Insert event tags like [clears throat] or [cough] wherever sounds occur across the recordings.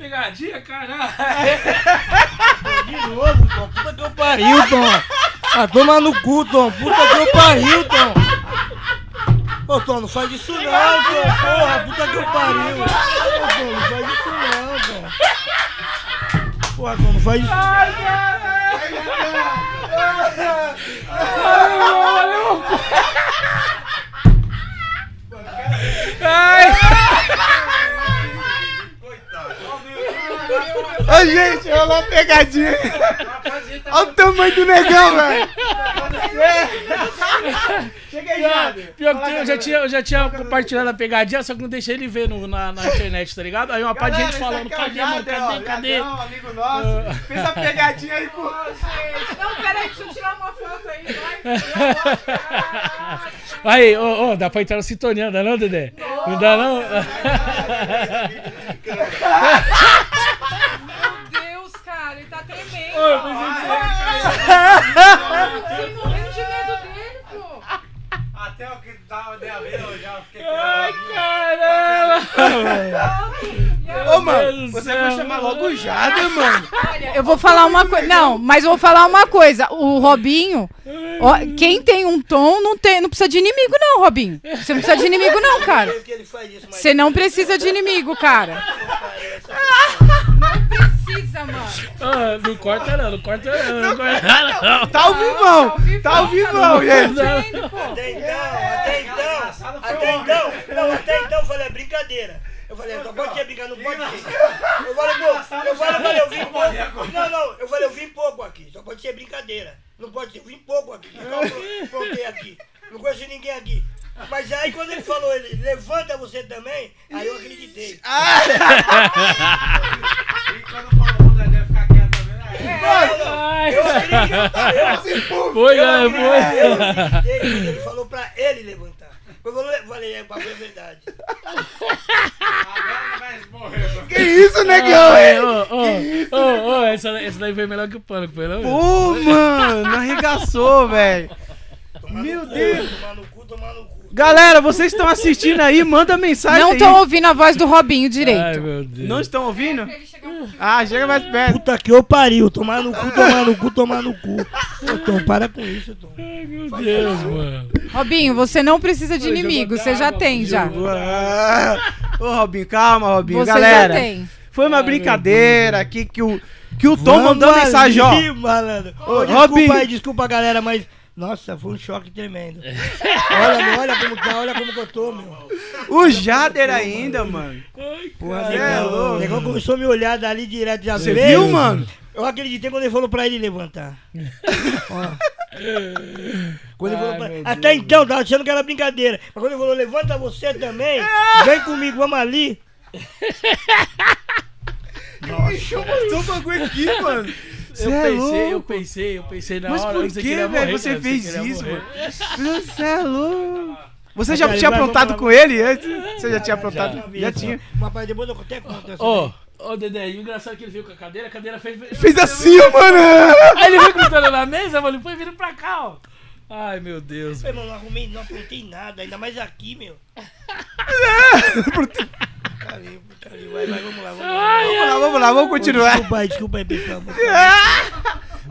pegadinha, caralho. De novo, Tom. Puta que eu pariu, Tom. Ah, toma no cu, Tom. Puta que eu pariu, Tom. Ô, Tom, não faz isso não, Tom. Porra, puta que eu pariu. Ô, Tom, não faz isso não, Tom. Porra, Tom, não faz isso Ô, gente, rolou uma pegadinha. Olha o tamanho do negão, velho. Chega aí, Jader. Pior que eu já tinha, eu já tinha compartilhado a pegadinha, só que não deixei ele ver no, na, na internet, tá ligado? Aí uma parte de gente falando, cadê, mano, cadê, cadê? Jadão, um amigo nosso. [laughs] Fez a pegadinha aí com... Não, peraí, deixa eu tirar uma foto aí, vai. [laughs] Aí, ô, ô, dá pra entrar no sintonia, não dá não, Dedé? Não dá não? [laughs] eu pensei fiquei morrendo de medo dele, pô. Até o que tava de haver, eu já fiquei Ai, caramba! Ô, mano, você vai chamar logo o Jader, mano. Eu vou falar uma coisa. Não, mas eu vou falar uma coisa. O Robinho, ó, quem tem um tom não, tem, não precisa de inimigo, não, Robinho. Você não precisa de inimigo, não, cara. que. Você não precisa de inimigo, cara. Não precisa, mano. Ah, não corta não, não corta não, não corta não. Tá ao vivão. Tá ao vivão, gente. Até então, até então, até então, não, até então eu falei, é brincadeira. Eu falei, só pode ser brincadeira, não pode ser. Eu falei, pô, eu falei, eu falei, eu vim pouco. Não, não, eu falei, eu vim pouco aqui, só pode ser brincadeira. Não pode ser, eu vim pouco aqui, eu aprontei aqui. Não conheço ninguém aqui. Mas aí quando ele falou, ele levanta você também, aí eu acreditei. [laughs] E quando falou o ficar quieto também, aí. Eu acreditei, eu Assim, pô. foi, Eu eu foi. acreditei quando ele falou pra ele levantar. Eu falei, falei, é, bagulho é verdade. Agora não vai morrer. mano. Que isso, negão, hein? ô, ô, ô, ô, essa, essa daí foi melhor que o pânico, foi não? Pô, mano, arregaçou, velho. Meu Deus. Tomar no cu, tomar no cu. Galera, vocês estão assistindo aí, manda mensagem Não tô ouvindo a voz do Robinho Ai, direito. meu Deus. Não estão ouvindo? Ah, chega mais perto. Puta que eu pariu, tomar no cu, tomar no cu, tomar no cu. Ô, Tom, para com isso, Tom. Ai, meu Deus, mano. Robinho, você não precisa de inimigo, você já tem já. Ah, Ô, Robinho, calma, Robinho. Você Galera, já tem. foi uma Ai, brincadeira aqui que o, que o Tom Vamos mandou mensagem, ó. ali, malandro. Ô, Robin. desculpa aí, desculpa, galera, mas... Nossa, foi um choque tremendo. [laughs] Olha, meu, olha como tá, olha como que eu tô, meu. O Jader ainda, mano. Porra, Cê é louco. o negão começou a me olhar dali direto, já Você veio. viu, mano? Eu acreditei quando ele falou pra ele levantar. [laughs] Ó. Quando ele falou Ai, pra... meu Até então, tava achando que era brincadeira. Mas quando ele falou, levanta você também, [laughs] vem comigo, vamos ali. Deixa eu mostrar o bagulho aqui, mano. Cê Eu é pensei, louco. eu pensei, eu pensei na Mas hora. por antes você que, velho, morrer, você cara, fez isso, morrer. mano? Você é louco. Você Mas, já tinha aprontado com ele antes? Você já tinha aprontado? Já tinha. Mas depois eu conto essa Ô, ô, Dedé, e o engraçado é que ele veio com a cadeira, a cadeira fez... Fez assim, ó, mano. Aí ele veio gritando na mesa, mano, e foi vindo pra cá, ó. Ai, meu Deus. Meu, não arrumei, não aprontei nada, ainda mais aqui, meu. Putaria, putaria. Vai, vai, vamos lá, vamos lá. Ai, Vamos lá, vamos lá, vamos continuar. Desculpa aí, desculpa aí, pessoal.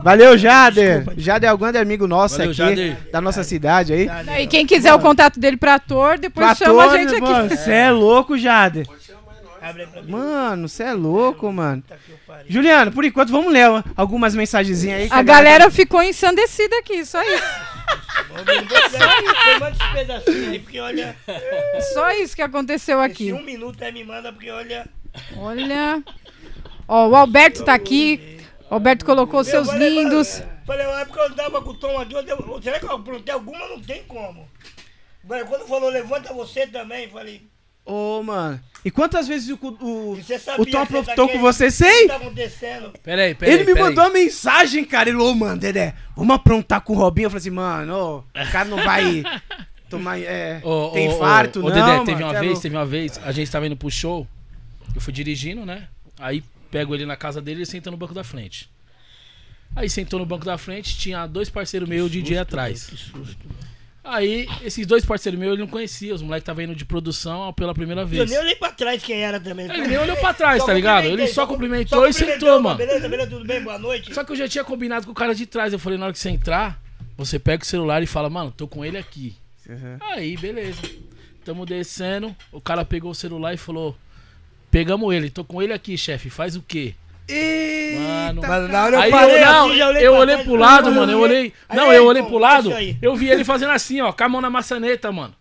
Valeu, Jader. Desculpa. Jader é algum amigo nosso Valeu, aqui, Jader. da nossa cidade aí. E quem quiser o contato dele pra ator, depois Pra chama a todo, gente aqui. Mano, você é louco, Jader. Abre aí pra mim. Mano, você é louco, mano. Juliano, por enquanto, vamos ler algumas mensagenzinhas aí. que A galera ficou ensandecida aqui, só isso. Esse pedacinho aí, porque olha, Só isso que aconteceu esse aqui. um minuto aí me manda, porque olha. Olha. Ó, o Alberto tá aqui. O Alberto colocou seus Eu falei, lindos. Falei, na época eu andava com o Tom aqui, será que eu aprontei alguma? Não tem como. Mas quando falou, levanta você também, falei, Ô, mano. E quantas vezes o, o, o Tom que você aprontou tá com você? O Sei! que tá acontecendo? Peraí, peraí. Ele me peraí. mandou uma mensagem, cara. Ele, ô, mano, Dedé, vamos aprontar com o Robinho. Eu falei assim, mano, ô, o cara não vai [laughs] tomar. É, Ô, tem infarto, ô, não. Ô, Dedé, mano, teve uma é vez, teve uma vez, a gente tava indo pro show, eu fui dirigindo, né? Aí pego ele na casa dele e ele senta no banco da frente. Aí sentou no banco da frente, tinha dois parceiros meus, o DJ atrás. Aí, esses dois parceiros meus, ele não conhecia. Os moleques estavam indo de produção pela primeira Eu vez. nem olhei pra trás quem era também. Ele nem olhou pra trás, tá ligado? Ele só cu- cumprimentou só e sentou, mano. Beleza, beleza, tudo bem? Boa noite. Só que eu já tinha combinado com o cara de trás. Eu falei, na hora que você entrar, você pega o celular e fala, mano, tô com ele aqui. Uhum. Aí, beleza. Tamo descendo. O cara pegou o celular e falou: Pegamos ele, tô com ele aqui, chefe. Faz o quê? Eita. Mas na hora eu Aí parei eu, não, assim, já olhei eu olhei pro lado, mano. Eu olhei. Não, aí, eu olhei pô, pro lado. Eu vi ele fazendo assim, ó, com a mão na maçaneta, mano.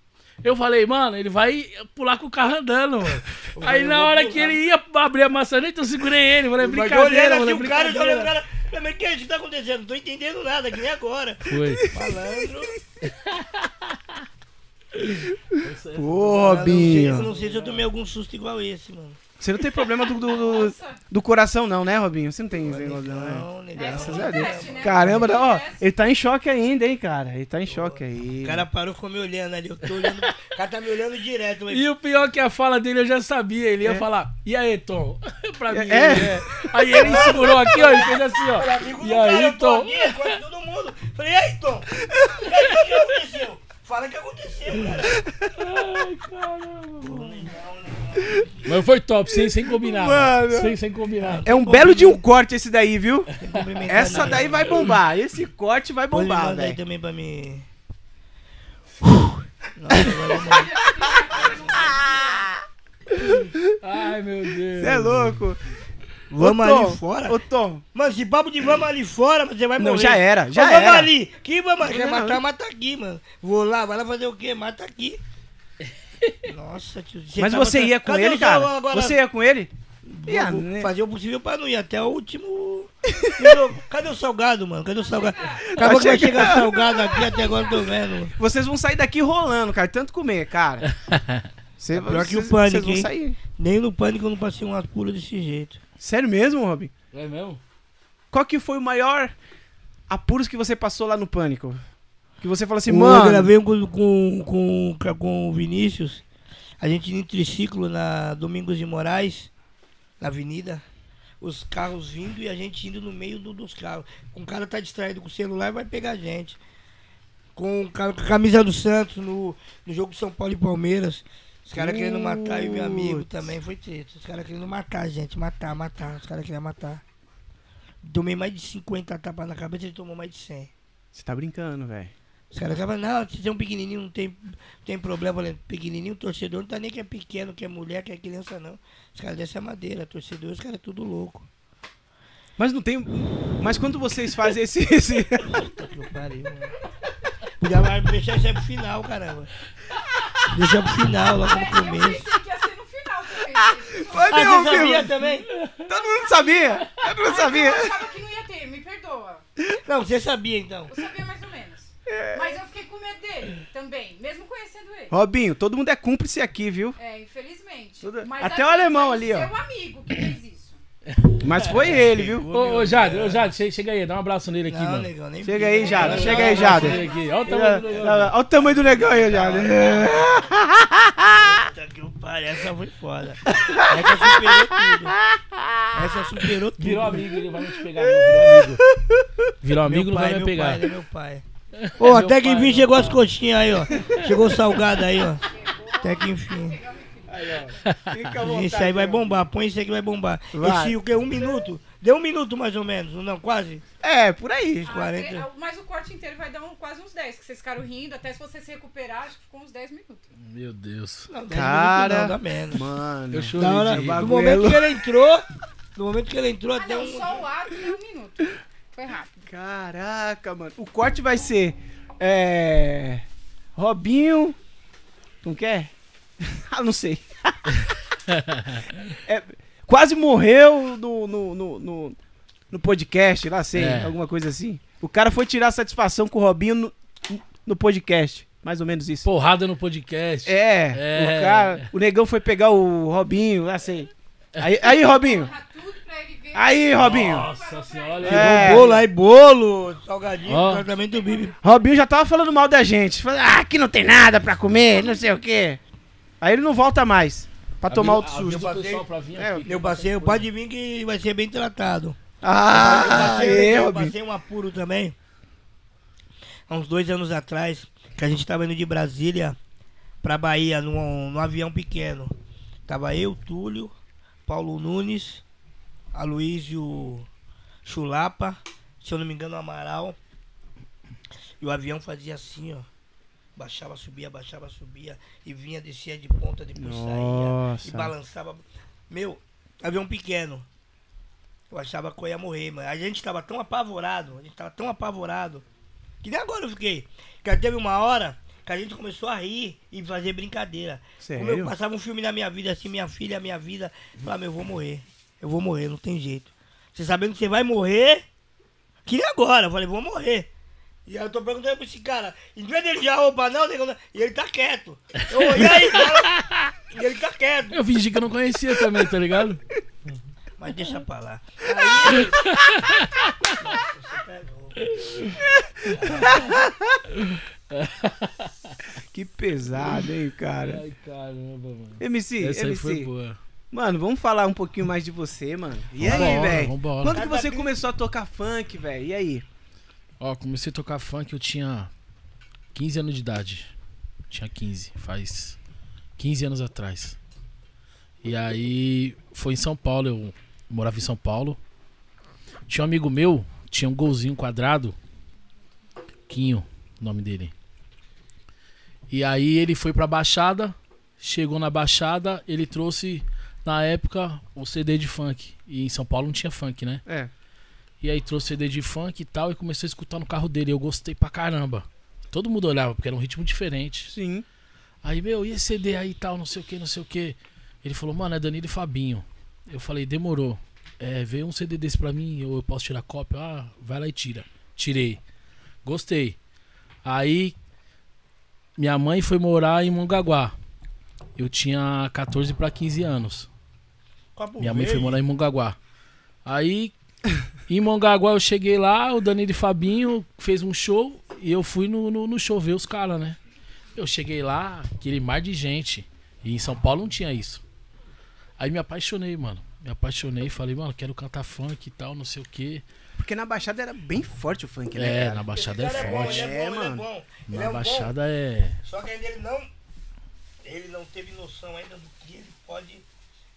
Eu falei, mano, ele vai pular com o carro andando, mano. Aí na hora pular. que ele ia abrir a maçaneta, eu segurei ele. Falei, olhei brincadeira, assim, mano. o cara, já olhei pro Brincadeira. cara. Mas o que é isso que tá acontecendo? Não tô entendendo nada, que nem agora. Foi. [laughs] Malandro. Pô, Eu não sei- Eu Robinho. não sei se eu tomei algum susto igual esse, mano. Você não tem problema do, do, do, do coração, não, né, Robinho? Você não tem esse negócio, não, né? Não, negão. Graças a Deus. Né? Caramba, ó, ele tá em choque ainda, hein, cara? Ele tá em choque aí. O cara parou ficou me olhando ali. Eu tô olhando. O cara tá me olhando direto. mas- E o pior é que a fala dele eu já sabia. Ele ia falar, e aí, Tom? [laughs] pra mim. É? ele é. Aí ele segurou aqui, ó, e fez assim, ó. E cara, aí, tô Tom? aqui, todo mundo. Falei, e aí, Tom? E aí, o que aconteceu? Fala o que aconteceu, cara. Ai, caramba. Pô, legal. Mas foi top, sem, sem combinar. Mano. mano. Sem, sem combinar. É um belo de um corte esse daí, viu? Essa daí vai bombar. Esse corte vai bombar, velho. também pra mim. Ai, meu Deus. Você é louco. Vamos ali fora. Ô, Tom. Mano, se papo de vamos ali fora, você vai Não, morrer. já era, já Ô, vamos era. ali. Que vamos ali? Quer Não, matar, não. mata aqui, mano. Vou lá, vai lá fazer o quê? Mata aqui. Nossa, tio. Mas você ia com ele, cara? agora? Você ia com ele? Ia, né? fazer o possível pra não ir até o último. Cadê- o salgado, mano? Cadê o salgado? Acabou que vai chegar. salgado aqui, até agora eu tô vendo. Vocês vão sair daqui rolando, cara. Tanto comer, cara. [laughs] Você, É pior que o pânico, Vocês vão sair. Nem no pânico eu não passei um apuro desse jeito. Sério mesmo, Robin? É mesmo? Qual que foi o maior apuros que você passou lá no Pânico? Que você falou assim, eu mano... gravei um com, com, com, com o Vinícius. A gente em triciclo na Domingos de Moraes, na avenida. Os carros vindo e a gente indo no meio do- dos carros. Um cara tá distraído com o celular vai pegar a gente. Com, com a camisa do Santos no, no jogo São Paulo e Palmeiras. Os caras querendo matar e meu amigo também foi treta. Os caras querendo matar a gente, matar, matar. Os caras queriam matar. Tomei mais de 50 tapas na cabeça, ele tomou mais de 100. Você tá brincando, velho. Os caras falam, não, se é um pequenininho não tem, não tem problema. Eu falei, pequenininho, torcedor, não tá nem que é pequeno, que é mulher, que é criança, não. Os caras descem a madeira, torcedor, os caras é tudo louco. Mas não tem... Mas quando vocês fazem esse... esse... [laughs] Puta que pariu, mano. Podia mais deixar isso aí pro final, caramba. Deixar pro final, logo no Eu começo. Foi Ah, meu, você sabia também? Todo mundo sabia. Todo mundo Eu sabia. achava que não ia ter, me perdoa. Não, você sabia então. Eu sabia mais ou Mas eu fiquei com medo dele também, mesmo conhecendo ele. Robinho, todo mundo é cúmplice aqui, viu? É, infelizmente. Tudo- Mas até o assim, alemão foi ali, ó. Seu amigo que fez isso. Mas foi ele, viu? Ô, ô, Jade, ô, Jade, che- chega aí, dá um abraço nele aqui, Não, mano. negão, nem Chega aí, Jada. Dá Chega um aí, aqui. Olha o tamanho do o negão aí, Jada. Puta que o pariu, essa foi foda. Essa superou tudo. Essa superou tudo. Virou amigo, ele vai me pegar, não, virou amigo. Virou amigo, meu não pai, vai me meu pegar. pai, ele é meu pai. Ô, até meu que enfim chegou pai. as coxinhas aí, ó. Chegou salgado aí, ó. Até que enfim. Fica à Isso vontade, aí vai ó. bombar, põe isso aí que vai bombar. Vai. Esse o que? Um minuto? Deu um minuto mais ou menos, não, quase? É, por aí. 40. Ah, Mas o corte inteiro vai dar um- quase uns 10, que vocês ficaram rindo, até se você se recuperar, acho que ficou uns 10 minutos. Meu Deus. Não, dez Cara. minutos não, dá menos. Mano. Eu chorei Da hora, no momento é que ele entrou, no momento que ele entrou, Ah, até não, um... só o ato deu um minuto. Foi rápido. Caraca, mano. O corte vai ser. É. Robinho. Como que é? [laughs] ah, não sei. [laughs] É, quase morreu no, no, no, no, no podcast, lá sei, É. alguma coisa assim. O cara foi tirar satisfação com o Robinho no, no podcast. Mais ou menos isso. Porrada no podcast. É, É. o cara. O negão foi pegar o Robinho, lá sei. Aí, aí Robinho. Aí, Robinho. Nossa senhora, É. bolo aí, bolo, salgadinho, tratamento do Bibi. Robinho já tava falando mal da gente. Falando, ah, aqui não tem nada pra comer, não sei o quê. Aí ele não volta mais. Pra tomar outro susto. o pra vir É, aqui. Eu passei, pode vir que vai ser bem tratado. eu Ah, passei, é, eu Robinho. passei um apuro também. Há uns dois anos atrás. que a gente tava indo de Brasília pra Bahia num, num avião pequeno. Tava eu, Túlio, Paulo Nunes, Aloysio Chulapa, se eu não me engano, Amaral. E o avião fazia assim, ó. Baixava, subia, baixava, subia. E vinha, descia de ponta, depois saía. Nossa. E balançava. Meu, avião pequeno. Eu achava que eu ia morrer, mano. A gente tava tão apavorado, a gente tava tão apavorado. Que nem agora eu fiquei. Que teve uma hora que a gente começou a rir e fazer brincadeira. Como eu Sério? passava um filme na minha vida, assim, minha filha, minha vida. Falava, meu, eu vou morrer. Eu vou morrer, não tem jeito. Você sabendo que você vai morrer, que nem agora. Eu falei, vou morrer. E aí eu tô perguntando pra esse cara, em vez dele já roupa não, e ele tá quieto. Eu, e aí, cara? E ele tá quieto. Eu fingi que eu não conhecia também, tá ligado? Mas deixa pra lá. Aí. Nossa. Que pesado, hein, cara. Ai, caramba, mano. MC, Essa aí MC. foi boa. Mano, vamos falar um pouquinho mais de você, mano. E aí, Vambora, velho? vambora. Quando que você começou a tocar funk, velho? E aí? Ó, comecei a tocar funk, eu tinha 15 anos de idade. Tinha 15, faz 15 anos atrás. E aí foi em São Paulo, eu morava em São Paulo. Tinha um amigo meu, tinha um golzinho quadrado. Quinho, o nome dele. E aí ele foi pra Baixada, chegou na Baixada, ele trouxe na época o CD de funk. E em São Paulo não tinha funk, né? É. E aí trouxe CD de funk e tal e comecei a escutar no carro dele. Eu gostei pra caramba. Todo mundo olhava, porque era um ritmo diferente. Sim. Aí, meu, e esse CD aí e tal, não sei o que, não sei o que. Ele falou, mano, é Danilo e Fabinho. Eu falei, demorou. É, veio um CD desse pra mim, ou eu posso tirar cópia? Ah, vai lá e tira. Tirei. Gostei. Aí, minha mãe foi morar em Mongaguá. Eu tinha 14 pra 15 anos. Copo Minha mãe foi morar em Mongaguá. Aí, em Mongaguá eu cheguei lá, o Danilo e Fabinho fez um show e eu fui no, no, no show ver os caras, né? Eu cheguei lá, aquele mar de gente. E em São Paulo não tinha isso. Aí me apaixonei, mano. Me apaixonei, falei, mano, quero cantar funk e tal, não sei o quê. Porque na Baixada era bem forte o funk, né? É, cara? na Baixada é bom, forte. É, É, bom, é mano. bom. Na é bom. Baixada é. Só que ainda ele não. Ele não teve noção ainda do que ele pode.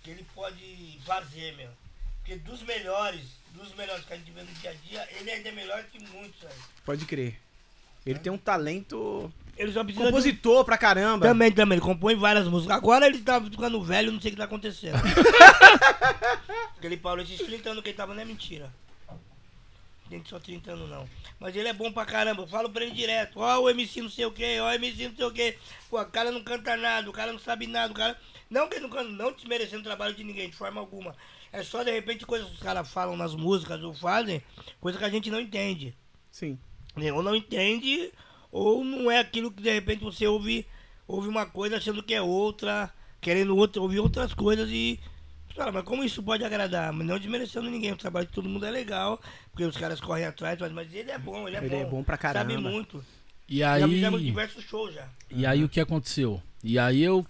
Que ele pode fazer, meu. Porque dos melhores, dos melhores que a gente vê no dia a dia, ele ainda é melhor que muitos, velho. Pode crer. Ele tem um talento Ele só precisa. de um- compositor pra caramba. Também, também, ele compõe várias músicas. Agora ele tá ficando velho, não sei o que tá acontecendo. [laughs] Porque ele parou esses 30 anos que ele tava, não é mentira. Tem só 30 anos não. Mas ele é bom pra caramba, eu falo pra ele direto. Ó, o MC não sei o que, ó, o MC não sei o que. Pô, o cara não canta nada, o cara não sabe nada, o cara. Não que ele não canta, não desmerecendo o trabalho de ninguém, de forma alguma. É só de repente coisas que os caras falam nas músicas ou fazem, coisa que a gente não entende. Sim. Né? Ou não entende, ou não é aquilo que de repente você ouve, ouve uma coisa achando que é outra, querendo outra, ouvir outras coisas e. Cara, mas como isso pode agradar? Mas não desmerecendo ninguém, o trabalho de todo mundo é legal, porque os caras correm atrás, mas- mas ele é bom, ele é Ele bom. é bom pra caramba. Sabe muito. E Já aí. fizemos diversos shows já. E aí o que aconteceu? E aí eu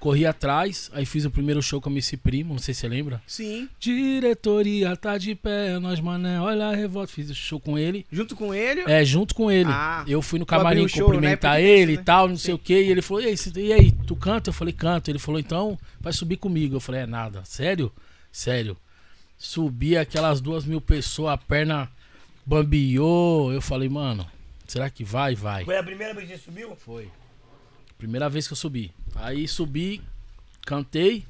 corri atrás, aí fiz o primeiro show com a MC Primo, não sei se você lembra. Sim. Diretoria tá de pé, nós mané, olha a revolta. Fiz o show com ele. Junto com ele. É, junto com ele. Ah, eu fui no camarim show, cumprimentar né? ele Né? e tal, não Sim. sei o que. E ele falou: e aí, e aí, tu canta? Eu falei: canto. Ele falou: então, vai subir comigo. Eu falei: é nada. Sério? Sério. Subi aquelas duas mil pessoas, a perna bambiou. Eu falei: mano, será que vai? Vai. Foi a primeira vez que você subiu? Foi. Primeira vez que eu subi. Aí subi, cantei,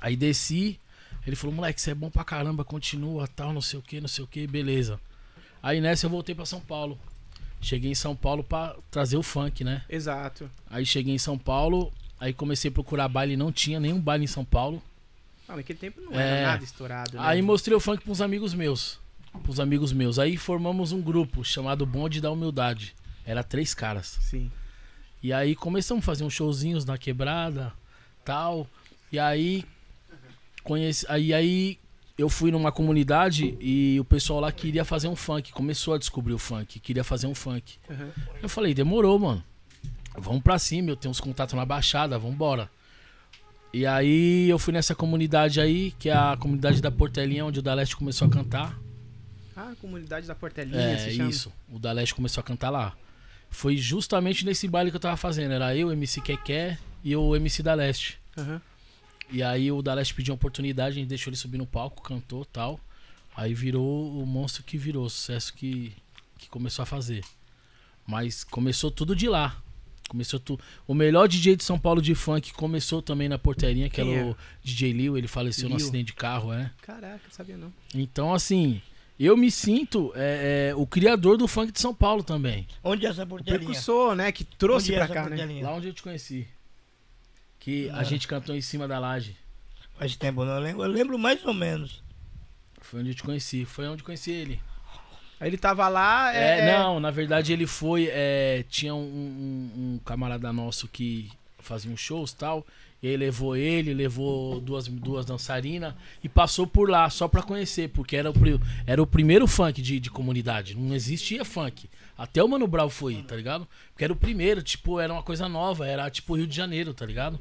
aí desci. Ele falou, moleque, você é bom pra caramba, continua, tal, não sei o que, não sei o que, beleza. Aí nessa eu voltei pra São Paulo. Cheguei em São Paulo pra trazer o funk, né? Exato. Aí cheguei em São Paulo, aí comecei a procurar baile, não tinha nenhum baile em São Paulo. Ah, naquele tempo não É. era nada estourado, né? Aí mostrei o funk pros amigos meus. Pros amigos meus. Aí formamos um grupo chamado Bonde da Humildade. Era três caras. Sim. E aí começamos a fazer uns showzinhos na quebrada, tal. E aí conheci, aí aí eu fui numa comunidade e o pessoal lá queria fazer um funk, começou a descobrir o funk, queria fazer um funk. Uhum. Eu falei, demorou, mano. Vamos pra cima, eu tenho uns contatos na baixada, vambora. E aí eu fui nessa comunidade aí, que é a comunidade da Portelinha, onde o Da Leste começou a cantar. Ah, a comunidade da Portelinha, É, isso. O da Leste começou a cantar lá. Foi justamente nesse baile que eu tava fazendo. Era eu, MC Keké e o MC da Leste. Aham. E aí o da Leste pediu uma oportunidade, a gente deixou ele subir no palco, cantou tal. Aí virou o monstro que virou, o sucesso que, que começou a fazer. Mas começou tudo de lá. Começou tu... O melhor DJ de São Paulo de funk começou também na porteirinha, que Quem era é? o DJ Liu, ele faleceu no Liu. acidente de carro, é. Caraca, sabia não. Então, assim, eu me sinto é, é, o criador do funk de São Paulo também. Onde é essa O porteirinha? precursor, né? Que trouxe Onde é pra cá, né? Lá onde eu te conheci. Que a Ah. gente cantou em cima da laje. Faz tempo, não eu lembro. Eu lembro mais ou menos. Foi onde eu te conheci. Foi onde eu conheci ele. Aí ele tava lá. É, É, é- não, na verdade ele foi. é, tinha um, um- um camarada nosso que fazia uns shows e tal. E aí levou ele, levou duas, duas dançarinas e passou por lá só pra conhecer, porque era o, era o primeiro funk de, de comunidade. Não existia funk. Até o Mano Brown foi, tá ligado? Porque era o primeiro, tipo, era uma coisa nova, era tipo Rio de Janeiro, tá ligado?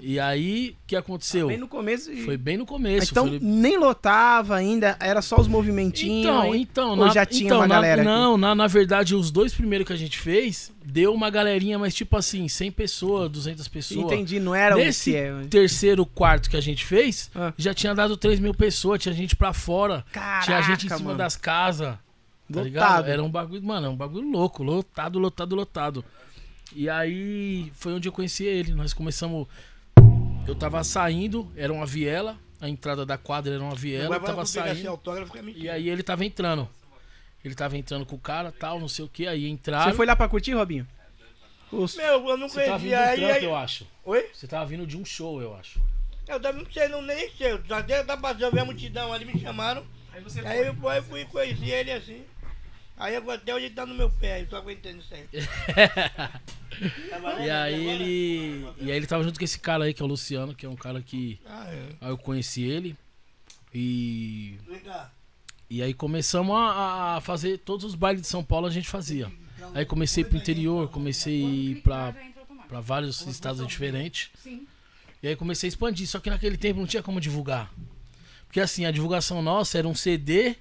E aí, o que aconteceu? Bem no começo. e- Foi bem no começo. então foi- nem lotava ainda, era só os movimentinhos. Então, aí- então, ou na, já tinha então, uma na- galera aqui? Não, na, na verdade, os dois primeiros que a gente fez, deu uma galerinha, mas tipo assim, 100 pessoas, 200 pessoas. Entendi, não era Nesse o que é. terceiro quarto que a gente fez, Ah. já tinha dado 3 mil pessoas, tinha gente pra fora, Caraca, tinha gente em cima mano. das casas, tá Lotado. ligado? Era um bagulho, mano, é um bagulho louco, lotado, lotado, lotado. E aí foi onde eu conheci ele, nós começamos... Eu tava saindo, era uma viela, a entrada da quadra era uma viela, eu tava saindo... Autógrafo é. E aí ele tava entrando. Ele tava entrando com o cara, tal, não sei o que. Aí entraram. Você foi lá pra curtir, Robinho? Os- Meu, eu não Você tava vindo conhecia. de um Aí, trampo, aí... eu acho. Oi? Você tava vindo de um show, eu acho. Eu também não sei, não nem sei. Eu dei da passando, vi a multidão ali, me chamaram. Aí você Aí eu fui, fui conheci ele assim. Aí eu até hoje ele tá no meu pé, eu tô aguentando isso aí. [laughs] E aí ele. E aí ele tava junto com esse cara aí, que é o Luciano, que é um cara que. Ah, é. Aí eu conheci ele. E. E aí começamos a, a fazer todos os bailes de São Paulo a gente fazia. Aí comecei pro interior, comecei pra, pra vários estados diferentes. Sim. E aí comecei a expandir, só que naquele tempo não tinha como divulgar. Porque assim, a divulgação nossa era um CD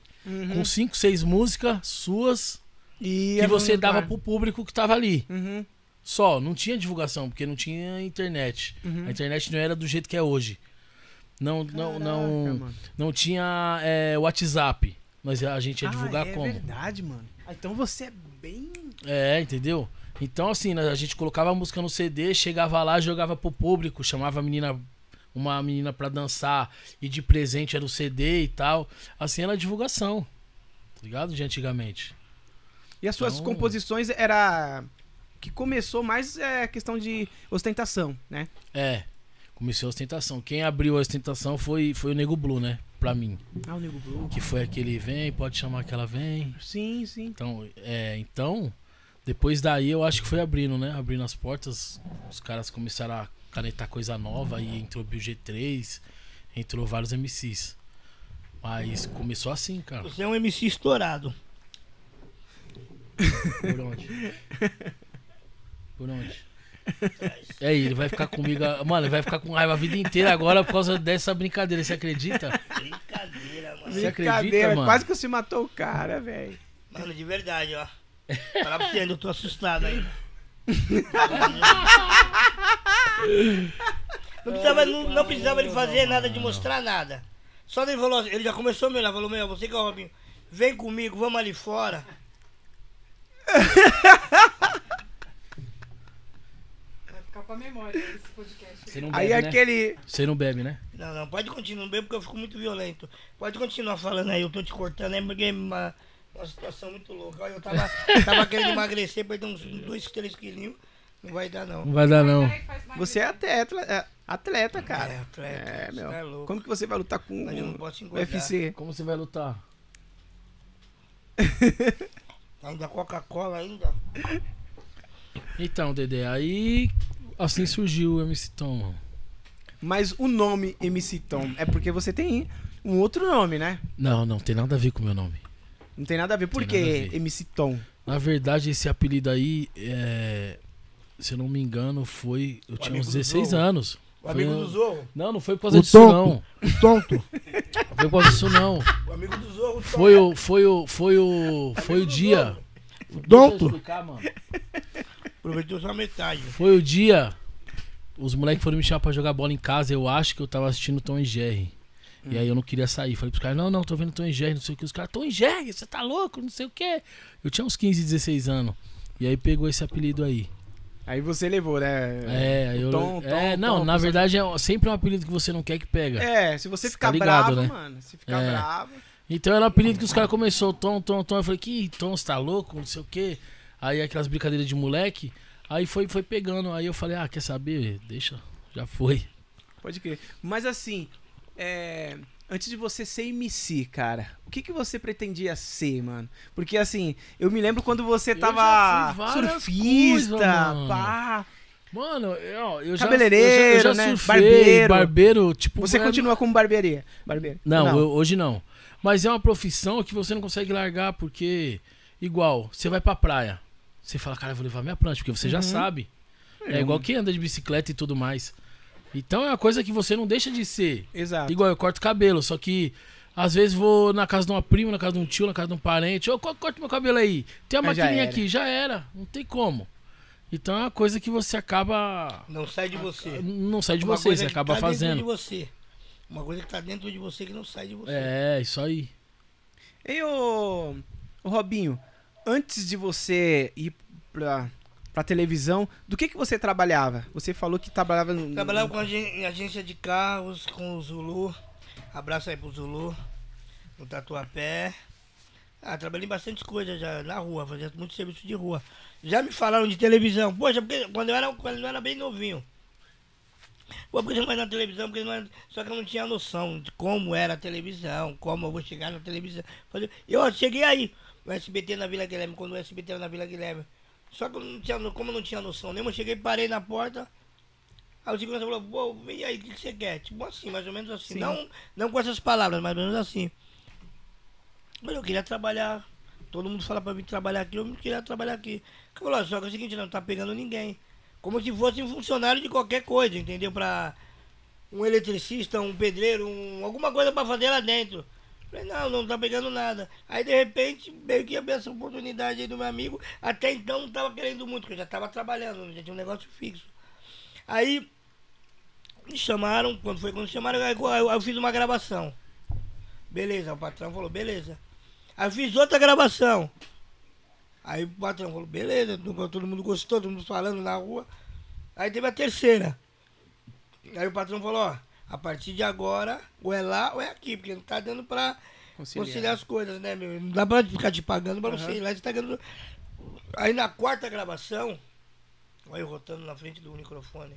com cinco, seis músicas suas E que é você dava pro público que tava ali. Uhum. Só, não tinha divulgação, porque não tinha internet. Uhum. A internet não era do jeito que é hoje. Não, não, não, Caraca, mano. não tinha é, WhatsApp. Mas a gente ia divulgar ah, é como? verdade, mano. Ah, então você é bem. É, entendeu? Então, assim, né, a gente colocava a música no CD, chegava lá, jogava pro público, chamava a menina, uma menina pra dançar, e de presente era o CD e tal. Assim era a divulgação. Tá ligado? De antigamente. E as suas Então- composições era. Que começou mais é questão de ostentação, né? É, comecei a ostentação. Quem abriu a ostentação foi, foi o Nego Blue, né? Pra mim. Ah, o Nego Blue. Que foi aquele vem, pode chamar que ela vem. Sim, sim. Então, é, então, depois daí eu acho que foi abrindo, né? Abrindo as portas, os caras começaram a canetar coisa nova e entrou o Bill G3, entrou vários MCs. Mas começou assim, cara. Você é um MC estourado. Por onde? Por onde? É, ele vai ficar comigo. Mano, ele vai ficar com raiva a vida inteira agora por causa dessa brincadeira. Você acredita? Brincadeira, mano. Você acredita, Brincadeira, mano? quase que você matou o cara, velho. Mano, de verdade, ó. Falar pra você, eu tô assustado aí. Não precisava, não, não precisava ele fazer nada, de mostrar nada. Só ele falou assim, ele já começou a me olhar, falou, meu, você que é o Robinho, vem comigo, vamos ali fora. Vai ficar pra memória esse podcast. Você não Aí bebe, né? aquele. Você não bebe, né? Não, não, pode continuar, não bebo porque eu fico muito violento. Pode continuar falando aí, eu tô te cortando aí, porque é uma, situação muito louca. Eu tava, tava [laughs] querendo emagrecer, perder uns 2, 3 quilinhos. Não vai dar, não. Não vai dar, não. Você é atleta, é atleta, cara. É, atleta, É, meu. é louco. Como que você vai lutar com o. UFC? Como você vai lutar? [laughs] Ainda Coca-Cola ainda. Então, Dedé, aí assim surgiu o MC Tom, mano. Mas o nome MC Tom é porque você tem um outro nome, né? Não, não tem nada a ver com o meu nome. Não tem nada a ver. Por que. MC Tom? Na verdade, esse apelido aí, é, se eu não me engano, foi. Eu tinha amigo uns do 16 Zorro. anos. O amigo Foi- do Zorro. Não, não foi por causa O disso, tonto. não. O tonto. [laughs] Não foi por causa disso, não. O amigo do Zorro. o Foi tonto. o. Foi o. Foi o. Foi o Amigo do dia. Zorro. Tonto. explicar, mano. Aproveitou só metade. Foi o dia. Os moleques foram me chamar pra jogar bola em casa. Eu acho que eu tava assistindo Tom e Jerry. E aí eu não queria sair. Falei pros caras, não, não, tô vendo Tom Jerry, não sei o que. Os caras, Tom Jerry, você tá louco, não sei o que. Eu tinha uns 15, 16 anos. E aí pegou esse apelido aí. Aí você levou, né? É, aí eu. Tom, é, Tom, não, Tom, na verdade é sempre um apelido que você não quer que pega. É, se você Tá ficar ligado, bravo, né? mano. Se ficar É. bravo. Então era um apelido que os caras começou, Tom, Tom, Tom. Eu falei, que Tom, você tá louco, não sei o que. Aí aquelas brincadeiras de moleque. Aí foi, foi pegando. Aí eu falei, ah, quer saber? Deixa, já foi. Pode crer. Mas assim, é, antes de você ser MC, cara, o que, que você pretendia ser, mano? Porque assim, eu me lembro quando você Eu tava já surfista, coisas, mano. pá. Mano, eu, eu já. Eu já, eu já né? surfei, Barbeiro. barbeiro. tipo. Você é- continua como barbearia? Barbeiro. Não, eu- hoje não. Mas é uma profissão que você não consegue largar porque, igual, você vai pra praia. Você fala, cara, eu vou levar minha prancha, porque você já Uhum. sabe. É igual quem anda de bicicleta e tudo mais. Então é uma coisa que você não deixa de ser. Exato. Igual eu corto cabelo, só que às vezes vou na casa de uma prima, na casa de um tio, na casa de um parente. Ô, co- corta meu cabelo aí. Tem a Mas já maquininha era. aqui, já era. Não tem como. Então é uma coisa que você acaba. Não sai de você. Não sai de Uma você, coisa você que acaba tá fazendo. Dentro de você. Uma coisa que tá dentro de você que não sai de você. É, isso aí. E o, o Robinho, antes de você ir pra, pra televisão, do que que você trabalhava? Você falou que trabalhava no... Trabalhava com agência de carros, com o Zulu. Abraço aí pro Zulu. No Tatuapé. Ah, trabalhei bastante coisa já na rua, fazia muito serviço de rua. Já me falaram de televisão. Poxa, porque quando eu era, quando eu era bem novinho. Pô, por que você não vai na televisão? Porque não Só que eu não tinha noção de como era a televisão, como eu vou chegar na televisão. Eu cheguei aí, no SBT na Vila Guilherme, quando o SBT era na Vila Guilherme. Só que eu não tinha, como eu não tinha noção nenhuma, eu cheguei, parei na porta. Aí o segurança falou, pô, e aí, o que, que você quer? Tipo assim, mais ou menos assim. Sim. Não, não com essas palavras, mais ou menos assim. Mas eu queria trabalhar. Todo mundo fala pra mim trabalhar aqui, eu queria trabalhar aqui. Ele falou, só que é o seguinte, não tá pegando ninguém. Como se fosse um funcionário de qualquer coisa, entendeu? Pra um eletricista, um pedreiro, um, alguma coisa pra fazer lá dentro. Falei, não, não tá pegando nada. Aí de repente veio que abriu essa oportunidade aí do meu amigo. Até então não tava querendo muito, porque eu já tava trabalhando, já tinha um negócio fixo. Aí me chamaram, quando foi quando chamaram, aí eu, eu- fiz uma gravação. Beleza, o patrão falou, beleza. Aí eu fiz outra gravação. Aí o patrão falou, beleza, todo mundo gostou, todo mundo falando na rua. Aí teve a terceira. Aí o patrão falou, ó, a partir de agora, ou é lá ou é aqui, porque não tá dando pra Conciliar. conciliar as coisas, né, meu? Não dá pra ficar te pagando pra você ir lá, você tá ganhando. Aí na quarta gravação, olha eu rotando na frente do microfone.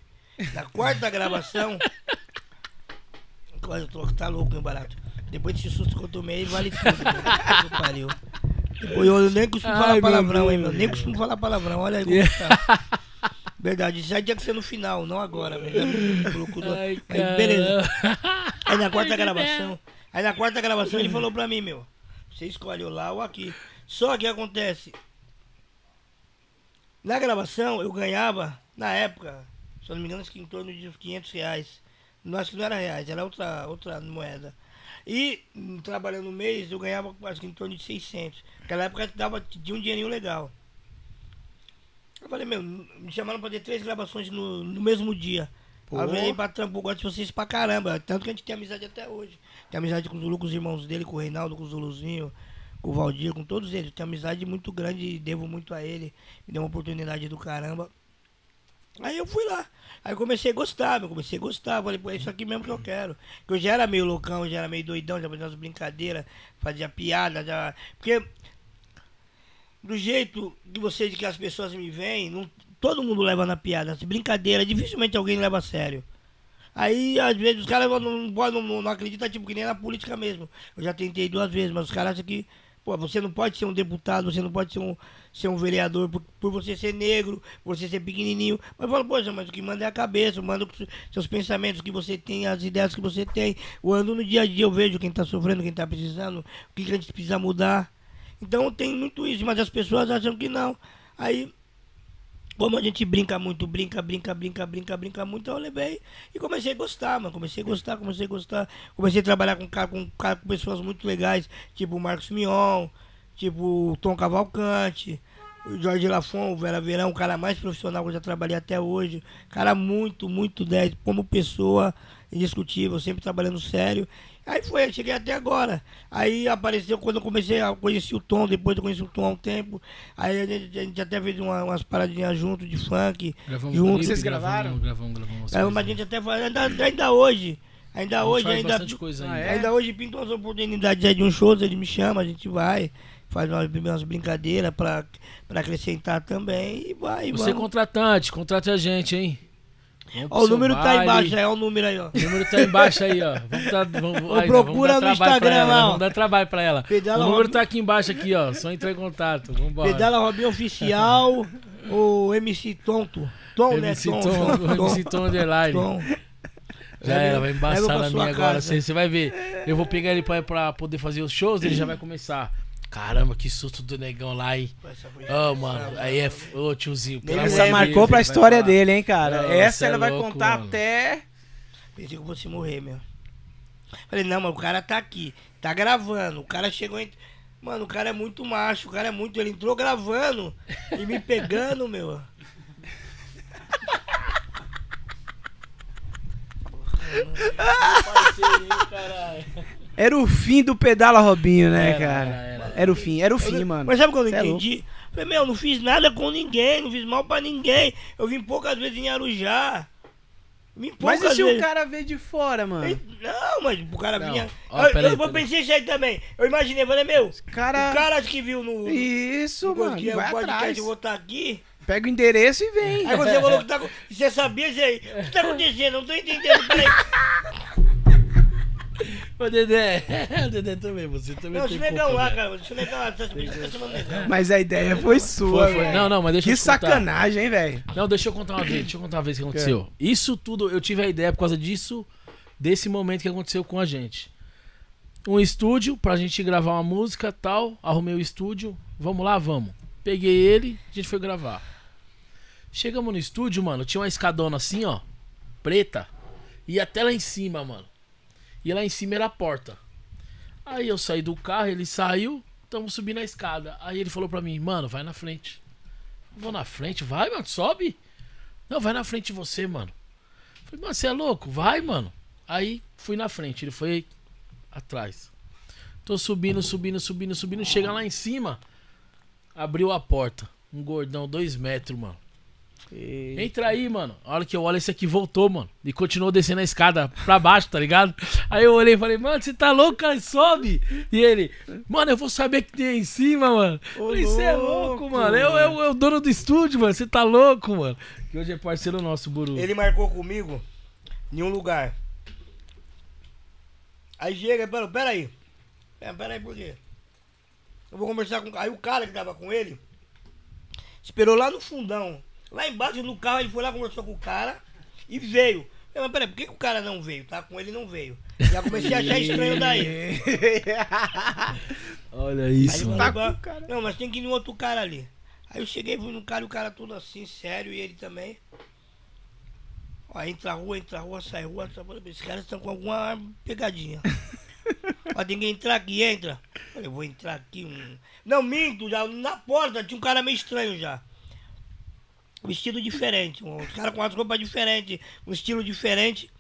Na quarta [laughs] gravação. Olha, eu tô, tá louco, meu barato. Depois desse susto que eu tomei, vale tudo. meu. Pariu. Depois eu nem costumo Ai, falar palavrão, hein, meu. Nem costumo falar palavrão. Olha aí como tá. [laughs] Verdade, isso aí tinha que ser no final, não agora. [laughs] Colocou Ai, Aí, beleza. Aí na quarta gravação, aí na quarta gravação ele falou pra mim, meu, você escolhe lá ou aqui. Só que acontece, na gravação eu ganhava, na época, se eu não me engano, acho que em torno de uns 500 reais. Não, acho que não era reais, era outra, outra moeda. E hum, trabalhando no mês eu ganhava acho que em torno de 600. Naquela época dava, tinha um dinheirinho legal. Eu falei, meu, me chamaram pra ter três gravações no, no mesmo dia. Pô. Eu falei, patrão, pô, gosto de vocês pra caramba. Tanto que a gente tem amizade até hoje. Tem amizade com o Zulu, com os irmãos dele, com o Reinaldo, com o Zuluzinho, com o Valdir, com todos eles. Tenho amizade muito grande e devo muito a ele. Me deu uma oportunidade do caramba. Aí eu fui lá. Aí eu comecei a gostar, meu. Comecei a gostar. Falei, pô, é isso aqui mesmo que eu quero. Porque eu já era meio loucão, eu já era meio doidão, já fazia umas brincadeiras, fazia piada, já. Porque do jeito que você que as pessoas me veem, não, todo mundo leva na piada. Assim, brincadeira, dificilmente alguém leva a sério. Aí, às vezes, os caras não, não, não, acreditam, tipo, que nem na política mesmo. Eu já tentei duas vezes, mas os caras acham que, pô, você não pode ser um deputado, você não pode ser um, ser um vereador por, por você ser negro, por você ser pequenininho. Mas eu falo, poxa, mas o que manda é a cabeça, manda seus pensamentos que você tem, as ideias que você tem. Eu ando no dia a dia, eu vejo quem tá sofrendo, quem tá precisando, o que, que a gente precisa mudar. Então tem muito isso, mas as pessoas acham que não. Aí, como a gente brinca muito, brinca, brinca, brinca, brinca, brinca muito, eu levei e comecei a gostar, mano. Comecei a gostar, comecei a gostar. Comecei a trabalhar com, com, com pessoas muito legais, tipo o Marcos Mion, tipo o Tom Cavalcante, o Jorge Lafon, o Vera Verão, o cara mais profissional que eu já trabalhei até hoje. Cara muito, muito 10, como pessoa, indiscutível, sempre trabalhando sério. Aí foi, cheguei até agora. Aí apareceu quando eu comecei a conhecer o Tom, depois eu conheci o Tom há um tempo. Aí a gente, a gente até fez uma- umas paradinhas junto de funk. Gravamos junto. Vocês gravaram? Gravamos, gravamos. coisas. mas a gente até faz, ainda, ainda hoje. Ainda hoje, ainda. Ah, ainda. é? Ainda hoje pintam umas oportunidades aí de um show, ele me chama, a gente vai, faz umas, umas brincadeiras pra, pra acrescentar também e vai. Você é vamos. contratante, contrate a gente, hein? Ó, o número tá baile. embaixo aí, ó o número aí, ó. O número tá embaixo aí, ó. Vamos dar, vamos, Ô, aí, procura vamos no Instagram ela, lá, ó. Vamos dar trabalho pra ela. Pedala o número tá aqui embaixo, aqui, ó. Só entrar em contato. Vambora. Pedala Robinho Oficial, o MC Tonto. Tom, né? MC Tom. Tom, MC [laughs] Tom Underline. Tom. Já era, vai embaçar na minha agora. casa. Você, você vai ver. Eu vou pegar ele pra, pra poder fazer os shows, ele já vai começar. Caramba, que susto do negão lá, hein? Ô, mano, aí é. f- Ô, tiozinho. pelo Essa amor marcou Deus, pra história dele, hein, cara? Não, Essa é ele vai louco, contar mano. até. Pensei que eu fosse morrer, meu. Falei, não, mas o cara tá aqui, tá gravando. O cara chegou em. Mano, o cara é muito macho, o cara é muito. Ele entrou gravando e me pegando, meu. [laughs] Era o fim do pedala Robinho, né, Era, cara? era, era. Era o fim, era o fim, mano. Mas sabe quando eu Cê é entendi? Falei, meu, não fiz nada com ninguém, não fiz mal pra ninguém. Eu vim poucas vezes em Arujá. Vim poucas Mas e se vezes. o cara veio de fora, mano? Não, mas o cara Não. vinha. Ó, eu, peraí, eu, peraí. pensei isso aí também. Eu imaginei, falei, meu, Cara. o cara que viu no. Isso, no mano. que é o Vai podcast, atrás. eu vou estar aqui. Pega o endereço e vem. Aí você [laughs] falou que tá. Você sabia isso aí? O que tá acontecendo? Eu não tô entendendo. Peraí. [laughs] Ô, Dedé. O [laughs] Dedé também, você também Não, tem culpa, lá, velho. cara. Deixa negão lá. Mas a ideia foi sua, Foi, foi. velho. Não, não, mas deixa Que eu contar. sacanagem, hein, velho? Não, deixa eu contar uma vez, deixa eu contar uma vez o que aconteceu. Isso tudo, eu tive a ideia por causa disso, desse momento que aconteceu com a gente. Um estúdio pra gente gravar uma música tal, arrumei o estúdio, vamos lá, vamos. Peguei ele, a gente foi gravar. Chegamos no estúdio, mano, tinha uma escadona assim, ó, preta, e até lá em cima, mano. E lá em cima era a porta. Aí eu saí do carro, ele saiu, tamo subindo a escada. Aí ele falou pra mim, mano, vai na frente. Vou na frente, vai, mano, sobe. Não, vai na frente você, mano. Falei, mano, você é louco? Vai, mano. Aí fui na frente, ele foi atrás. Tô subindo, subindo, subindo, subindo. Chega lá em cima, abriu a porta. Um gordão, dois metros, mano. Entra aí, mano. A hora que eu olho, esse aqui voltou, mano. E continuou descendo a escada pra baixo, tá ligado? Aí eu olhei e falei, mano, você tá louco, cara? Sobe. E ele, mano, eu vou saber que tem aí em cima, mano. Ô, falei, você é louco, louco, mano. Eu, eu, eu, o dono do estúdio, mano. Você tá louco, mano. Que hoje é parceiro nosso, Buru. Ele marcou comigo em um lugar. Aí chega, pera, pera aí. Pera, pera aí, por quê? Eu vou conversar com. Aí o cara que tava com ele esperou lá no fundão. Lá embaixo no carro, ele foi lá, conversou com o cara e veio. Eu, mas peraí, por que, que o cara não veio? Tá com ele não veio. Já comecei a achar estranho daí. [laughs] Olha Aí isso, ele mano. falou, com "Agora- o cara." Não, mas tem que ir no outro cara ali. Aí eu cheguei, fui no cara e o cara todo assim, sério, e ele também. Ó, entra a rua, entra a rua, sai a rua, sai a rua. Esses caras estão com alguma pegadinha. [laughs] Ó, tem que entrar aqui, entra. Falei, eu vou entrar aqui. Um... Não, minto, já na porta tinha um cara meio estranho já. Vestido diferente, um cara com as roupas diferentes, um estilo diferente.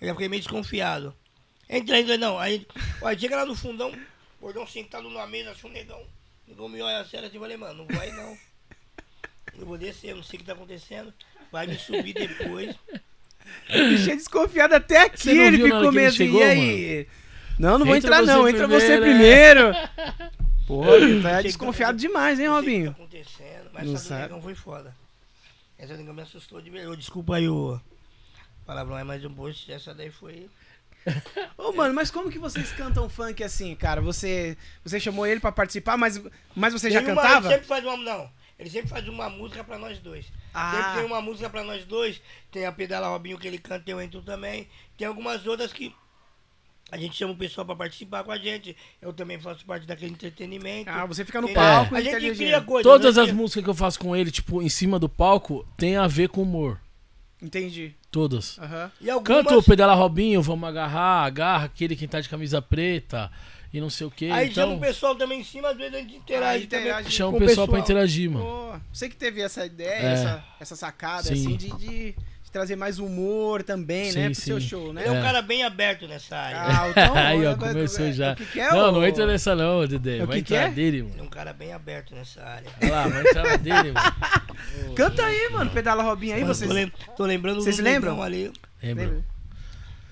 Eu já fiquei meio desconfiado. Entra, entra, não. Aí, aí chega lá no fundão, o gordão sentado numa mesa, assim, um negão. O negão me olha sério assim, eu falei, mano, não vai não. Eu vou descer, eu não sei o que tá acontecendo. Vai me subir depois. Deixei desconfiado até aqui. Ele ficou meio assim. chegou, E aí? Não, não vou Entra entrar, você não. Entra você primeiro, primeiro. [laughs] Porra, ele tá que desconfiado tá- demais, hein, sei o que Robinho? tá acontecendo, mas Não sabe. negão foi foda. Essa do negão me assustou de verdade. Desculpa aí o palavrão, é mais um post. Essa daí foi. [laughs] Ô, mano, mas como que vocês cantam funk assim, cara? Você, você chamou ele pra participar, mas, mas você já Tem uma- cantava? Ele sempre faz uma. Não. Ele sempre faz uma música pra nós dois. Ah. Sempre tem uma música pra nós dois. Tem a Pedala Robinho que ele canta, eu entro também. Tem algumas outras que a gente chama o pessoal pra participar com a gente. Eu também faço parte daquele entretenimento. Ah, você fica no Entendeu? palco A e gente cria coisas. Todas né? as músicas que eu faço com ele, tipo, em cima do palco, tem a ver com humor. Entendi. Todas. Aham. E algumas, Canta o Pedala Robinho, vamos agarrar, agarra aquele que tá de camisa preta e não sei o que. Aí chama Então, o pessoal também em cima, às vezes a gente interage, interage também. chama com o pessoal pra pessoal. interagir, mano. Pô, você que teve essa ideia, É. essa, essa sacada, Sim. assim, de- de trazer mais humor também, né, Sim, pro seu sim. show, né? Ele é um É. cara bem aberto nessa área. Ah, então, [laughs] Aí, ó, agora- começou é, já. O que, que é, não, ô? não entra nessa não, Dedé. É o Vai que que entrar é? dele, Ele é mano. um cara bem aberto nessa área. Olha lá, vai entrar dele, mano. Canta aí, mano, pedala Robinho aí, Mano, vocês. tô, lem- tô lembrando Vocês lembram? ali. Lembra?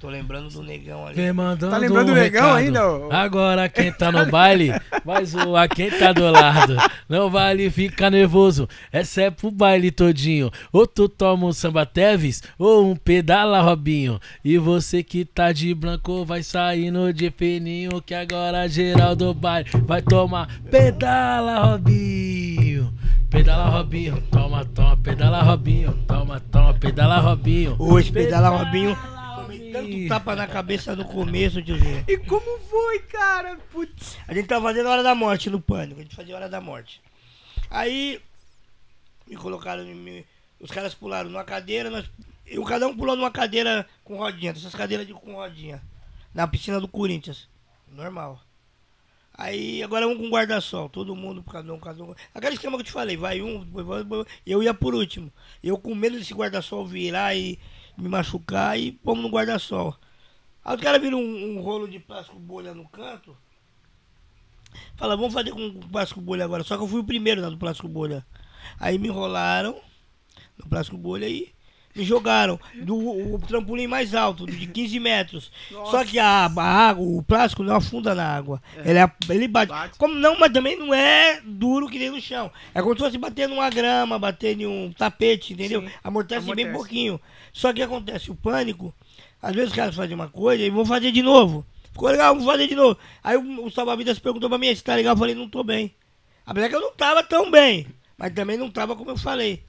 Tô lembrando do negão ali. Vem mandando Tá lembrando um do negão recado. ainda, ô? Agora quem tá no baile vai zoar quem tá do lado. Não vale ficar nervoso, essa é pro baile todinho. Ou tu toma um samba Teves, ou um pedala Robinho. E você que tá de branco vai saindo de fininho. Que agora geral do baile vai tomar pedala Robinho. Pedala Robinho, toma, toma, pedala Robinho, toma, toma, pedala Robinho. Hoje, pedala Robinho. Robinho. Tanto tapa na cabeça no começo, tiozinho. E como foi, cara? Putz. A gente tava fazendo Hora da Morte no Pânico. A gente fazia Hora da Morte. Aí, me colocaram. me- os caras pularam numa cadeira. Nós, eu, cada um pulou numa cadeira com rodinha. Essas cadeiras de, com rodinha. Na piscina do Corinthians. Normal. Aí, agora um com guarda-sol. Todo mundo, cada um, cada um. Aquele esquema que eu te falei. Vai um, depois depois- eu ia por último. Eu com medo desse guarda-sol virar e me machucar. E fomos no guarda-sol. Aí os caras viram um, um rolo de plástico bolha no canto. Fala, vamos fazer com plástico bolha agora. Só que eu fui o primeiro lá do plástico bolha. Aí me enrolaram no plástico bolha e me jogaram do o trampolim mais alto, de 15 metros. Só que a, a água, o plástico não afunda na água. Ele, é- ele bate. Bate. Como não, mas também não é duro que nem no chão. É como se fosse bater numa grama, bater em um tapete, entendeu? Sim. Amortece, bem Amortece. pouquinho. Só que acontece o pânico. Às vezes os caras fazem uma coisa e vão fazer de novo. Ficou legal, vamos fazer de novo. Aí o, o salva-vidas perguntou pra mim se tá legal. Eu falei, não tô bem. Apesar que eu não tava tão bem. Mas também não tava como eu falei.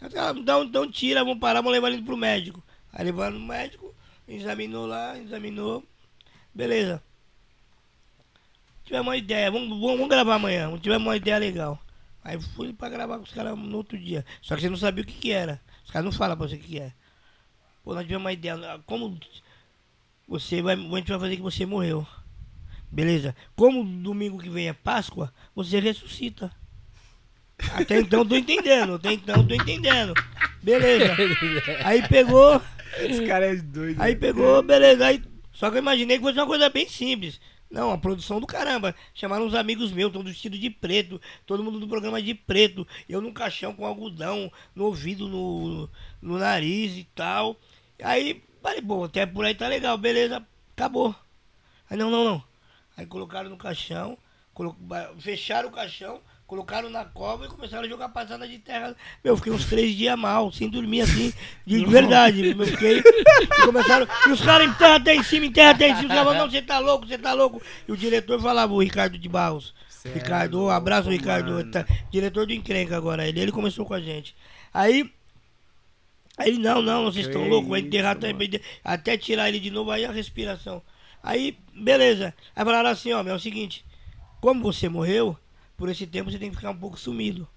Então, então tira, vamos parar, vamos levar ele pro médico. Aí levaram no médico, examinou lá, examinou. Beleza. Tivemos uma ideia, vamos, vamos, vamos gravar amanhã. Tivemos uma ideia legal. Aí fui pra gravar com os caras no outro dia. Só que você não sabia o que, que era. Os caras não falam pra você o que, que é. Pô, nós tivemos uma ideia. Como você vai, a gente vai fazer que você morreu. Beleza? Como domingo que vem é Páscoa, você ressuscita. Até então tô entendendo, até então tô entendendo. Beleza. Aí pegou, Esse cara é doido. aí pegou, beleza. Aí, só que eu imaginei que fosse uma coisa bem simples. Não, a produção do caramba. Chamaram uns amigos meus, todos vestidos de preto, todo mundo do programa de preto. Eu num caixão com algodão no ouvido, no, no nariz e tal. Aí, falei, pô, até por aí tá legal, beleza, acabou. Aí não, não, não. Aí colocaram no caixão, colo- fecharam o caixão, colocaram na cova e começaram a jogar passada de terra. Meu, eu fiquei uns três dias mal, sem dormir assim, de verdade. Eu fiquei. E começaram. E os caras enterra até em cima, enterra até em cima. Os caras falavam, não, você tá louco, você tá louco. E o diretor falava, o Ricardo de Barros. Cê Ricardo, abraço, Ricardo. Tá- diretor do Encrenca agora, ele, ele começou com a gente. Aí. Aí ele, não, não, vocês estão loucos, vai enterrar até, até tirar ele de novo, aí a respiração. Aí, beleza. Aí falaram assim, ó, meu, é o seguinte, como você morreu, por esse tempo você tem que ficar um pouco sumido.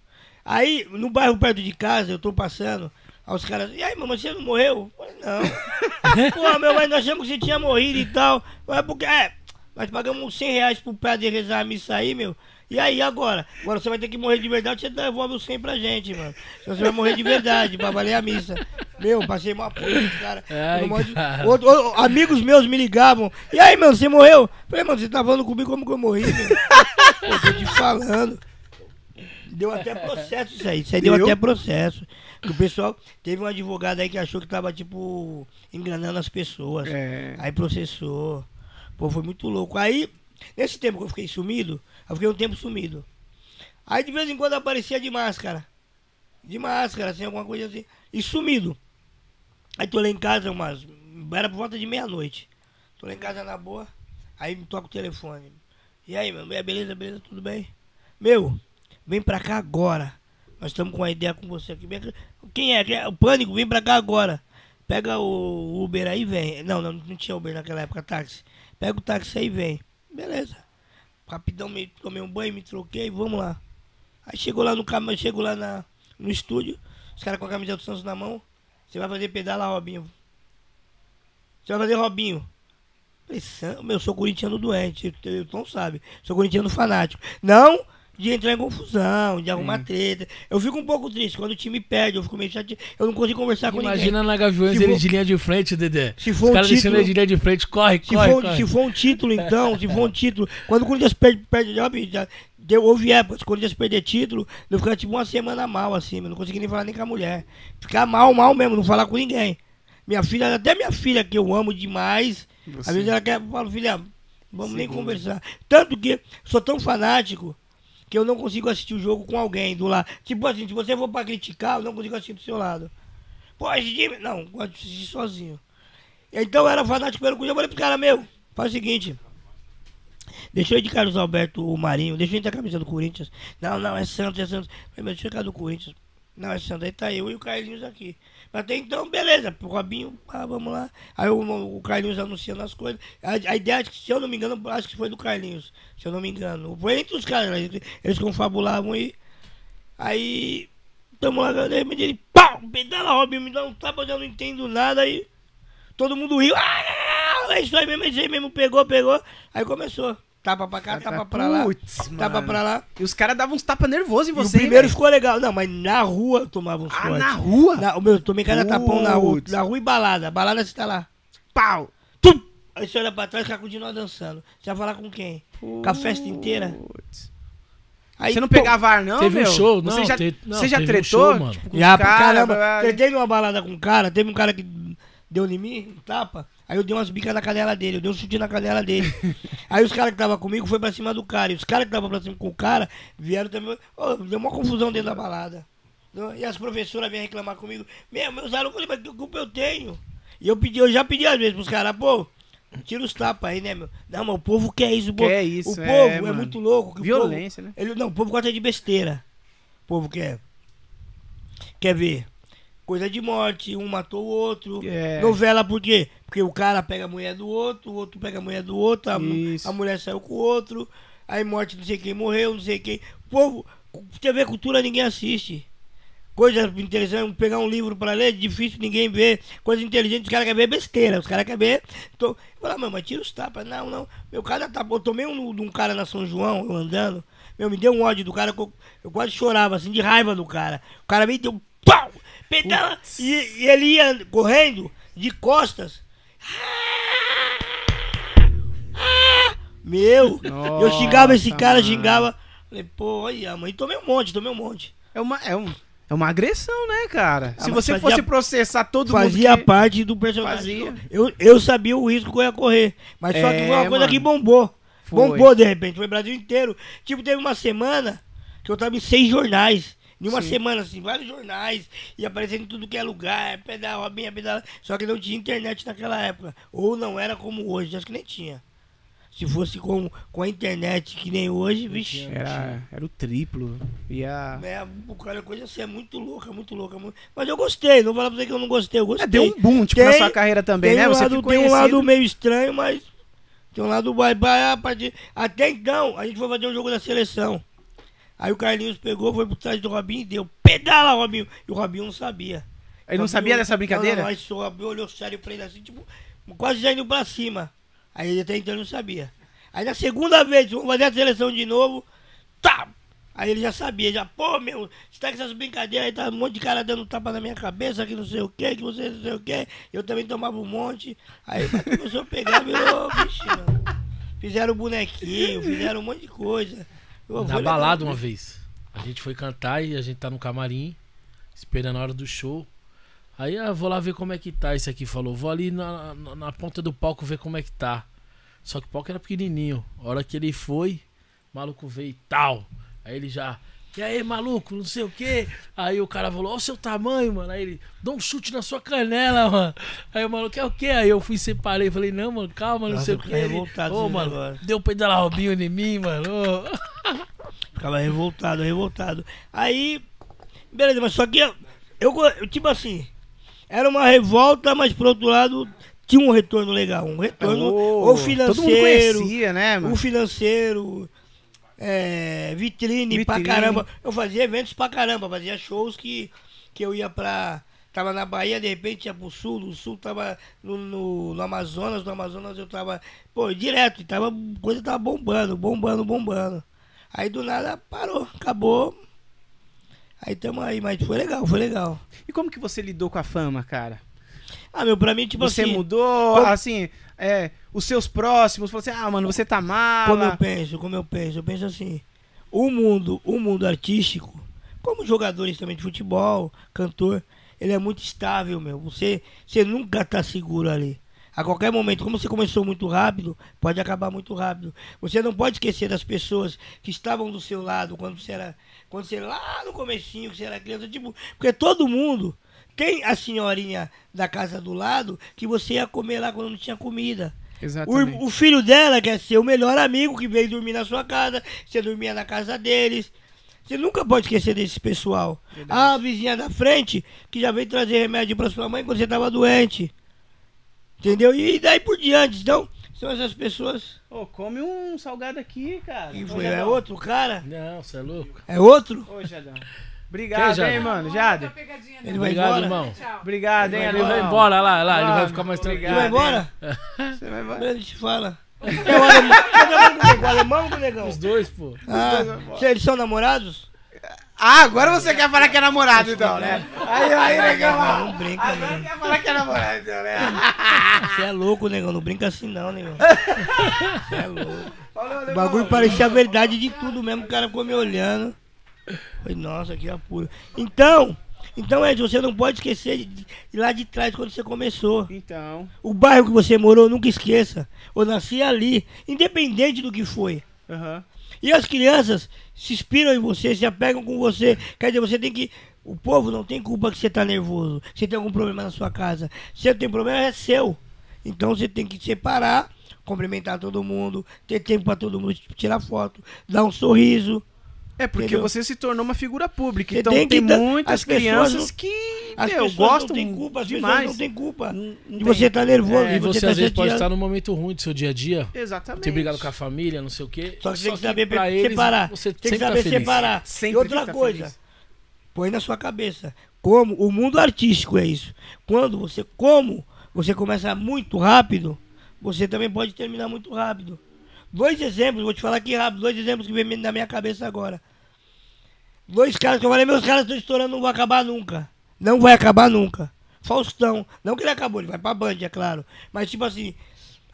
Aí, no bairro perto de casa, eu tô passando, aí os caras, e aí, mamãe, você não morreu? Eu falei, não. [laughs] Pô, meu, mas nós achamos que você tinha morrido e tal. É porque, é, nós pagamos 100 reais pro padre rezar a missa aí, meu. E aí, agora? Agora você vai ter que morrer de verdade, você devolve os 100 pra gente, mano. Senão você vai morrer de verdade, pra valer a missa. Meu, passei uma porra dos caras. Ai, de- cara. Outro- outro- amigos meus me ligavam. E aí, mano, você morreu? Falei, mano, você tá falando comigo como que eu morri, meu? [laughs] Pô, tô te falando. Deu até processo isso aí. Isso aí deu, Deu? até processo. O pessoal, teve um advogado aí que achou que tava, tipo, enganando as pessoas. É. Aí processou. Pô, foi muito louco. Aí, nesse tempo que eu fiquei sumido, eu fiquei um tempo sumido. Aí de vez em quando aparecia de máscara. De máscara, assim, alguma coisa assim. E sumido. Aí tô lá em casa umas. Era por volta de meia-noite. Tô lá em casa na boa. Aí me toca o telefone. E aí, meu, beleza, beleza, tudo bem? Meu, vem pra cá agora. Nós estamos com uma ideia com você aqui. É? Quem é? O pânico, vem pra cá agora. Pega o Uber aí vem. Não, não, não tinha Uber naquela época, táxi. Pega o táxi aí e vem. Beleza. Rapidão, me tomei um banho, me troquei, vamos lá. Aí chegou lá no caminho, chego lá na, no estúdio, os caras com a camisa do Santos na mão. Você vai fazer pedala, Robinho. Você vai fazer Robinho. Falei, "Sam, meu, eu sou corintiano doente, o Tom sabe. Sou corintiano fanático. Não de entrar em confusão, de arrumar treta. Eu fico um pouco triste. Quando o time perde, eu fico meio chateado. Eu não consigo conversar com ninguém. Imagina na Gaviões Se ele for- de linha de frente, Dedé. Se Os for um caras deixando título- ele de linha de frente, corre, Se corre, for, corre. se for um título, então, se for um [laughs] título. Quando o Corinthians perde, perde já, deu, houve épocas, quando o Corinthians perder título, eu ficava tipo uma semana mal, assim, eu não conseguia nem falar nem com a mulher. Ficar mal, mal mesmo, não falar com ninguém. Minha filha, até minha filha, que eu amo demais, às vezes ela quer, eu falo, filha, vamos nem conversar. Tanto que sou tão fanático que eu não consigo assistir o jogo com alguém do lado. Tipo assim, se você for pra criticar, eu não consigo assistir do seu lado. Pô, time. Não, gosto de assistir sozinho. Então eu era fanático pelo Corinthians. Eu falei pro cara, meu, faz o seguinte. Ir de Carlos Alberto o Marinho, deixa eu ir da camisa do Corinthians. Não, não, é Santos, é Santos. Falei, meu, deixa eu do Corinthians. Não, é Santos, aí tá eu e o Carlinhos aqui. Até então, beleza, o Robinho, ah, vamos lá. Aí o, o Carlinhos anunciando as coisas. A, a ideia, é se eu não me engano, acho que foi do Carlinhos, se eu não me engano. Foi entre os caras, né? eles confabulavam e. Aí, tamo lá, de repente ele, pau, pedala, Robinho, me dá um tapa, eu não entendo nada. Aí todo mundo riu. Ah, é isso aí mesmo, é isso aí mesmo, pegou, pegou. Aí começou. Tapa pra cá, tapa pra lá. Putz, Tapa mano. pra lá. E os caras davam uns tapas nervosos em E você. o primeiro hein, ficou legal. Não, mas na rua eu tomava uns? Ah, na rua? Na, o meu, eu tomei cada tapão na rua. Na rua e balada. Balada você tá lá. Pau. Tum! Aí você olha pra trás e fica continuando dançando. Você vai falar com quem? Com a festa inteira? Putz. Aí, Você não pô, pegava ar, não, Teve um meu? show, você não, já, te- não, você já teve um tretou? show, mano. tipo, com Já os pra cara, caramba. blá, Teve numa balada com um cara, teve um cara que deu em mim, um tapa. Aí eu dei umas bicas na canela dele, eu dei um chute na canela dele. [laughs] aí os caras que estavam comigo foi pra cima do cara. E os caras que estavam pra cima com o cara vieram também. Ô, deu uma confusão dentro da balada. E as professoras vieram reclamar comigo. Meu, meus alunos, eu falei, mas que culpa eu tenho? E eu pedi, eu já pedi às vezes pros caras, pô, tira os tapas aí, né, meu? Não, mas o povo quer isso, pô. Quer isso, O povo é, é, muito louco. Violência, né? povo- ele, não, o povo gosta de besteira. O povo quer. Quer ver? Coisa de morte, um matou o outro. É. Novela por quê? Porque o cara pega a mulher do outro, o outro pega a mulher do outro, a, a mulher saiu com o outro, aí morte não sei quem morreu, não sei quem. O povo, TV Cultura ninguém assiste. Coisa interessante, pegar um livro pra ler, difícil ninguém vê. Coisa inteligente, os caras querem ver besteira, os caras querem ver. Tô... Fala, meu, mas tira os tapas. Não, não. Meu cara tá. Eu tomei um de um cara na São João, eu andando. Meu, me deu um ódio do cara, eu quase chorava, assim, de raiva do cara. O cara me deu. Pau! Pedala! E, e ele ia correndo de costas. Meu! eu xingava esse Nossa, cara, mano. xingava. Falei, pô, olha, mãe, tomei um monte, tomei um monte. É uma, é, um, é uma agressão, né, cara? Ah, Se você fazia- fosse processar todo Fazia mundo. que- parte do personagem. Fazia. Eu, eu sabia o risco que eu ia correr. Mas só que É, foi uma coisa mano. que bombou. Foi. Bombou de repente, foi o Brasil inteiro. Tipo, teve uma semana que eu tava em seis jornais. Em uma Sim. semana, assim, vários jornais. E aparecendo em tudo que é lugar, pedal, Robinha, pedal. Só que não tinha internet naquela época. Ou não era como hoje, acho que nem tinha. Se fosse com, com a internet que nem hoje, vixe. Era, era o triplo. Ia. É, o cara coisa assim, é muito louca, muito louca. muito- Mas eu gostei, não vou falar pra você que eu não gostei, eu gostei. É, deu um boom, tipo, na Tem- sua carreira também, né? Um Você lado, ficou tem um conhecido. lado meio estranho, mas tem um lado vai a partir. Até então, a gente foi fazer um jogo da seleção. Aí o Carlinhos pegou, foi por trás do Robinho e deu. Pedala, Robinho! E o Robinho não sabia. Ele não Robinho- sabia dessa brincadeira? Não, não, o Robinho olhou sério pra ele assim, tipo, quase já indo pra cima. Aí ele até então não sabia. Aí na segunda vez, vamos fazer a seleção de novo, tá! Aí ele já sabia, já, pô, meu, você tá com essas brincadeiras aí, tá um monte de cara dando tapa na minha cabeça, que não sei o que, que você não sei o que. Eu também tomava um monte. Aí começou a pegar, virou [laughs] bichinho. Fizeram bonequinho, fizeram um monte de coisa. Na balada uma vez. A gente foi cantar e a gente tá no camarim, esperando a hora do show. Aí eu vou lá ver como é que tá. Esse aqui falou, vou ali na, na, na ponta do palco ver como é que tá. Só que o palco era pequenininho. A hora que ele foi, o maluco veio e tal. Aí ele já, e aí, maluco, não sei o que. Aí o cara falou, ó o seu tamanho, mano. Aí ele, dá um chute na sua canela, mano. Aí o maluco, é o quê? Aí eu fui separei, falei, não, mano, calma, não Nossa, sei o fiquei Ele, Ô, mano, negócio. deu pedalar Robinho em mim, mano. ô." [laughs] Ficava revoltado, revoltado. Aí, beleza, mas só que eu, eu, tipo assim, era uma revolta, mas por outro lado tinha um retorno legal. Um retorno Ô, ou Todo mundo financeiro, conhecia, né, mano? o financeiro, é, vitrine, pra Vitrine. caramba. Eu fazia eventos pra caramba, fazia shows que, que eu ia pra, tava na Bahia, de repente ia pro sul, do sul tava no, no, no Amazonas, no Amazonas eu tava, pô, direto, e tava, coisa tava bombando, bombando, bombando. Aí do nada parou, acabou. Aí tamo aí, mas foi legal, foi legal. E como que você lidou com a fama, cara? Ah, meu, pra mim, tipo você assim. mudou, como- assim, é, os seus próximos, falou assim, ah, mano, você tá mal. Como eu penso, como eu penso, eu penso assim, o mundo, o mundo artístico, como jogadores também de futebol, cantor, ele é muito estável, meu. Você, você nunca tá seguro ali. A qualquer momento, como você começou muito rápido, pode acabar muito rápido. Você não pode esquecer das pessoas que estavam do seu lado quando você era, quando você lá no comecinho, que você era criança, tipo, porque todo mundo tem a senhorinha da casa do lado que você ia comer lá quando não tinha comida. Exatamente. O, o filho dela quer ser o melhor amigo que veio dormir na sua casa. Você dormia na casa deles. Você nunca pode esquecer desse pessoal. A vizinha da frente que já veio trazer remédio pra sua mãe quando você tava doente. Entendeu? E daí por diante. Então, são essas pessoas. Ô, come um salgado aqui, cara. E foi, é outro cara? Não, você é louco. É outro? Ô, Jadão. Obrigado, Quem, hein, mano. Jade. Ele vai Obrigado, embora? irmão. Obrigado, hein, Ele Ele vai embora olha lá, olha lá, ele vai ficar mais Ele tranquilo. vai Obrigado, embora? Você vai embora. Ele te fala. É o alemão. Comigo, o alemão o negão? Os dois, pô. Ah, eles são namorados? Ah, agora você quer falar que é namorado, então, né? Aí, aí, negão. Não, não brinca, Agora não. quer falar que é namorado, então, né? Você é louco, negão. Não brinca assim não, negão. [laughs] Você é louco. Falou, O bagulho parecia a verdade de tudo mesmo, o cara ficou me olhando. Falei, nossa, que apuro. Então, então, Ed, você não pode esquecer de, de lá de trás quando você começou. Então, O bairro que você morou, nunca esqueça. Eu nasci ali, independente do que foi. aham. E as crianças se inspiram em você, se apegam com você. Quer dizer, você tem que. O povo não tem culpa que você tá nervoso. Você tem algum problema na sua casa. Se você tem problema, é seu. Então você tem que separar, cumprimentar todo mundo, ter tempo pra todo mundo tirar foto, dar um sorriso. É porque Entendeu? você se tornou uma figura pública. Você então tem tem, muitas crianças não- que As meu, gostam não culpa, demais. não têm culpa. Não- tem. você tá nervoso, É, E você, você tá às vezes pode estar num momento ruim do seu dia a dia. Exatamente. Ter brigado com a família, não sei o quê. Só que você tem que saber pra separar. você tem que sempre tá saber feliz. separar. Sempre e outra tem tá coisa, feliz. põe na sua cabeça. Como o mundo artístico é isso. Quando você, como você começa muito rápido, você também pode terminar muito rápido. Dois exemplos, vou te falar aqui rápido, dois exemplos que vem na minha cabeça agora. Dois caras que eu falei, meus caras estão estourando, não vai acabar nunca. Não vai acabar nunca. Faustão, não que ele acabou, ele vai pra Band, é claro. Mas tipo assim,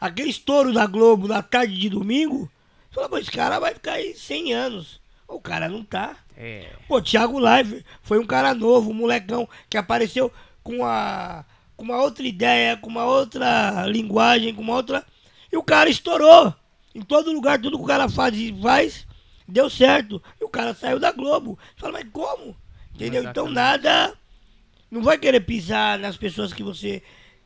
aquele estouro da Globo na tarde de domingo, você fala, pô, esse cara vai ficar aí 100 anos. O cara não tá. É. Pô, Thiago Live foi um cara novo, um molecão que apareceu com a com uma outra ideia, com uma outra linguagem, com uma outra. E o cara estourou. Em todo lugar, tudo que o cara faz, faz deu certo. E o cara saiu da Globo. Você fala, mas como? Entendeu? Então Exatamente. nada. Não vai querer pisar nas pessoas que você.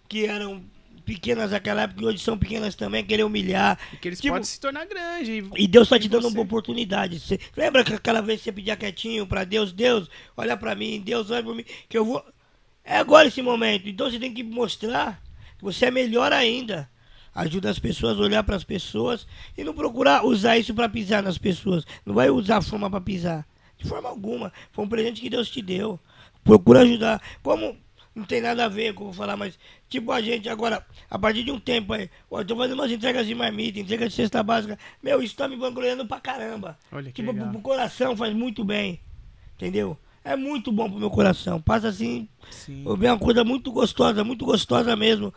que eram pequenas naquela época e hoje são pequenas também, querer humilhar. Porque eles Tipo, podem se tornar grandes. e Deus tá te dando você? uma oportunidade. Você, lembra que aquela vez que você pedia quietinho pra Deus? Deus, olha pra mim, Deus, olha pra mim, que eu vou. É agora esse momento. Então você tem que mostrar que você é melhor ainda. Ajuda as pessoas a olhar pras pessoas e não procurar usar isso pra pisar nas pessoas. Não vai usar a fama pra pisar. De forma alguma. Foi um presente que Deus te deu. Procura ajudar. Como não tem nada a ver com eu vou falar, mas tipo a gente agora, a partir de um tempo aí, ó, tô fazendo umas entregas de marmita, entrega de cesta básica. Meu, isso tá me vangloriando pra caramba. Olha que tipo, pro, pro coração faz muito bem. Entendeu? É muito bom pro meu coração. Passa assim, Sim. é uma coisa muito gostosa, muito gostosa mesmo.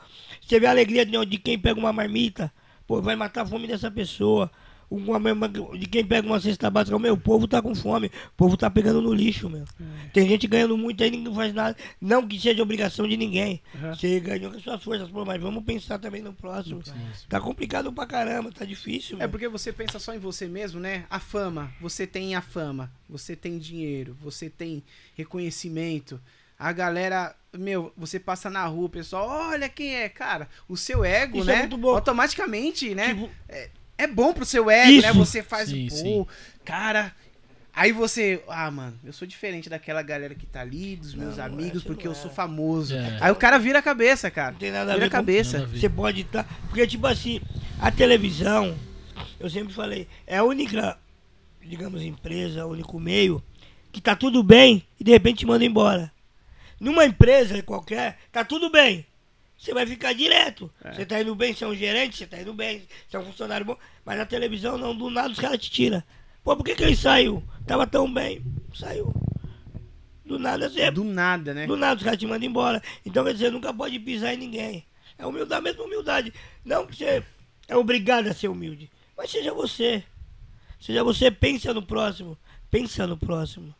Você vê a alegria de, quem pega uma marmita, pô, vai matar a fome dessa pessoa. Uma, de quem pega uma cesta básica, meu, o povo tá com fome, o povo tá pegando no lixo, meu. É. Tem gente ganhando muito aí, ninguém faz nada. Não que seja obrigação de ninguém. Aham. Você ganhou com as suas forças, pô, mas vamos pensar também no próximo. Tá complicado pra caramba, tá difícil. É meu. porque você pensa só em você mesmo, né? A fama. Você tem a fama. Você tem dinheiro. Você tem reconhecimento. A galera, meu, você passa na rua, o pessoal, olha quem é, cara. O seu ego, Isso é né? muito bom. Automaticamente, né? Tipo, É, é bom pro seu ego, Isso. né? Você faz, Sim, pô, sim. cara. Aí você, ah, mano, eu sou diferente daquela galera que tá ali, dos meus Não, amigos, essa porque eu é. sou famoso. É. Aí o cara vira a cabeça, cara. Não tem nada a vira a ver com- cabeça. A ver. Você pode estar. Porque, tipo assim, a televisão, eu sempre falei, é a única, digamos, empresa, o único meio que tá tudo bem e de repente te manda embora. Numa empresa qualquer, tá tudo bem. Você vai ficar direto. Você tá indo bem, você é um gerente, você tá indo bem, você é um funcionário bom. Mas na televisão, não, do nada os caras te tiram. Pô, por que, que ele saiu? Tava tão bem. Saiu. Do nada você. Do nada, né? Do nada os caras te mandam embora. Então quer dizer, nunca pode pisar em ninguém. É humildade, mesmo humildade. Não que você é obrigado a ser humilde. Mas seja você. Seja você, pensa no próximo. Pensa no próximo.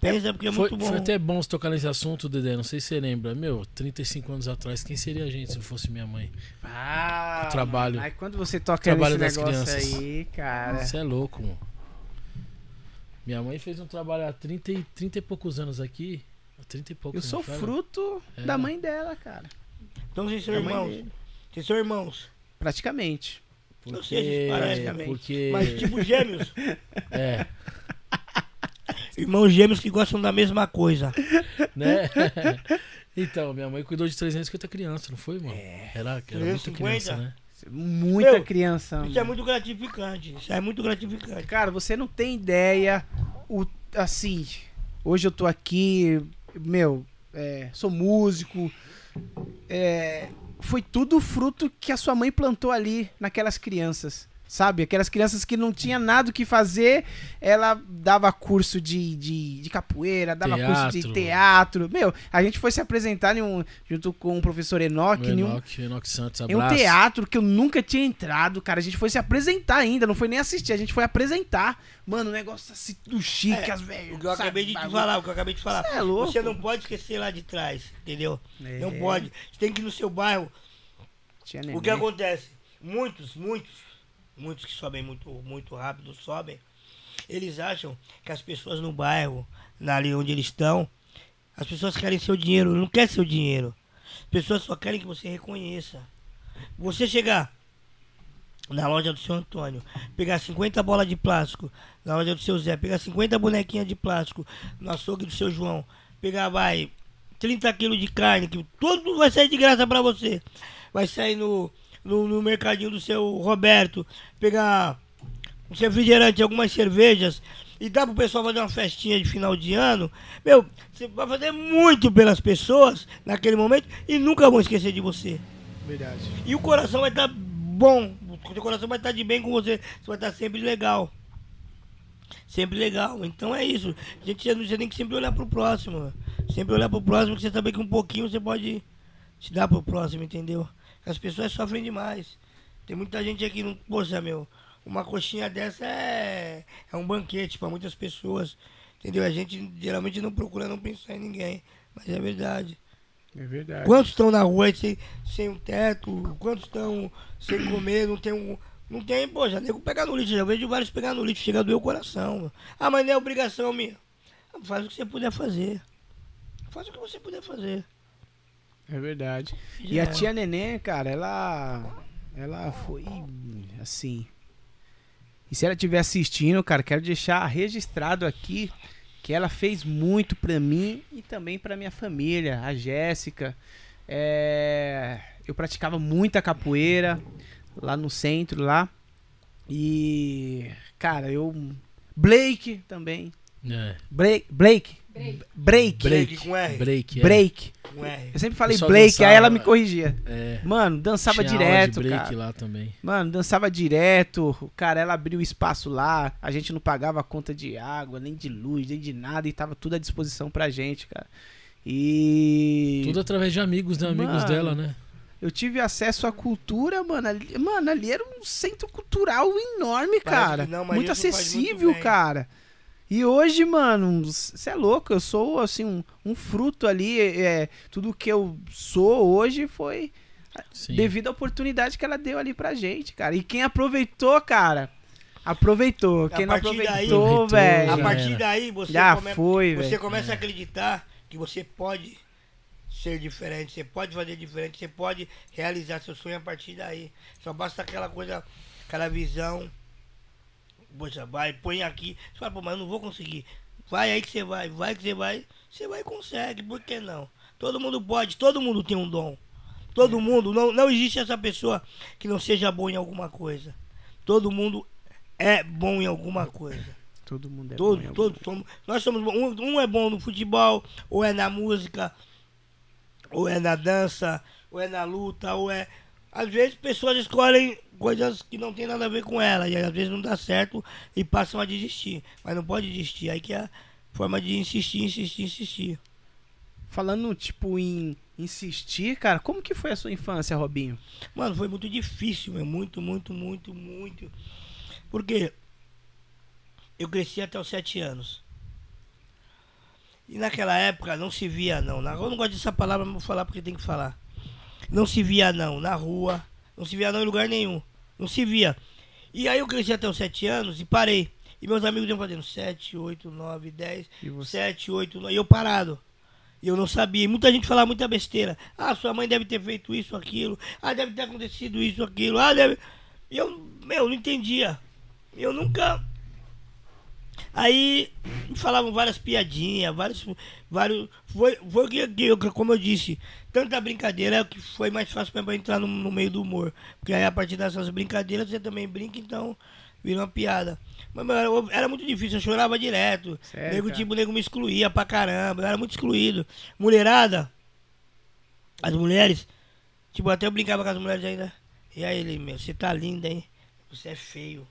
Pensa porque é Foi, muito bom. foi até bom você tocar nesse assunto, Dedé. Não sei se você lembra. Meu, 35 anos atrás, quem seria a gente se fosse minha mãe? Ah, Trabalho. mano. Aí quando você toca Trabalho nesse das negócio crianças. aí, cara. Você é louco, mano. Minha mãe fez um trabalho há 30 e, 30 e poucos anos aqui. Há 30 e poucos Eu sou faz? fruto É. da mãe dela, cara. Então vocês são Da irmãos. Vocês são irmãos. Praticamente. Não sei também. Porque. Mas tipo gêmeos. É, [laughs] irmãos gêmeos que gostam da mesma coisa. né? [laughs] então, minha mãe cuidou de 350 crianças, não foi, mano? É. Era, era muita 350? criança, né? Muita Meu, criança. Isso é mano. muito gratificante. Isso é muito gratificante. Cara, você não tem ideia. O, assim, hoje eu tô aqui, meu, é, sou músico. é, foi tudo fruto que a sua mãe plantou ali naquelas crianças. Sabe? Aquelas crianças que não tinha nada o que fazer, ela dava curso de, de, de capoeira, dava curso de Teatro. teatro. Meu, a gente foi se apresentar em um, junto com o professor Enoch, O em um, Enoch, Enoch Santos, em um abraço. teatro que eu nunca tinha entrado, cara. A gente foi se apresentar ainda, não foi nem assistir, a gente foi apresentar. Mano, um negócio assim do chique, É, as velhas. O que eu acabei de te falar, o que eu acabei de falar. Cê é louco. Você não pode esquecer lá de trás, entendeu? É. Não pode. Você tem que ir no seu bairro. Tinha O neném. que acontece? Muitos, muitos, muitos que sobem muito, muito rápido, sobem. Eles acham que as pessoas no bairro, ali onde eles estão, as pessoas querem seu dinheiro, não quer seu dinheiro. As pessoas só querem que você reconheça. Você chegar na loja do seu Antônio, pegar 50 bolas de plástico, na loja do seu Zé, pegar 50 bonequinhas de plástico, no açougue do seu João, pegar, vai, 30 quilos de carne, que tudo vai sair de graça pra você. Vai sair no, no, no mercadinho do seu Roberto, pegar um refrigerante, algumas cervejas, e dá pro pessoal fazer uma festinha de final de ano, meu, você vai fazer muito pelas pessoas naquele momento e nunca vão esquecer de você. Verdade. E o coração vai estar bom. O seu coração vai estar de bem com você. Você vai estar sempre legal. Sempre legal. Então é isso. A gente você tem que sempre olhar pro próximo. Sempre olhar pro próximo, que você sabe que um pouquinho você pode se dar pro próximo, entendeu? As pessoas sofrem demais. Tem muita gente aqui, não, poxa, meu, uma coxinha dessa é, é um banquete para muitas pessoas. Entendeu? A gente geralmente não procura não pensar em ninguém. Mas é verdade. É verdade. Quantos estão na rua sem, sem um teto? Quantos estão sem comer? Não tem um. Não tem, já nego pegar no lixo, já vejo vários pegar no lixo, chega a doer o coração. Ah, mas não é obrigação minha. Faz o que você puder fazer. Faz o que você puder fazer. É verdade. E a tia Neném, cara, ela. Ela foi. Assim. E se ela estiver assistindo, cara, quero deixar registrado aqui que ela fez muito pra mim e também pra minha família, a Jéssica. É, Eu praticava muita capoeira lá no centro, lá. E. Cara, eu. Blake também. É. Blake. Blake. Break. Break com R. Break. é. Break. Com R. Eu sempre falei Pessoal Blake, dançava- aí ela me corrigia. É. Mano, dançava Tinha aula direto, de break cara. lá também. Mano, dançava direto. Cara, ela abriu espaço lá. A gente não pagava conta de água, nem de luz, nem de nada. E tava tudo à disposição pra gente, cara. E. Tudo através de amigos, né? Amigos Mano, dela, né? Eu tive acesso à cultura, mano. Ali, mano, ali era um centro cultural enorme, Parece cara. não, mas muito acessível, muito bem. cara. E hoje, mano, você é louco. Eu sou, assim, um, um fruto ali. É, tudo que eu sou hoje foi Sim. devido à oportunidade que ela deu ali pra gente, cara. E quem aproveitou, cara, aproveitou. A Quem não aproveitou, velho, A partir daí você, já come- foi, você começa a acreditar que você pode ser diferente, você pode fazer diferente, você pode realizar seu sonho a partir daí. Só basta aquela coisa, aquela visão. Poxa, vai, põe aqui. Você fala, pô, mas eu não vou conseguir. Vai aí que você vai, vai que você vai. Você vai e consegue, por que não? Todo mundo pode, todo mundo tem um dom. Todo mundo, não, não existe essa pessoa que não seja boa em alguma coisa. Todo mundo é bom em alguma coisa. Todo mundo é Todos, bom em todos somos. Nós somos. Um, um é bom no futebol, ou é na música, ou é na dança, ou é na luta, ou é. Às vezes pessoas escolhem coisas que não tem nada a ver com ela, e às vezes não dá certo e passam a desistir. Mas não pode desistir, aí que é a forma de insistir, insistir, insistir. Falando, tipo, em insistir, cara, como que foi a sua infância, Robinho? Mano, foi muito difícil, meu. Muito, muito, muito, muito. Porque eu cresci até os sete anos. E naquela época não se via não. Eu não gosto dessa palavra, mas vou falar porque tem que falar. Não se via não na rua. Não se via não em lugar nenhum. Não se via. E aí eu cresci até os sete anos e parei. E meus amigos iam fazendo sete, oito, nove, dez, E você? sete, oito, nove, e eu parado. E eu não sabia. E muita gente falava muita besteira. Ah, sua mãe deve ter feito isso, aquilo. Ah, deve ter acontecido isso, aquilo. Ah, deve. E eu, meu, não entendia. Eu nunca. Aí falavam várias piadinhas, vários. vários foi foi que, como eu disse, tanta brincadeira é o que foi mais fácil eu entrar no, no meio do humor. Porque aí a partir dessas brincadeiras você também brinca, então vira uma piada. Mas meu, era, muito difícil, eu chorava direto. Sério, nego, tipo, nego me excluía pra caramba, eu era muito excluído. Mulherada, as mulheres, tipo, até eu brincava com as mulheres ainda. E aí ele, meu, você tá linda, hein? Você é feio.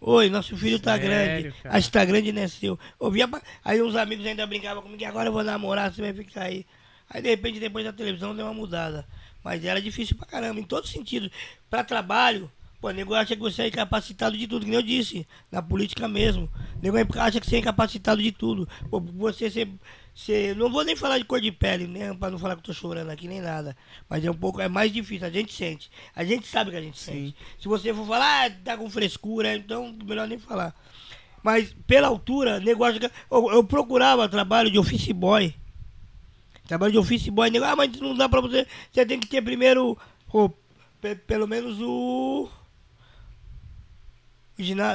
Oi, nosso filho tá Sério, grande. cara? Acho que tá grande né, seu. Ouvia, aí uns amigos ainda brincavam comigo, "E agora eu vou namorar, você vai ficar aí. Aí de repente depois da televisão deu uma mudada. Mas era difícil pra caramba, em todos os sentidos. Pra trabalho, pô, nego acha que você é incapacitado de tudo, que nem eu disse, na política mesmo. Nego acha que você é incapacitado de tudo. Pô, você ser. Ser não vou nem falar de cor de pele, né? Pra não falar que eu tô chorando aqui nem nada. Mas é um pouco, é mais difícil, a gente sente. A gente sabe que a gente sente. Se você for falar, ah, tá com frescura, então melhor nem falar. Mas pela altura, negócio. Eu, eu procurava trabalho de office boy. Trabalho de office boy, nego, ah, mas não dá pra você. Você tem que ter primeiro. pelo menos o.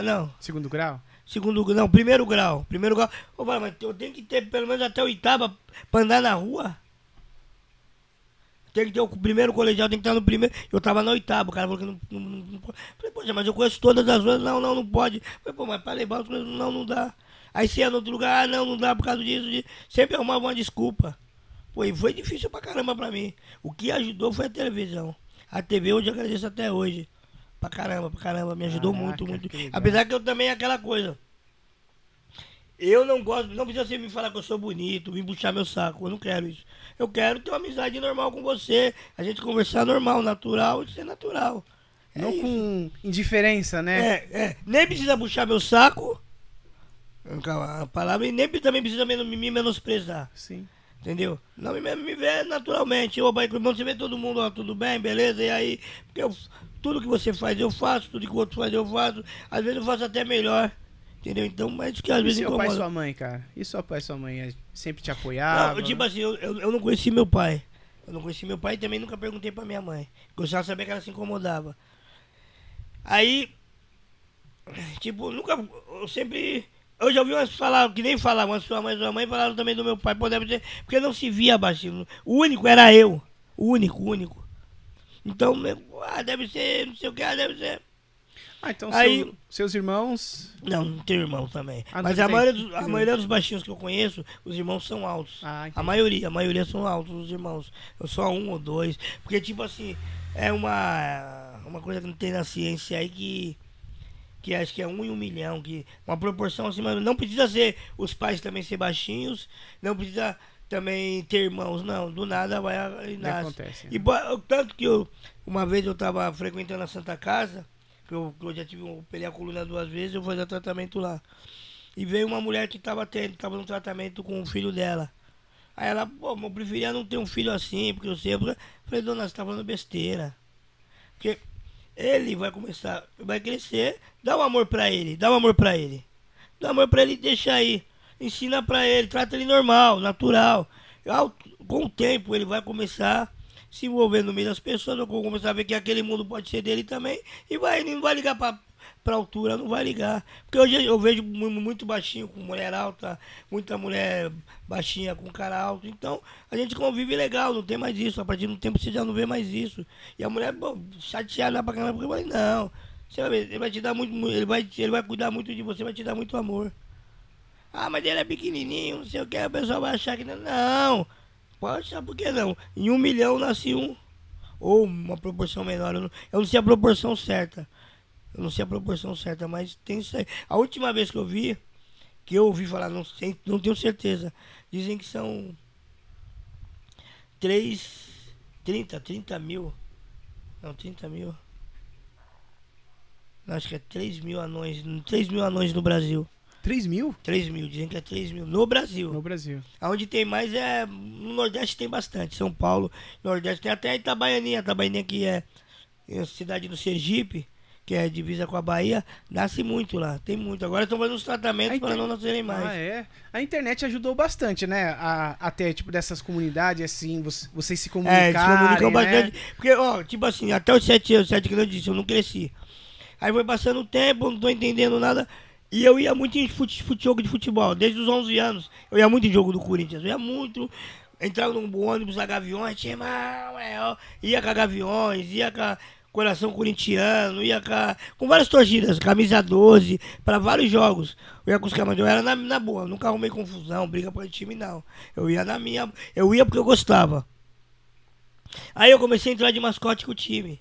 Não, Segundo grau? Segundo não, primeiro grau. Primeiro grau. Ô, pai, mas eu tenho que ter pelo menos até oitava pra andar na rua. Tem que ter o primeiro colegial, tem que estar no primeiro. Eu tava na oitava, o cara falou que não, não, não, não pode. Falei, poxa, mas eu conheço todas as outras. Não, não, não pode. Falei, pô, mas pra levar as coisas, não, não dá. Aí você ia no outro lugar, ah, não, não dá por causa disso. disso. Sempre arrumava uma desculpa. E foi difícil pra caramba pra mim. O que ajudou foi a televisão. A TV hoje eu agradeço até hoje. Pra caramba, pra caramba. Me ajudou Caraca, muito, muito. que. Apesar que eu também é aquela coisa. Eu não gosto, não precisa você me falar que eu sou bonito, me puxar meu saco. Eu não quero isso. Eu quero ter uma amizade normal com você. A gente conversar normal, natural e ser natural. É Não isso. com indiferença, né? É, é. Nem precisa puxar meu saco. A palavra, e nem também precisa me, me menosprezar. Sim. Entendeu? Não me, me vê naturalmente. Ô, pai, quando você vê todo mundo, ó, tudo bem, beleza? E aí, porque eu, tudo que você faz eu faço, tudo que o outro faz eu faço. Às vezes eu faço até melhor. Entendeu? Então, mas que às E vezes seu pai e sua mãe, cara? E seu pai e sua mãe é- sempre te apoiavam? Não, tipo assim, eu, eu, eu não conheci meu pai. Eu não conheci meu pai e também nunca perguntei pra minha mãe. Gostava de saber que ela se incomodava. Aí, tipo, nunca. Eu sempre. Eu já ouvi umas falar, que nem falavam, sua mãe e sua mãe falaram também do meu pai, pô, deve porque não se via baixinho. O único era eu. O único, o único. Então, ah, deve ser, não sei o que, ah, deve ser. Ah, então Aí- seu- seus irmãos. Não, não tenho irmão também. Ah, Mas tem? a maioria, dos, a maioria dos baixinhos que eu conheço, os irmãos são altos. Ah, A maioria, a maioria são altos os irmãos. Eu só um ou dois. Porque, tipo assim, é uma, uma coisa que não tem na ciência aí que. Que acho que é um em um milhão. Que uma proporção assim, mas não precisa ser os pais também ser baixinhos. Não precisa também ter irmãos, não. Do nada vai e nasce. acontece. E bo- eu- tanto que eu, uma vez eu tava frequentando a Santa Casa, que eu, que eu já tive, eu operei a coluna duas vezes, eu fazia tratamento lá. E veio uma mulher que tava tendo, tava no tratamento com o filho dela. Aí ela, pô, eu preferia não ter um filho assim, porque eu sempre. Eu falei, dona, você tá falando besteira. Porque ele vai começar, vai crescer, dá um amor pra ele, dá um amor pra ele. Dá amor pra ele e deixa aí. Ensina pra ele, trata ele normal, natural. Com o tempo ele vai começar se envolver no meio das pessoas, vai começar a ver que aquele mundo pode ser dele também. E vai, ele não vai ligar pra, pra altura, não vai ligar. Porque hoje eu vejo mu- muito baixinho com mulher alta, muita mulher baixinha com cara alto. Então a gente convive legal, não tem mais isso. A partir do tempo você já não vê mais isso. E a mulher, pô, chateada pra caramba, porque falei, não. Você vai ver, ele vai te dar muito, mu- ele vai, ele vai cuidar muito de você, vai te dar muito amor. Ah, mas ele é pequenininho, não sei o que, o pessoal vai achar que não. Não, pode achar por que não. Em um milhão nasce um. Ou uma proporção menor. Eu não, eu não sei a proporção certa. Eu não sei a proporção certa, mas tem isso aí. A última vez que eu vi, que eu ouvi falar, não, sei, não tenho certeza. Dizem que são 3, 30, 30 mil. Não, 30 mil. Não, acho que é 3 mil anões. 3 mil anões no Brasil. 3 mil 3 mil, dizem que é 3 mil no Brasil. no Brasil. Onde tem mais é. No Nordeste tem bastante. São Paulo, Nordeste. Tem até Itabaianinha. Itabaianinha que é, é cidade do Sergipe, que é divisa com a Bahia. Nasce muito lá. Tem muito. Agora estão fazendo os tratamentos para não nascerem mais. Ah, é. A internet ajudou bastante, né? A, até, tipo, dessas comunidades, assim, vocês, se É, comunicarem, eles comunicam né? bastante. Porque, ó, tipo assim, até os 7 anos, 7 que eu disse, eu não cresci. Aí foi passando o tempo, não tô entendendo nada. E eu ia muito em fute, fute- jogo de futebol, desde os 11 anos. Eu ia muito em jogo do Corinthians, eu ia muito. Entrava num ônibus da Gaviões, irmão, é, ó, ia com a Gaviões, ia com a Coração Corintiano, ia com, a- com várias torcidas, camisa 12, para vários jogos. Eu ia com os caras, eu era na, na boa, nunca arrumei confusão, briga por time, não. Eu ia na minha, eu ia porque eu gostava. Aí eu comecei a entrar de mascote com o time.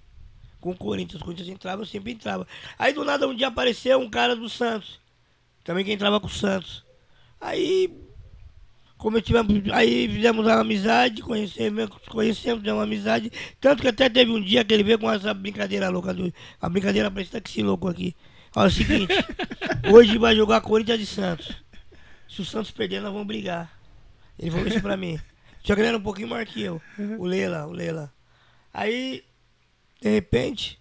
Com o Corinthians. O Corinthians entrava, eu sempre entrava. Aí do nada um dia apareceu um cara do Santos. Também que entrava com o Santos. Aí. Como eu tivemos, aí fizemos uma amizade, conhecemos, conhecemos, demos uma amizade. Tanto que até teve um dia que ele veio com essa brincadeira louca. Do, a brincadeira parece que esse louco aqui. Olha é o seguinte, [laughs] hoje vai jogar Corinthians e Santos. Se o Santos perder, nós vamos brigar. Ele falou isso pra mim. Só que ele era um pouquinho maior que eu. O Lela, o Lela. Aí, de repente,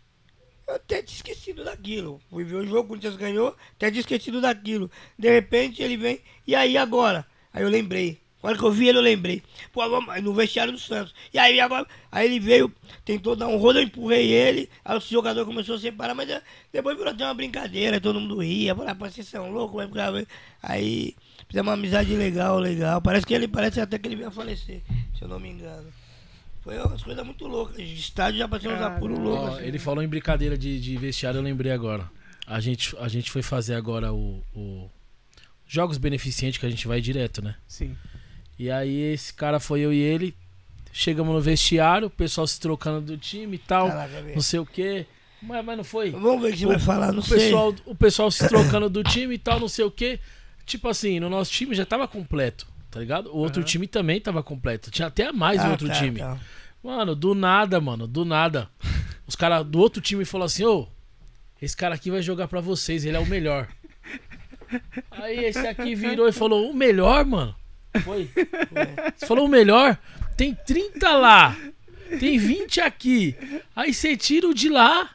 eu até tinha esquecido daquilo. Fui ver o jogo, o Corinthians ganhou, até tinha esquecido daquilo. De repente ele vem, e aí agora? Aí eu lembrei. Hora que eu vi ele, eu lembrei. Pô, no vestiário do Santos. E aí agora, aí ele veio, tentou dar um rolo, eu empurrei ele, aí o jogador começou a separar, mas eh, depois virou até uma brincadeira, todo mundo ria, falava, "Pô, vocês são loucos, vai. Aí fizemos uma amizade legal, legal. Parece que ele parece até que ele veio a falecer, se eu não me engano. Foi umas coisas muito loucas. De estádio já passamos uns apuros loucos. assim. ele falou em brincadeira de, de vestiário, eu lembrei agora. A gente, a gente foi fazer agora o, o Jogos Beneficentes, que a gente vai direto, né? Sim. E aí esse cara foi eu e ele. Chegamos no vestiário, o pessoal se trocando do time e tal. Caraca, não sei o quê. Mas, mas não foi. Vamos ver o que você vai falar, não o sei. pessoal, o pessoal se trocando do time e tal, não sei o quê. Tipo assim, no nosso time já tava completo, tá ligado? O outro time também tava completo. Tinha até mais Ah, outro tá, time. tá. Mano, do nada, mano, do nada. Os caras do outro time falaram assim: ô, esse cara aqui vai jogar pra vocês, ele é o melhor. Aí esse aqui virou e falou: o melhor, mano? Foi. Você falou o melhor? Tem 30 lá, tem 20 aqui. Aí você tira o de lá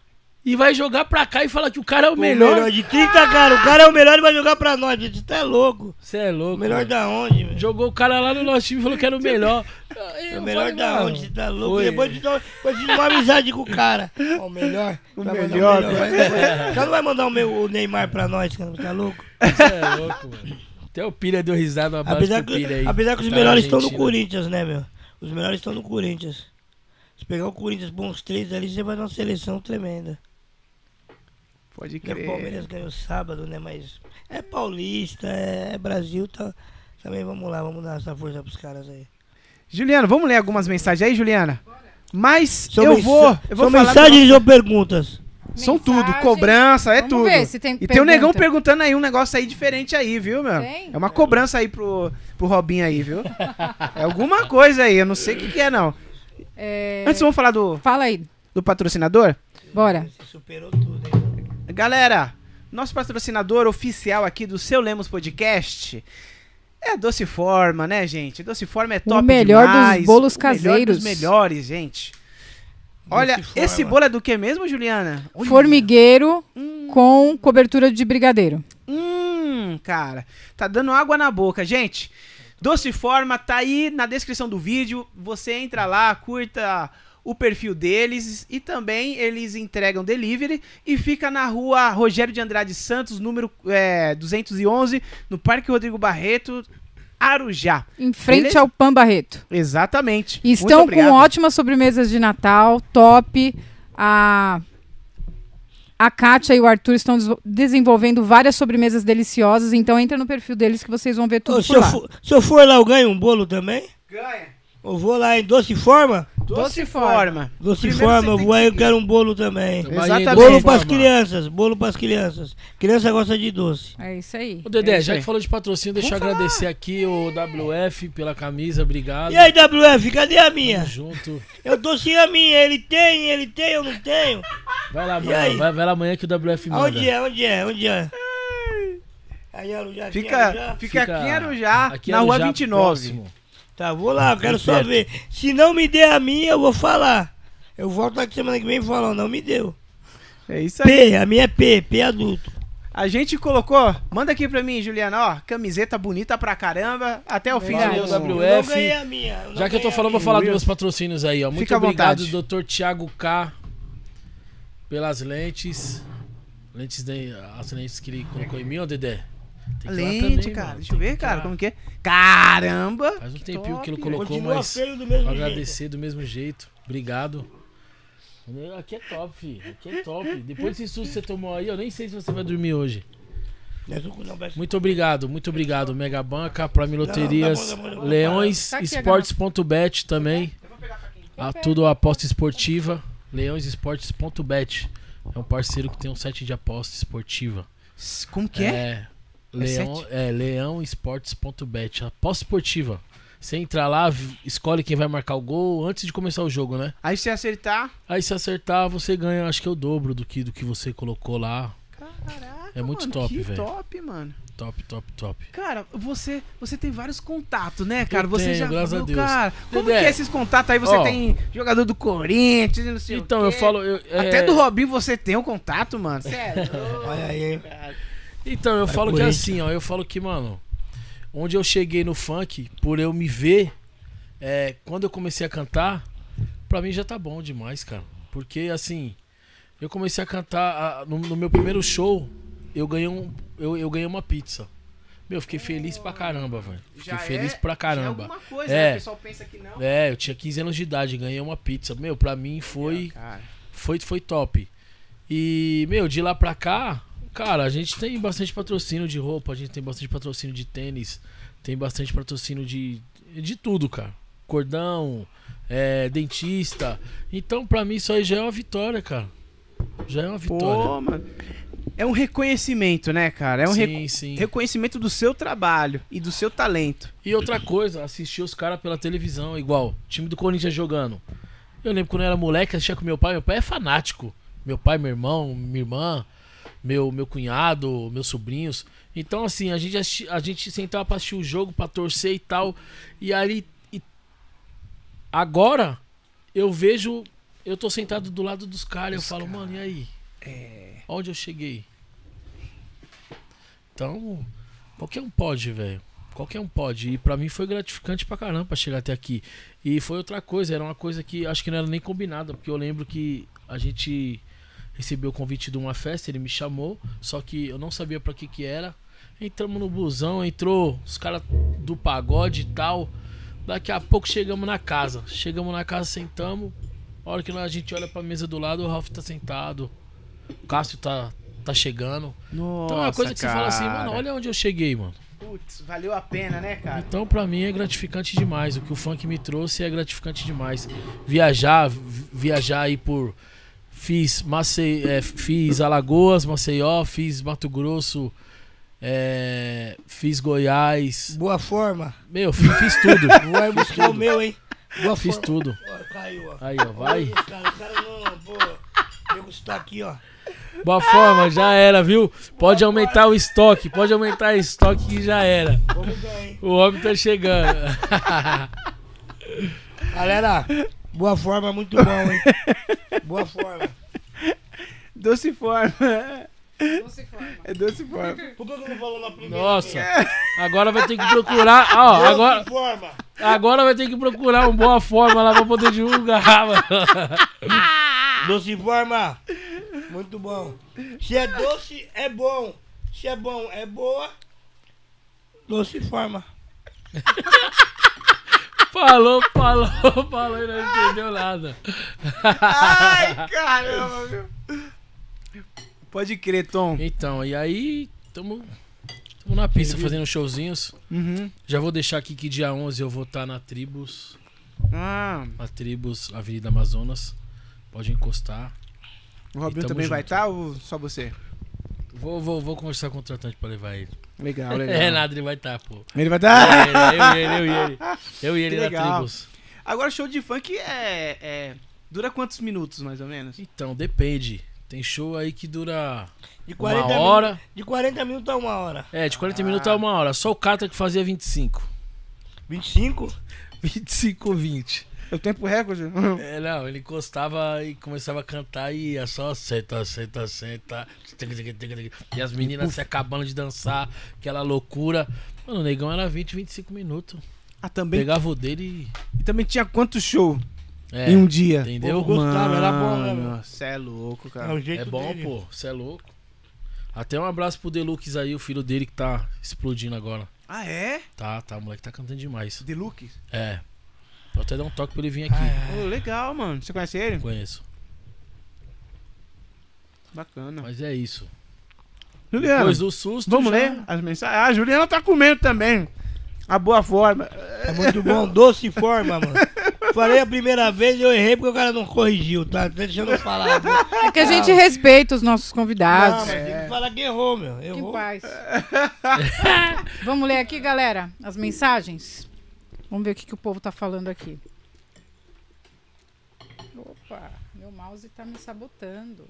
e vai jogar pra cá e fala que o cara é o, O melhor. de 30, cara. O cara é o melhor e vai jogar pra nós. Gente, você é louco. Você é O louco. melhor mano. da onde, velho? Jogou o cara lá no nosso time e falou que era o melhor. [laughs] Aí O eu melhor falei, da mano, onde? Você tá louco? foi. Depois de, depois de uma amizade com o cara. [laughs] O melhor. O melhor. vai- Você não vai mandar o, meu, o Neymar pra nós, cara. Você tá louco? Você é louco, mano. Até o Pilha deu risada, abraço Apesar que, Pilha aí. apesar que os Tá melhores estão no. Corinthians, né, meu? Os melhores estão no Corinthians. Se pegar o Corinthians bons três ali, você vai dar uma seleção tremenda. Pode E o crer. Palmeiras ganhou sábado, né? Mas é paulista, é Brasil, tá. Também vamos lá, vamos dar essa força pros caras aí. Juliana, vamos ler algumas mensagens aí, Juliana? Mas São eu vou, eu vou São mensagens ou perguntas? São tudo, cobrança, é Vamos tudo. ver se tem e tem um negão pergunta. perguntando aí um negócio aí diferente aí, viu, meu? Tem? É uma cobrança aí pro, pro Robinho aí, viu? é alguma coisa aí, eu não sei o que, que é, não. É, Antes vamos falar do, Fala aí, do patrocinador? bora. Você superou tudo, hein? Galera, nosso patrocinador oficial aqui do Seu Lemos Podcast é a Doce Forma, né, gente? Doce Forma é top melhor dos demais, bolos o melhor caseiros. dos melhores, gente. Olha, esse bolo é do que mesmo, Juliana? Olha. Formigueiro Hum, com cobertura de brigadeiro. hum, cara, tá dando água na boca, gente. Doce Forma tá aí na descrição do vídeo. Você entra lá, curta o perfil deles e também eles entregam delivery e fica na rua Rogério de Andrade Santos, número é, 211, no Parque Rodrigo Barreto, Arujá. Em frente Beleza? ao Pan Barreto. Exatamente. E estão com ótimas sobremesas de Natal, top. A A Kátia e o Arthur estão des- desenvolvendo várias sobremesas deliciosas, então entra no perfil deles que vocês vão ver tudo Ô, se, eu lá. for, se eu for lá, eu ganho um bolo também? Ganha. Eu vou lá em Doce Forma? Doce forma. Doce Primeiro Forma, eu vou aí, eu quero um bolo também. Exatamente. Bolo pras Forma. crianças, bolo pras crianças. Criança gosta de doce. É isso aí. Ô, Dedé, É já aí. que falou de patrocínio, deixa eu agradecer aqui o WF pela camisa, obrigado. E aí, WF, cadê a minha? Tamo junto. Eu tô sem a minha, ele tem, ele tem, eu não tenho. Vai lá amanhã, aí? vai, vai lá amanhã que o WF manda. Onde é, onde é, onde é? Aí, Arujá, aqui, Fica, Arujá. fica, aqui em Arujá, aqui na é rua Arujá 29. próximo. Tá, vou lá, eu quero só ver. Se não me der a minha, eu vou falar. Eu volto aqui semana que vem falando, não me deu. É isso aí. P, a minha é P, P adulto. A gente colocou, manda aqui pra mim, Juliana, ó, camiseta bonita pra caramba, até o fim Valeu, WF. ganhei a minha. Já que eu tô falando, vou falar dos meus patrocínios aí, ó. Muito Fica obrigado. Dr. Thiago K, pelas lentes. Lentes de, as lentes que ele colocou em mim, ó, Dedé. Tem Lente, também, cara, mano. deixa eu ver, cara, como que é? Caramba! Faz um que tempinho que ele top. colocou, Continua mas do mesmo vou jeito. agradecer do mesmo jeito. Obrigado. Aqui é top, filho. Aqui é top. Depois desse susto que você tomou aí, eu nem sei se você vai dormir hoje. Muito obrigado, muito obrigado, Mega Banca, Prime Loterias, tá tá tá. Leões a Esportes.bet também. Ah, tudo aposta esportiva. Leões Esportes.bet. É um parceiro que tem um site de aposta esportiva. Como que é? É, Leão, site? é leãoesportes.bet. Aposta esportiva. Você entra lá, escolhe quem vai marcar o gol antes de começar o jogo, né? Aí se acertar. Aí se acertar, você ganha, acho que é o dobro do que, do que você colocou lá. Caraca, É muito mano, top, que velho. top, mano. Top, top, top. Cara, você, você tem vários contatos, né, cara? você tenho, já graças a meu, Deus. Cara, como Dedé, que é esses contatos aí? Você ó. tem jogador do Corinthians, não sei Então, o eu falo. eu- Até é, do Robinho você tem um contato, mano. Sério. [laughs] Olha aí. Então, eu Vai, falo que Corinthians. assim, ó, eu falo que, mano, onde eu cheguei no funk, por eu me ver, é, quando eu comecei a cantar, pra mim já tá bom demais, cara. Porque, assim, eu comecei a cantar, a- no, no meu primeiro show, eu ganhei, um, eu, eu ganhei uma pizza. Meu, eu fiquei feliz pra caramba, velho. Fiquei Já feliz é- pra já é caramba. alguma coisa, É. né? O pessoal pensa que não. É, eu tinha 15 anos de idade, ganhei uma pizza. Meu, pra mim foi Cara, foi, foi top. E, meu, de lá pra cá, cara, a gente tem bastante patrocínio de roupa, a gente tem bastante patrocínio de tênis, tem bastante patrocínio de, de tudo, cara. Cordão, é, dentista. Então, pra mim, isso aí já é uma vitória, cara. Já é uma vitória. pô, mano. É um reconhecimento, né, cara? É um sim, reco- sim. reconhecimento do seu trabalho e do seu talento. E outra coisa, assistir os caras pela televisão, igual, time do Corinthians jogando. Eu lembro quando eu era moleque, assistia com meu pai, meu pai é fanático. Meu pai, meu irmão, minha irmã, meu, meu cunhado, meus sobrinhos. Então, assim, a gente, assisti- a gente sentava pra assistir o jogo, pra torcer e tal. E aí, e- agora, eu vejo, eu tô sentado do lado dos caras, eu falo, mano, e aí? Onde eu cheguei? Então, qualquer um pode, velho. Qualquer um pode. E pra mim foi gratificante pra caramba chegar até aqui. E foi outra coisa, era uma coisa que acho que não era nem combinada, porque eu lembro que a gente recebeu o convite de uma festa, ele me chamou, só que eu não sabia pra que que era. Entramos no busão, entrou os caras do pagode e tal. Daqui a pouco chegamos na casa. Chegamos na casa, sentamos. A hora que a gente olha pra mesa do lado, o Ralph tá sentado. O Cássio tá, tá chegando. Nossa, Então é uma coisa que você fala assim, cara. mano, olha onde eu cheguei, mano. Putz, valeu a pena, né, cara? Então, pra mim é gratificante demais. O que o funk me trouxe é gratificante demais. Viajar, vi- viajar aí por. Fiz, Mace... é, fiz Alagoas, Maceió, fiz Mato Grosso, é, fiz Goiás. Boa forma. Meu, fiz, fiz tudo. Vai buscar o meu, hein? Boa Fiz forma. tudo. Ó, caiu, ó. Aí, ó, vai. Cara. O cara não, pô. Aqui, ó. Boa forma, já era, viu? Pode aumentar o estoque, pode aumentar o estoque que já era. Vamos ganhar, hein? O homem tá chegando. Galera, boa forma, muito bom, hein? [laughs] Boa forma. Doce forma. É doce forma. Por que que não falou na primeira? Nossa, agora vai ter que procurar. Ó, Boa agora, forma. agora vai ter que procurar uma boa forma lá pra poder divulgar, [laughs] mano. Doce forma. Muito bom. Se é doce, é bom. Se é bom, é boa. Doce forma. [laughs] Falou, falou, [laughs] falou e não entendeu nada. Ai, caramba, meu. Pode crer, Tom. Então, e aí, tamo, tamo na pista fazendo showzinhos. Uhum. Já vou deixar aqui que dia 11 eu vou estar na Tribus, Ah, na Tribus, Avenida Amazonas. Pode encostar. o Robinho também vai junto. estar ou só você? Vou, vou, vou conversar com o contratante pra levar ele. Legal, [laughs] legal. É, nada, ele vai estar, pô. Ele vai estar. Eu e ele, eu e ele, eu e ele. Eu e ele na legal. Tribus. Agora, show de funk é, é- Dura quantos minutos, mais ou menos? Então, depende. Tem show aí que dura De uma 40 hora. minutos. De 40 minutos a uma hora. É, de 40 minutos a uma hora. Só o Catra que fazia 25. 25? 25 ou 20. É o tempo recorde? [laughs] É, não, ele encostava e começava a cantar e ia só senta, senta, senta. E as meninas se acabando de dançar, aquela loucura. Mano, o negão era 20, 25 minutos. Ah, também. Pegava o dele E também tinha quantos shows e. É, em um dia? entendeu? Eu gostava, era bom, né, Mano, meu? Cê é louco, É cara. o jeito É bom, dele. pô. Você é louco. Até um abraço pro Deluxe aí, o filho dele que tá explodindo agora. Ah, é? Tá, tá, o moleque tá cantando demais. Deluxe? É. Vou até dar um toque pra ele vir aqui. Ah, Ô, legal, mano. Você conhece ele? Conheço. Bacana. Mas é isso. Juliana, Depois do susto. vamos já- ler as mensagens? Ah, a Juliana tá comendo também. A boa forma. É muito bom, doce forma, mano. Falei a primeira vez, eu errei porque o cara não corrigiu, tá? Tá deixando eu falar. né? É que a gente respeita os nossos Não, convidados. mas tem que falar que errou, meu. Que Errou. paz. [laughs] Vamos ler aqui, galera, as mensagens? Vamos ver o que, que o povo tá falando aqui. Opa, meu mouse tá me sabotando.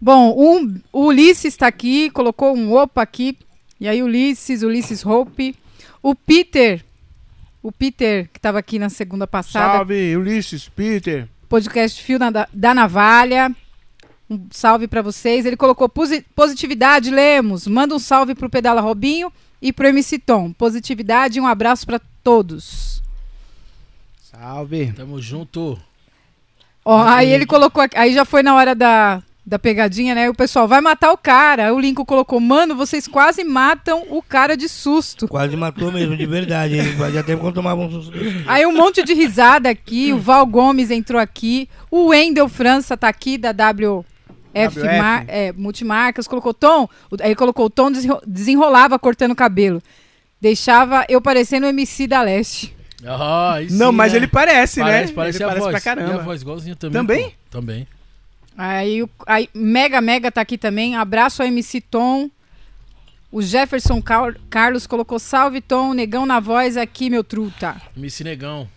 Bom, um- o Ulisses está aqui, colocou um opa aqui. E aí, Ulisses, Ulisses Hope. O Peter, o Peter, que estava aqui na segunda passada, Salve, Ulisses, Peter. podcast Fio na- da, Navalha. Um salve pra vocês. Ele colocou posi- positividade, Lemos. Manda um salve pro Pedala Robinho e pro MC Tom. Positividade e um abraço pra todos. Salve. Tamo junto. Ó, aí ele colocou aqui, aí já foi na hora da, da pegadinha, né? O pessoal vai matar o cara. Aí o Lincoln colocou, mano, vocês quase matam o cara de susto. Quase matou mesmo, de verdade. Ele fazia tempo que eu tomava um susto. Aí um monte de risada aqui. O Val Gomes entrou aqui. O Wendel França tá aqui da WF, WF. Mar- é, Multimarcas. Colocou Tom. o- Aí colocou o Tom desenro- desenrolava cortando o cabelo. Deixava eu parecendo o MC da Leste. Ah, aí Não, sim, mas né? ele parece, Parece, né? parece ele a parece voz. pra E a caramba. voz igualzinha também. Também? pô. Também. Aí, o, aí Mega Mega tá aqui também. Abraço ao MC Tom. O Jefferson Car- Carlos colocou salve Tom, negão na voz aqui, meu truta. MC Negão.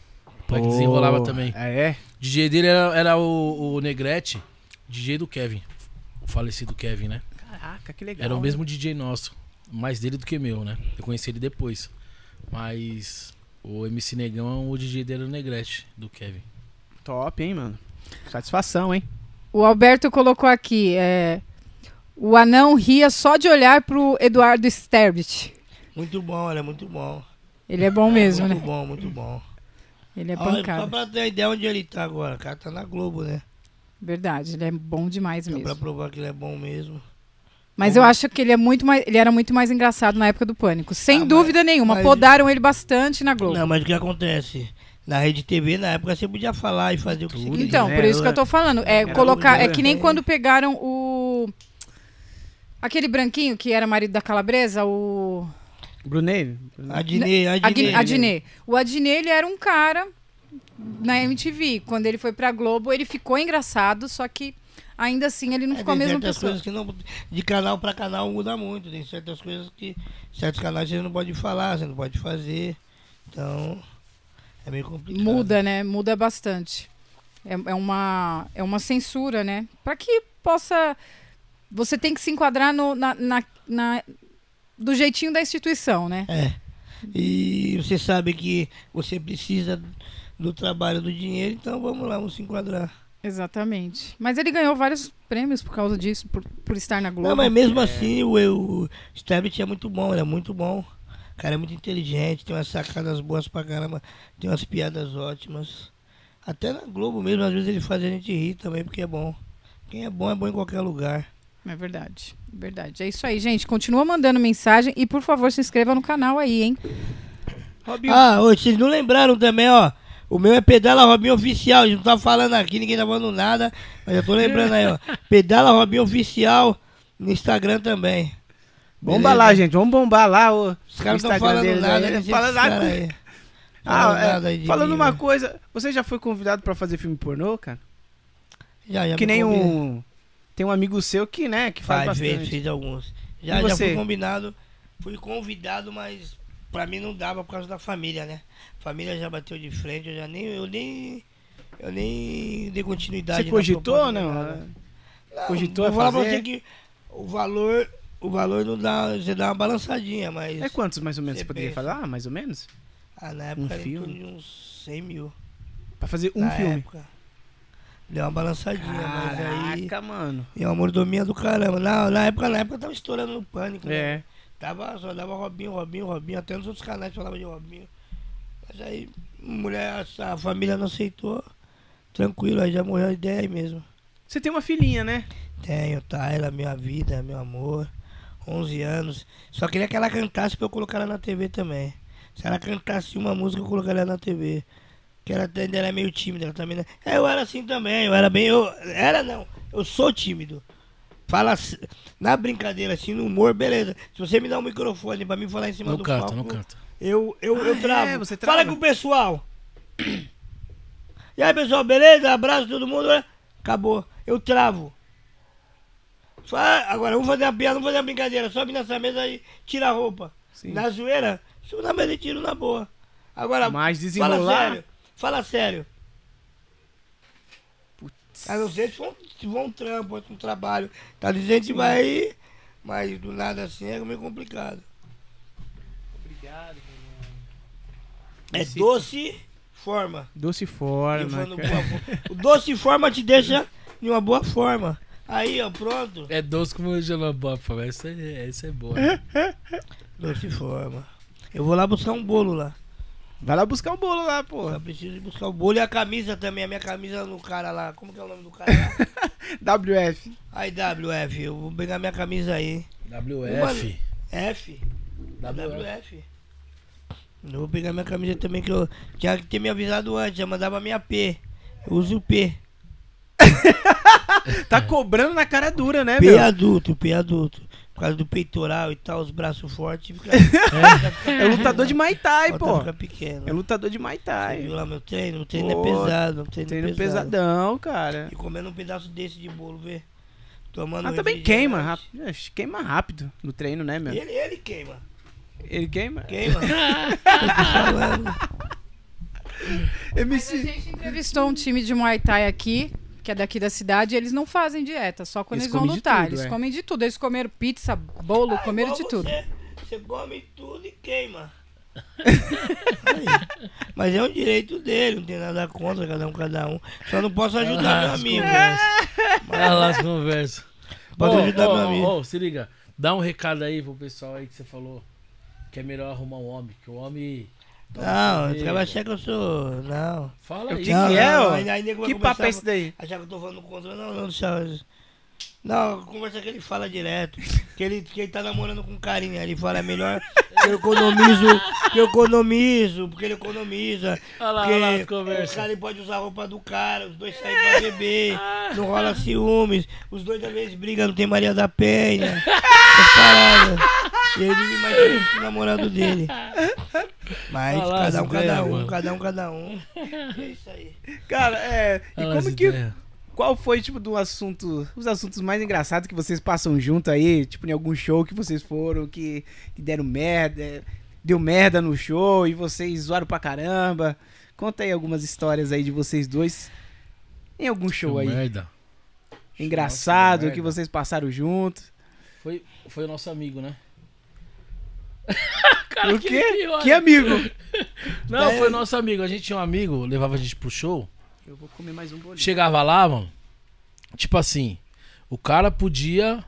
Pra que desenrolava também. Ah, é? DJ dele era, era o, o Negrete, DJ do Kevin. O falecido Kevin, né? Caraca, que legal. Era o mesmo DJ nosso. Mais dele do que meu, né? Eu conheci ele depois. Mas o MC Negão, o DJ dele Negrete, do Kevin. Top, hein, mano. Satisfação, hein? O Alberto colocou aqui, é, o anão ria só de olhar pro Eduardo Sterbit. Muito bom, ele é muito bom. Ele é bom mesmo, muito né? bom, muito bom. Ele é Olha, só pancada. pra ter ideia onde ele tá agora. O cara tá na Globo, né? Verdade, ele é bom demais Só pra mesmo. provar que ele é bom mesmo. Mas eu acho que ele é muito mais, ele era muito mais engraçado na época do Pânico, sem Ah, mas- dúvida nenhuma. mas- Podaram ele bastante na Globo. Não, mas o que acontece? Na Rede TV, na época, você podia falar e fazer o que você queria. Então, né? por isso que eu tô falando. É Era colocar. É que nem é. quando pegaram o. Aquele branquinho que era marido da calabresa, o. Brunei? Adnei, Adnei. Adnê. O Adnê, ele era um cara na MTV. Quando ele foi pra Globo, ele ficou engraçado, só que ainda assim ele não É, ficou a mesma pessoa. coisas que não. De canal pra canal muda muito. Tem certas coisas que. Certos canais você não pode falar, você não pode fazer. Então. É meio complicado. Muda, né? Muda bastante. É, é uma, é uma censura, né? Pra que possa. Você tem que se enquadrar no, na, na- na- do jeitinho da instituição, né? É. E você sabe que você precisa do trabalho do dinheiro, então vamos lá, vamos se enquadrar. Exatamente. Mas ele ganhou vários prêmios por causa disso, por, por estar na Globo. Não, mas mesmo assim, o, o Stabbit é muito bom, ele é muito bom. O cara é muito inteligente, tem umas sacadas boas pra caramba, tem umas piadas ótimas. Até na Globo mesmo, às vezes ele faz a gente rir também, porque é bom. Quem é bom é bom em qualquer lugar. É verdade, verdade. É isso aí, gente. Continua mandando mensagem e, por favor, se inscreva no canal aí, hein? Robinho. Ah, ô, vocês não lembraram também, ó. O meu é Pedala Robinho Oficial. A gente não tá falando aqui, ninguém tá falando nada. Mas eu tô lembrando aí, ó. [laughs] Pedala Robinho Oficial no Instagram também. Bomba Beleza? lá, gente. Vamos bombar lá o Os caras não falando deles nada, aí. né? Não esses fala nada. aí. Ah, Fala é, nada falando mim, uma né? coisa, você já foi convidado pra fazer filme pornô, cara? Já, já que nem convidei. um. Tem um amigo seu que, né, que faz fez, bastante. fez alguns. Já, já fui combinado, fui convidado, mas pra mim não dava por causa da família, né? Família já bateu de frente, eu já nem. Eu nem. Eu nem dei continuidade. Você cogitou, proposta não? nada. Não, Cogitou vou a falar pra fazer? você que o valor. O valor não dá. Você dá uma balançadinha, mas. É quantos mais ou menos Você você poderia pensa. falar? Mais ou menos? Ah, na um época em filme? de uns 100 mil. Pra fazer um na filme. Época. Deu uma balançadinha, mas aí. Caraca, mano. E uma mordomia do caramba. Na, na época, na época tava estourando no pânico, né? É. Tava, só dava Robinho, Robinho, Robinho, até nos outros canais falava de Robinho. Mas aí, mulher, a família não aceitou. Tranquilo, aí já morreu a ideia aí mesmo. Você tem uma filhinha, né? Tenho, tá? Ela é minha vida, meu amor. 11 anos. Só queria que ela cantasse pra eu colocar ela na TV também. Se ela cantasse uma música, eu colocaria ela na TV. Que ela ainda era meio tímida, ela também. né? É, eu era assim também, eu era bem. Eu, era não, eu sou tímido. Fala assim, na brincadeira, assim, no humor, beleza. Se você me dá um microfone pra mim falar em cima Não do canta, palco, não canta. eu, eu, eu Ah, é? travo. Você trava? Fala com o pessoal. E aí, pessoal, beleza? Abraço todo mundo. né? Acabou. Eu travo. Fala- Agora, vamos fazer uma piada, vamos fazer uma brincadeira. Sobe nessa mesa e tira a roupa. Sim. Na zoeira, subo na mesa e tiro na boa. Agora, Mas fala desenrolar. sério. Fala sério. A não ser se for, se for um trampo, um trabalho. Tá dizendo que vai ir, mas do nada assim é meio complicado. Obrigado, É Esse- doce forma. Doce Eu forma. boa forma. O doce forma te deixa em uma boa forma. Aí, ó, pronto. É doce como o Jalabá, pô. Essa é, essa é boa. Doce forma. Eu vou lá buscar um bolo lá. Vai lá buscar o bolo lá, Só porra. preciso buscar o bolo e a camisa também. A minha camisa no cara lá. Como que é o nome do cara lá? [laughs] WF. Aí, WF. Eu vou pegar minha camisa aí. WF. F. WF. WF. Eu vou pegar minha camisa também que eu tinha que ter me avisado antes. Já mandava minha P. Eu uso o P. [laughs] Tá cobrando na cara dura, né, P meu? adulto, P adulto. Por causa do peitoral e tal, os braços fortes. Fica, [laughs] É lutador de Muay Thai, Bota pô. fica pequeno. É lutador de Muay Você Thai. viu lá meu treino? Meu treino Pô, é pesado. Meu treino, Treino é pesado. pesadão, cara. E comendo um pedaço desse de bolo, vê? Tomando Ah, um também queima rápido. Queima rápido no treino, né, meu? Ele, ele queima. Ele queima? Queima. [laughs] Falando. [laughs] Mas a MC. gente entrevistou um time de Muay Thai aqui, que é daqui da cidade, eles não fazem dieta, só quando Eles eles, vão lutar. tudo, eles é. comem de tudo. Eles comeram pizza, bolo, Ah, comeram de tudo. Você, você come tudo e queima. [laughs] Mas é um direito dele, não tem nada contra, cada um, cada um. Só não posso ajudar meu as amigo. conversas. Olha lá as conversas. Posso Ô, ajudar meu amigo. ô, se liga. Dá um recado aí pro pessoal aí que você falou. Que é melhor arrumar um homem. Que o homem. Não, caras vão achar que eu sou. Não. Fala aí. que, Não, que é, não, ó? aí- vai Que papo é esse daí? Achar que eu tô falando contra. Não, não, deixa. Não, conversa que ele fala direto. Que ele, que ele tá namorando com carinha. Ele fala, é melhor que eu economizo, que eu economizo, porque ele economiza. Olha lá, olha lá as o cara ele pode usar a roupa do cara, os dois saem pra beber, [laughs] não rola ciúmes, os dois às vezes brigam, não tem Maria da Penha. essas paradas. E ele me imagina o namorado dele. Mas Olha lá cada um, cada um, mano. cada um, cada um. É isso aí. Cara, é. E lá como que. Qual foi, tipo, do assunto. Os assuntos mais engraçados que vocês passam junto aí? Tipo, em algum show que vocês foram, que, que deram merda. Deu merda no show e vocês zoaram pra caramba. Conta aí algumas histórias aí de vocês dois. Em algum show aí. Merda. Engraçado, Nossa, que merda. vocês passaram junto. Foi, foi o nosso amigo, né? [laughs] o quê? que. Que amigo? [laughs] Não, foi o nosso amigo. A gente tinha um amigo, levava a gente pro show. Eu vou comer mais um bolinho. Chegava lá, mano. Tipo assim, o cara podia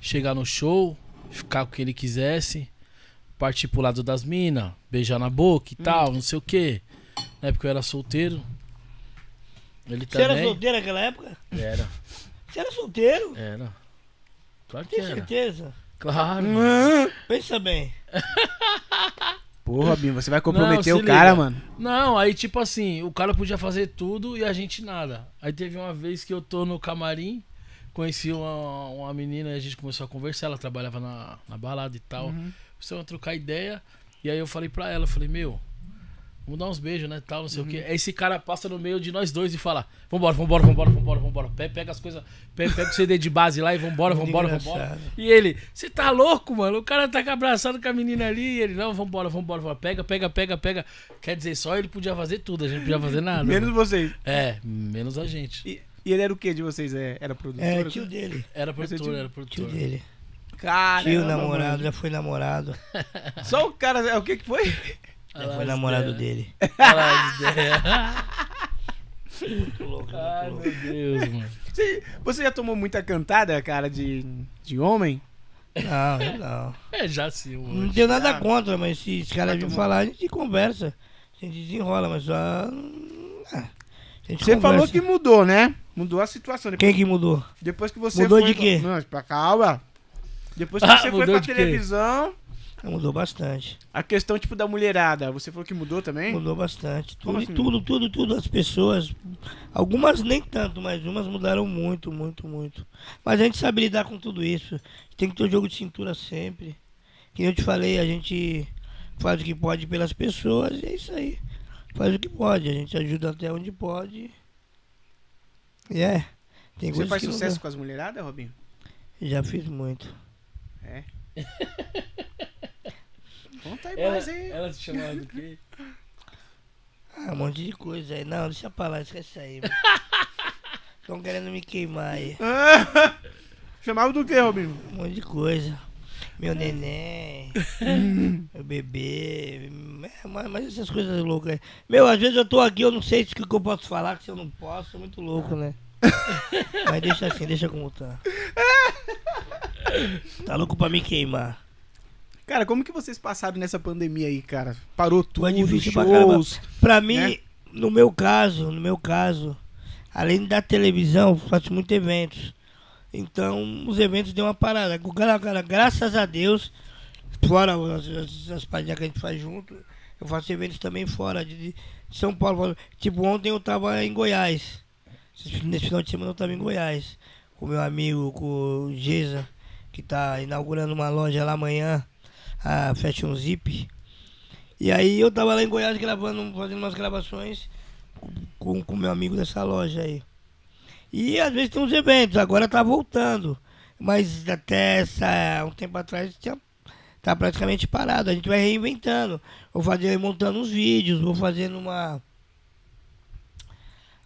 chegar no show, ficar com o que ele quisesse, partir pro lado das minas, beijar na boca e tal, não sei o quê. Na época eu era solteiro. Ele Você era também. solteiro naquela época? Era, Você era solteiro? era. Claro que Tem era. certeza? Claro. Pensa bem. [laughs] Pô, Robinho, você vai comprometer Não, o cara, liga. mano. Não, aí tipo assim, o cara podia fazer tudo e a gente nada. Aí teve uma vez que eu tô no camarim, conheci uma, uma menina e a gente começou a conversar, ela trabalhava na, na balada e tal. Começamos a trocar ideia. E aí eu falei pra ela, eu falei, meu, vamos dar uns beijos, né? Tal, não sei o quê. Aí esse cara passa no meio de nós dois e fala, vambora, vambora, vambora, vambora, vambora. Pe- Pega as coisas, pe- pega o CD de base lá e vambora, [laughs] vambora, engraçado. vambora. E ele, você tá louco, mano? O cara tá abraçado com a menina ali. E ele, não, vambora, vambora, vambora. Pega, pega, pega, pega. Quer dizer, só ele podia fazer tudo, a gente não podia fazer nada. Menos mano. vocês. É, menos a gente. E, e ele era o que de vocês? É, era produtor? É, tio dele. Era produtor, era Tio produtor. dele. Caramba, Tio namorado, mano. já foi namorado. Só o cara. é, O que que foi? [laughs] Já foi namorado dele. [laughs] Muito louco, Ai, muito meu louco. Deus, mano. Você, você já tomou muita cantada, cara, de, de homem? Não, eu não. É, já sim, Não mano. tenho nada Ah. contra, mas se os caras virem falar, a gente conversa. A gente desenrola, mas só. ah, a gente Você conversa. falou que mudou, né? Mudou a situação. Depois, Quem que mudou? depois que você Mudou foi... de quê? Não, pra calma. Depois que Ah, você foi pra televisão, Mudou bastante. a questão, tipo, da mulherada, você falou que mudou também? Mudou bastante. Tudo, assim? tudo, tudo, tudo. As pessoas. Algumas nem tanto, mas umas mudaram muito, muito, muito. Mas a gente sabe lidar com tudo isso. Tem que ter o jogo de cintura sempre. Que eu te falei, a gente faz o que pode pelas pessoas e é isso aí. Faz o que pode. A gente ajuda até onde pode. E é. Tem Você faz sucesso com as mulheradas, Robinho? Já fiz muito. É. [laughs] Conta aí Ela, mais aí. ela se chamava [laughs] do quê? Ah, um monte de coisa aí. Não, deixa pra lá, esquece aí. Estão [laughs] querendo me queimar aí. [laughs] Chamava do que, Robinho? Um monte de coisa. Meu neném, meu bebê, é, mas, mas essas coisas loucas aí. Meu, às vezes eu tô aqui, eu não sei se o que eu posso falar, que se eu não posso, é muito louco, né? mas deixa assim, deixa como tá. Tá louco pra me queimar. Cara, como que vocês passaram nessa pandemia aí, cara? Parou tudo, Foi difícil pra shows. Pra mim, Né? no meu caso, no meu caso, além da televisão, faço muitos eventos. Então, os eventos deu uma parada. Gra- gra- Graças a Deus, fora as, as, as que a gente faz junto, eu faço eventos também fora de, de São Paulo. Tipo, ontem eu tava em Goiás. Nesse final de semana eu tava em Goiás. Com meu amigo, com o Geza, que tá inaugurando uma loja lá amanhã, a Fashion Zip. E aí eu tava lá em Goiás gravando, fazendo umas gravações com o meu amigo dessa loja aí. E às vezes tem uns eventos, agora tá voltando. Mas até essa, um tempo atrás tinha, tá praticamente parado. A gente vai reinventando. Vou fazer montando uns vídeos, vou fazendo uma.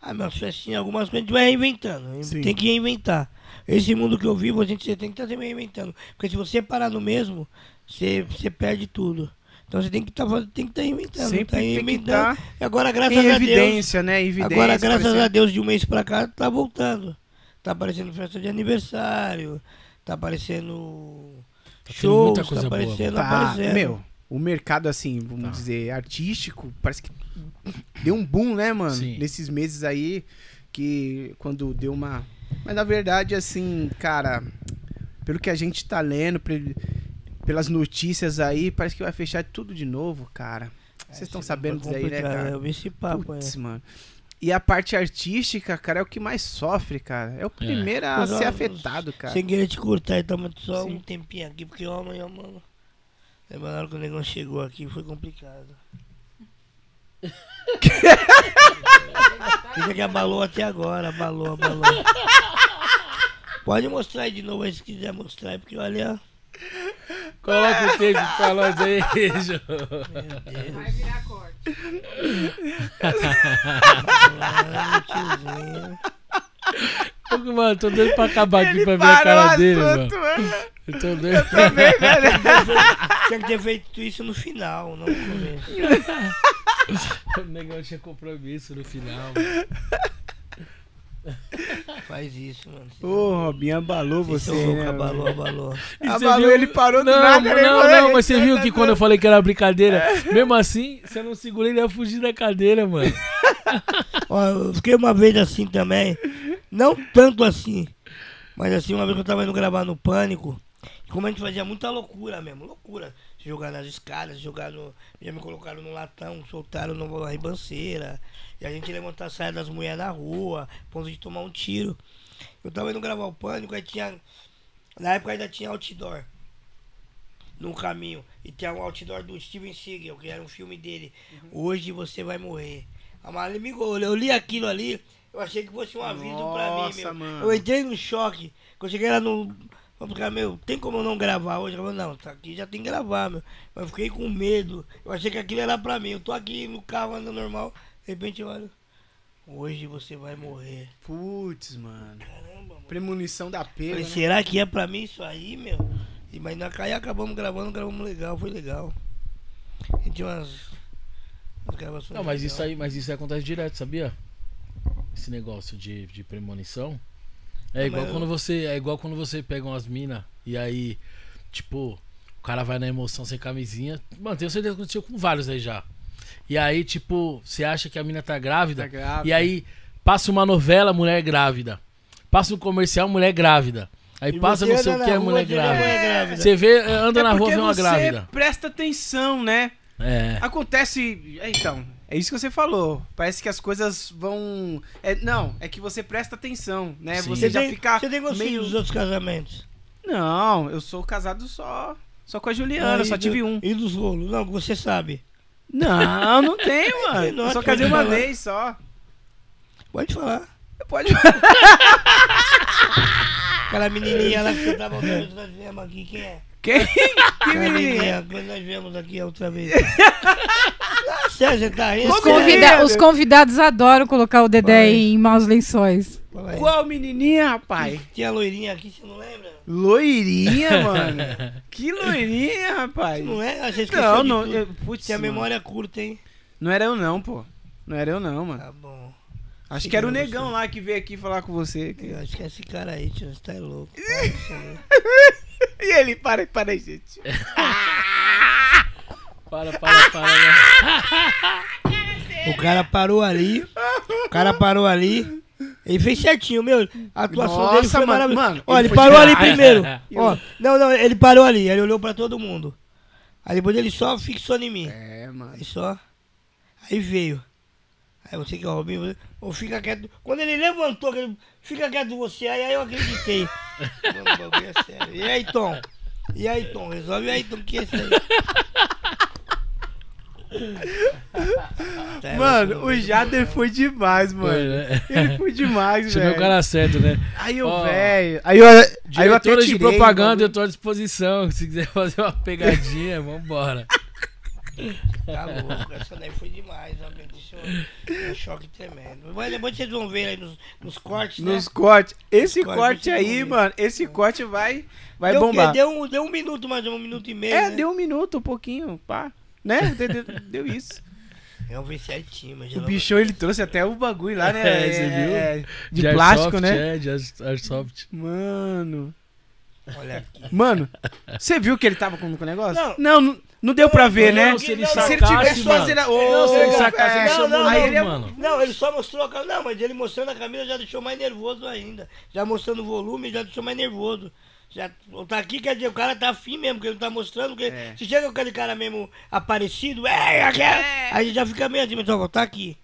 Ah, minhas festinhas, algumas coisas, a gente vai reinventando. Sim. Tem que reinventar. Esse mundo que eu vivo, a gente tem que estar sempre reinventando. Porque se você parar no mesmo, você, você perde tudo. Então você tem que estar tem que tá reinventando. Sempre tá tem que reinventando. estar E agora, graças a Deus. evidência, né? Evidência. Agora, graças a Deus, de um mês pra cá, tá voltando. Tá aparecendo festa de aniversário, tá aparecendo Tá shows, muita tá boa, aparecendo, Tá, aparecendo. meu, o mercado, assim, vamos Tá. dizer, artístico, parece que deu um boom, né, mano? Sim. Nesses meses aí, que quando deu uma... Mas, na verdade, assim, cara, pelo que a gente tá lendo, pe- pelas notícias aí, parece que vai fechar tudo de novo, cara. Vocês estão sabendo disso aí, né, cara? Eu vi esse papo, Putz, é. mano. E a parte artística, cara, é o que mais sofre, cara. É o primeiro a Mas, ó, ser afetado, cara. Sem querer te cortar, então só Sim. um tempinho aqui, porque ó, amanhã, mano. Lembra na hora que o negão chegou aqui, foi complicado. Isso aqui abalou até agora, abalou, abalou. Pode mostrar aí de novo aí se quiser mostrar, aí, porque olha. Coloca o tape pra nós aí, [laughs] Jô. Vai virar corte. Mano, tô doido pra acabar aqui Ele pra ver a cara o dele, mano. assunto, mano. Eu tô doido. Também, velho. Tinha que ter feito isso no final, não no começo. [laughs] [laughs] O negócio tinha compromisso no final, mano. Faz isso, mano. Ô, Robinho, abalou você, né, abalou, mano? abalou. E você Abalou, viu- ele parou do não, nada, Não, não, mano? mas você viu que quando eu falei que era brincadeira, mesmo assim, você não segura, ele ia fugir da cadeira, mano. [laughs] Ó, eu fiquei uma vez assim também. Não tanto assim. Mas assim, uma vez que eu tava indo gravar no Pânico. Como a gente fazia muita loucura mesmo, loucura. Jogar nas escadas, jogar no. Já me colocaram no latão, soltaram na ribanceira. E a gente levantar a saia das mulheres na rua, ponto de tomar um tiro. Eu tava indo gravar o pânico, aí tinha. Na época ainda tinha outdoor. No caminho. E tinha um outdoor do Steven Seagal, que era um filme dele. Hoje você vai morrer. A Maria me eu li aquilo ali, eu achei que fosse um aviso pra mim, Nossa, meu. mano. Eu entrei no choque. Quando eu cheguei lá no. Eu falei, meu, tem como eu não gravar hoje? Eu falei, não, tá aqui já tem que gravar, meu. Mas eu fiquei com medo. Eu achei que aquilo era pra mim. Eu tô aqui no carro andando normal. De repente eu olho. Hoje você vai morrer. Putz, mano. Caramba, mano. Premonição da Falei, né? será que é pra mim isso aí, meu? E, mas nós aí acabamos gravando, gravamos legal, foi legal. E tinha umas, umas gravações. Não, mas legais. isso aí, mas isso aí acontece direto, sabia? Esse negócio de, de premonição. É igual mas eu- quando você. É igual quando você pega umas minas e aí, tipo, o cara vai na emoção sem camisinha. Mano, tenho certeza que aconteceu com vários aí já. E aí, tipo, você acha que a mina tá grávida. Tá grávida. E aí, passa uma novela, mulher grávida. Passa um comercial, mulher grávida. Aí E passa você não sei anda o que, na rua, mulher grávida. mulher grávida. Você vê, anda É na rua, porque vê uma você grávida. presta atenção, né? É. Acontece. é, Então, é isso que você falou. Parece que as coisas vão. É, não, é que você presta atenção, né? Sim. Você já tem, fica. Você tem gostinho meio... dos outros casamentos? Não, eu sou casado só. Só com a Juliana, Ah, só tive do- um. E dos rolos? Não, você sabe. Não, não tenho, [laughs] mano. Eu só casei uma falar. vez só. Pode falar. Pode. [laughs] Aquela menininha lá que você tava nós viemos aqui, quem é? Quem? Que menininha? que nós viemos aqui a outra vez. [laughs] ah, você tá rindo? Os, convida- é? os convidados adoram colocar o Dedé Vai. em maus lençóis. Qual menininha, rapaz? Tinha loirinha aqui, você não lembra? Loirinha, [laughs] mano. Que loirinha, rapaz. Não é? Ah, você esqueceu Não, não. eu- Putz, Tinha mano. memória curta, hein? Não era eu não, pô. Não era eu não, mano. Tá bom. Acho que era o negão você. lá que veio aqui falar com você. que- Eu acho que é esse cara aí, tio, você tá louco. [laughs] Para. E ele, para, para aí, gente. [laughs] Para, para, para. né? O cara parou ali. O cara parou ali. Ele fez certinho, meu. A atuação Nossa, dele foi mano, maravilhosa. mano, Ó, ele ele parou ali primeiro. Eu- Ó, não, não, ele parou ali. Ele olhou pra todo mundo. Aí depois ele só fixou em mim. É, mano. Aí só. Aí veio. Aí você que é o Robinho, você- ou fica quieto. Quando ele levantou, ele, fica quieto você, aí, aí eu acreditei. Mano, o é. E aí, Tom? E aí, Tom? Resolve aí, Tom, o que é isso aí? Mano, o Jader foi demais, mano. Né? Ele foi demais, Chamei o velho. cara certo, né? Aí eu, Ó, velho. Aí eu, aí eu até Diretora de tirei, propaganda, eu bagulho. tô à disposição. Se quiser [laughs] fazer uma pegadinha, vambora. Tá louco, essa daí foi demais, ó, meu, deixou um choque tremendo. Mas depois vocês vão ver aí nos, nos cortes, né? Nos cortes. Esse Nos corte cortes, aí, mano, esse corte vai, vai deu, bombar. Deu um, deu um minuto, mais um minuto e meio, É, né? deu um minuto, um pouquinho, pá. Né? [laughs] Deu, deu- deu isso. Eu vi certinho, mas O bichão, ele trouxe até o bagulho lá, né? [laughs] É, você viu? É, de, De plástico, airsoft, né? É, de air- airsoft. Mano. Olha aqui. Mano, você viu que ele tava com com o negócio? Não. não, não, não deu pra ver, não, né? não, se ele, não, se ele tivesse mano. fazendo. Não, se ele sacasse, ele chamou aí não, ele é- mano. Não, ele só mostrou a camisa. Não, mas ele mostrando a camisa já deixou mais nervoso ainda. Já mostrando o volume, já deixou mais nervoso. Já tá aqui, quer dizer, o cara tá afim mesmo, porque ele tá mostrando. Porque É. se chega aquele cara mesmo aparecido, é, é, é, aí já fica meio assim, mas ó, tá aqui.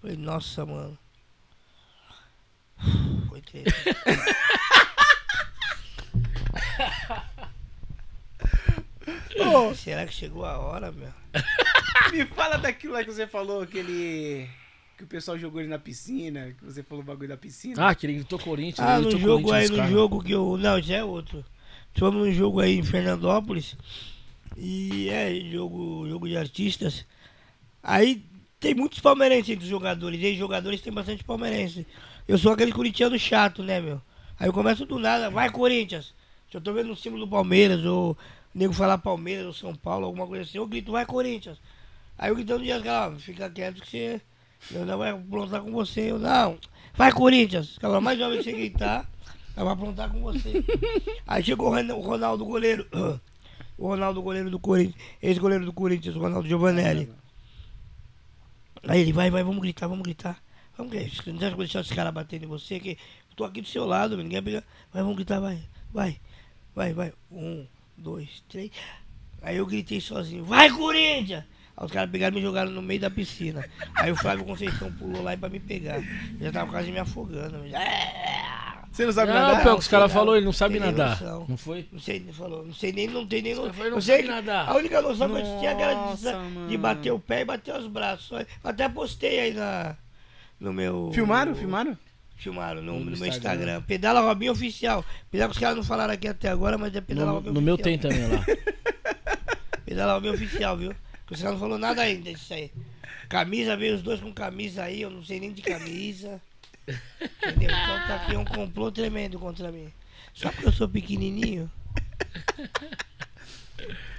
Falei, nossa, mano. [sighs] Foi triste. [laughs] Será que chegou a hora, meu? [laughs] Me fala daquilo lá que você falou, aquele. Que o pessoal jogou ele na piscina, que você falou o bagulho da piscina. Ah, que ele gritou Corinthians. Ah, no jogo aí, no caras. jogo que eu. Não, já é outro. Fomos num jogo aí em Fernandópolis. E é jogo, jogo de artistas. Aí tem muitos palmeirenses entre os jogadores. E aí, jogadores tem bastante palmeirense. Eu sou aquele corintiano chato, né, meu? Aí eu começo do nada, vai Corinthians. Se eu tô vendo o símbolo do Palmeiras, ou nego falar Palmeiras ou São Paulo, alguma coisa assim, eu grito, vai Corinthians. Aí eu gritando de ó, fica quieto que você. Eu não vai aprontar com você. Eu, não, vai Corinthians. Aquela mais jovem que você gritar, ela vai aprontar com você. Aí chegou o o Ronaldo, goleiro. [clears throat] O Ronaldo, goleiro do Corinthians. Ex-goleiro do Corinthians, o Ronaldo Giovanelli. Aí ele, vai, vai, vamos gritar, vamos gritar. Vamos gritar. Não deixa deixar esse cara batendo em você, que eu tô aqui do seu lado, ninguém pegar. Vai, vamos gritar, vai, vai. vai, vai. Um, dois, três. Aí eu gritei sozinho, vai Corinthians! Aí os caras pegaram e me jogaram no meio da piscina. Aí o Flávio Conceição pulou lá pra me pegar. Eu já tava quase me afogando. Você não sabe Não, nadar? pior que os caras falaram, ele não sabe nadar. noção. Não foi? Não sei, ele falou, não sei nem, não tem nem noção. Eu não sei nadar. a única noção que eu tinha era de, Nossa, de bater o pé e bater os braços. Até postei aí na, no meu. Filmaram? no- Filmaram? Filmaram no, No no meu Instagram. Instagram. Pedala Robinho Oficial. Apesar que os caras não falaram aqui até agora, mas é Pedala No, Robinho no meu Oficial. tem também lá. [laughs] Pedala Robinho Oficial, viu? Porque os caras não falaram nada ainda disso aí. Camisa, veio os dois com camisa aí, eu não sei nem de camisa. Entendeu? Então tá aqui um complô tremendo contra mim. Só porque eu sou pequenininho.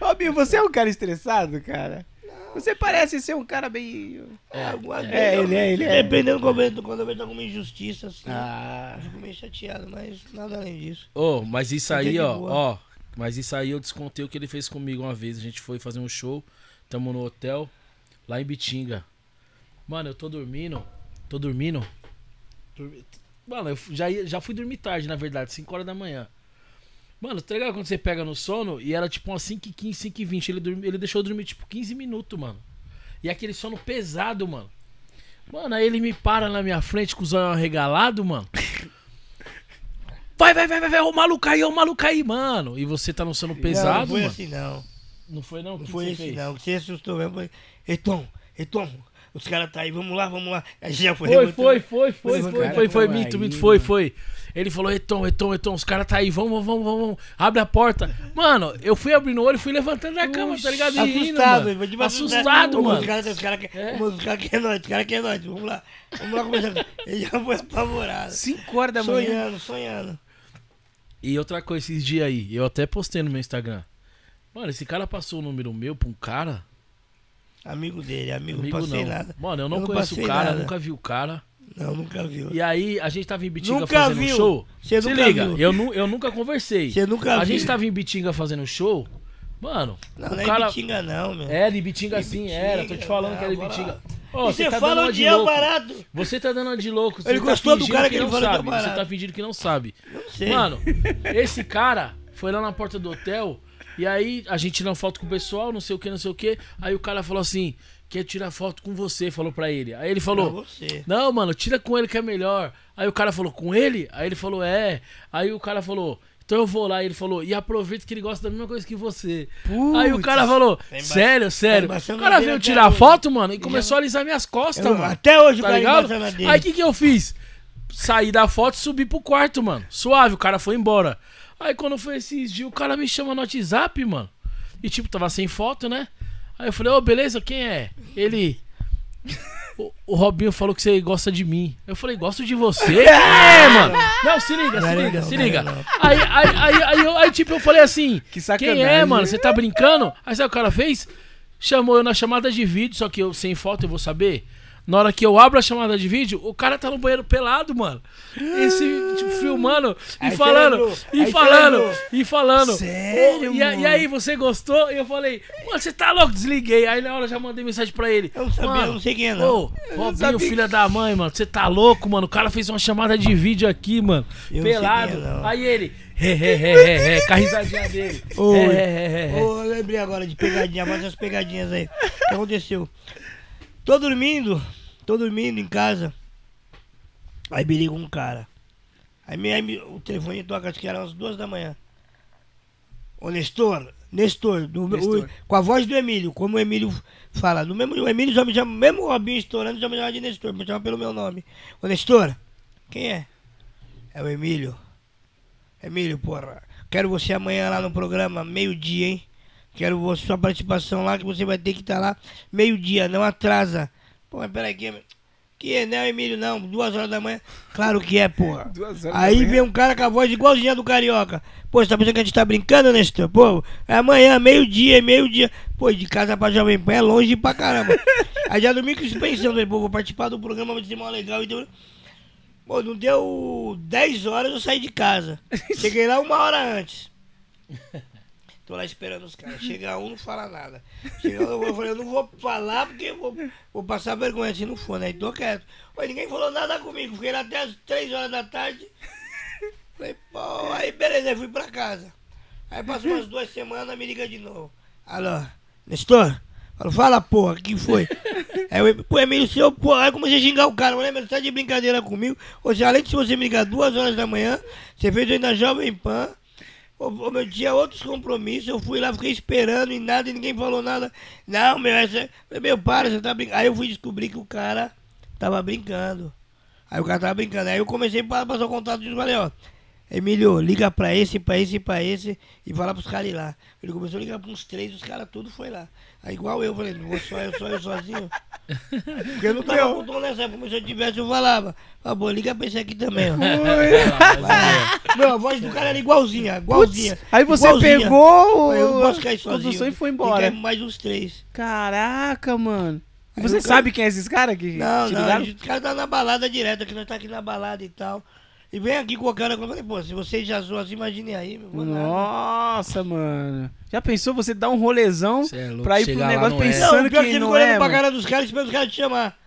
Robinho, você é um cara estressado, cara? Você parece ser um cara bem. É, vezes eu- ele é, ele é. Dependendo eu vejo- quando eu vejo alguma injustiça, assim. Ah. Eu fico meio chateado, mas nada além disso. Ô, mas isso aí, de ó, ó. Mas isso aí eu descontei o que ele fez comigo uma vez. A gente foi fazer um show, tamo no hotel, lá em Bitinga. Mano, eu tô dormindo. Tô dormindo. Dormi- Mano, eu já, ia- já fui dormir tarde, na verdade, 5 horas da manhã. Mano, tá ligado quando você pega no sono e era tipo umas 5h15, 5h20. Ele, dormi- ele deixou eu dormir tipo 15 minutos, mano. E aquele sono pesado, mano. Mano, aí ele me para na minha frente com os olhos arregalados, mano. [laughs] Vai, vai, vai, vai, vai, o maluco aí, o maluco aí, mano. E você tá no sono não, pesado, não foi mano. assim, não. Não foi não? Não que foi esse, fez? não. Você assustou mesmo. Foi, Ei, Tom, ei, Tom. Os caras tá aí, vamos lá, vamos lá. Aí já foi. Foi, foi, foi, foi, foi, foi, foi, tava minto, aí, minto, foi, foi. Ele falou, Eton, Eton, Eton, os caras tá aí, vamos, vamos, vamos, vamos, abre a porta. Mano, eu fui abrindo o olho e fui levantando da cama, tá ligado? E rindo, Assustado, mano. foi tipo Assustado, mano. Os caras cara quer, É. os cara quer nós, os cara quer nós. Vamos lá, vamos lá começar. Ele já foi apavorado. 5 horas da manhã. Sonhando, sonhando. E outra coisa, esses dias aí, eu até postei no meu Instagram. Mano, esse cara passou o número meu pra um cara. Amigo dele, amigo, Amigo não passei não. nada. Mano, eu não, Eu não conheço o cara, nada. nunca vi o cara. Não, nunca viu. E aí, a gente tava em Bitinga Nunca fazendo um viu. show. Você Se nunca liga, viu. eu, nu, eu nunca conversei. Você nunca A viu. gente tava em Bitinga fazendo show. Mano, Não, o não cara. é Bitinga não, meu. Era de Bitinga sim, era. Tô te falando que era de não, Bitinga. E Ô, você tá fala uma o de dia louco. barato. Você tá dando uma de louco. Você Ele tá gostou do cara que ele não que é sabe. Você tá fingindo que não sabe. Não sei. Mano, [laughs] esse cara foi lá na porta do hotel e aí a gente tirando foto com o pessoal, não sei o que, não sei o que. Aí o cara falou assim: quer tirar foto com você, falou pra ele. Aí ele falou: não, mano, tira com ele que é melhor. Aí o cara falou, com ele? Aí ele falou, é. Aí o cara falou, então eu vou lá. Ele falou, e aproveita que ele gosta da mesma coisa que você. Aí o cara falou, Tá sério, sério. tá embaçando o cara veio tirar até foto, mano, e começou a alisar minhas costas, Eu- mano. até hoje o Tá ligado? Aí o que que eu fiz? Saí da foto e subi pro quarto, mano. Suave, o cara foi embora. Aí quando foi esses dias, o cara me chama no WhatsApp, mano. E tipo, tava sem foto, né? Aí eu falei, ô, beleza, quem é? Ele. O, o Robinho falou que você gosta de mim. Eu falei, gosto de você? [laughs] É, mano? Não, se liga, se liga, se liga. Aí, aí, aí, aí, eu- aí, tipo, eu falei assim, Que sacanagem. quem é, mano? Você tá brincando? Aí sabe o cara fez? Chamou eu na chamada de vídeo, só que eu sem foto eu vou saber. Na hora que eu abro a chamada de vídeo, o cara tá no banheiro pelado, mano. Esse, tipo, filmando e Aí falando, e falando, e falando. Sério, Ô, e, a- e aí, você gostou? E eu falei, mano, você tá louco? Desliguei. Aí na hora eu já mandei mensagem pra ele. Eu sabia, Mano, eu não sei quem é, não. Ô, Robinho, filha da mãe, mano. Você tá louco, mano? O cara fez uma chamada de vídeo aqui, mano. Eu pelado. é, não. Aí ele, ré, ré, ré, ré, com a risadinha dele. Oi. Ré, ré, ré, ré, ré. Ô, eu lembrei agora de pegadinha, mas as pegadinhas aí. O que aconteceu? Tô dormindo, tô dormindo em casa. Aí me liga um cara. Aí, me, aí me- o telefone toca, acho que era umas duas da manhã. Ô Nestor, Nestor, do- Nestor. o- com a voz do Emílio, como o Emílio fala. Do mesmo, o Emílio já me chama, mesmo o Robinho estourando, já me chama de Nestor, me chama pelo meu nome. Ô Nestor, quem é? É o Emílio. Emílio, porra, quero você amanhã lá no programa, meio-dia, hein? Quero sua participação lá, que você vai ter que estar lá meio-dia, não atrasa. Pô, mas peraí, que, que é, não Emílio, não, duas horas da manhã. Claro que é, porra. [laughs] Duas horas Aí vem um cara com a voz igualzinha do Carioca. Pô, você tá pensando que a gente tá brincando, Nestor? Pô, é amanhã, meio-dia, meio-dia. Pô, de casa pra Jovem Pan é longe pra caramba. [laughs] Aí já dormi com isso pensando, falei, pô, vou participar do programa, vai ser mó legal. Então, pô, não deu 10 horas, eu saí de casa. [laughs] Cheguei lá uma hora antes. Tô lá esperando os caras. Chega um, não fala nada. Chega um, eu falei, eu não vou falar porque eu vou, vou passar vergonha se não for, né? E tô quieto. Pô, ninguém falou nada comigo. Fiquei lá até as 3 horas da tarde. Falei, pô, aí beleza, aí fui pra casa. Aí passa umas duas semanas, me liga de novo. Alô, Nestor? Falo, fala, porra, que foi? Aí eu, pô, Emílio, seu, porra, aí comecei a xingar o cara. Mas você tá de brincadeira comigo? Ou seja, além de você me ligar duas horas da manhã, você fez na Jovem Pan. Ô, meu, tinha outros compromissos, eu fui lá, fiquei esperando e nada, e ninguém falou nada. Não, meu, essa... Meu, para, você tá brincando. Aí eu fui descobrir que o cara tava brincando. Aí o cara tava brincando. Aí eu comecei a passar o contato e falei, ó, Emílio, liga pra esse, pra esse, pra esse e fala pros caras ir lá. Ele começou a ligar pra uns três, os caras tudo foi lá. Aí igual eu, falei, não vou só eu, só eu sozinho. Porque eu não tava com dom nessa época, mas se eu tivesse eu falava. Ah, bom, liga pra esse aqui também, ó. Meu, a voz do cara era igualzinha, igualzinha. Putz, aí você igualzinha. pegou Eu não posso cair sozinho. e foi embora. ir mais uns três. Caraca, mano. E Aí você o cara- sabe quem é esses caras que Não, não, os caras tá na balada direto, que nós tá aqui na balada e tal. E vem aqui com o cara, eu falei, pô, se vocês já zoam assim, imagine aí, meu. vou nada. Nossa, mano. Já pensou você dar um rolezão Cê é louco, pra ir pro negócio não é. pensando Não, o pior é que que você não fica olhando é, pra mano. cara dos caras esperando os caras te chamar.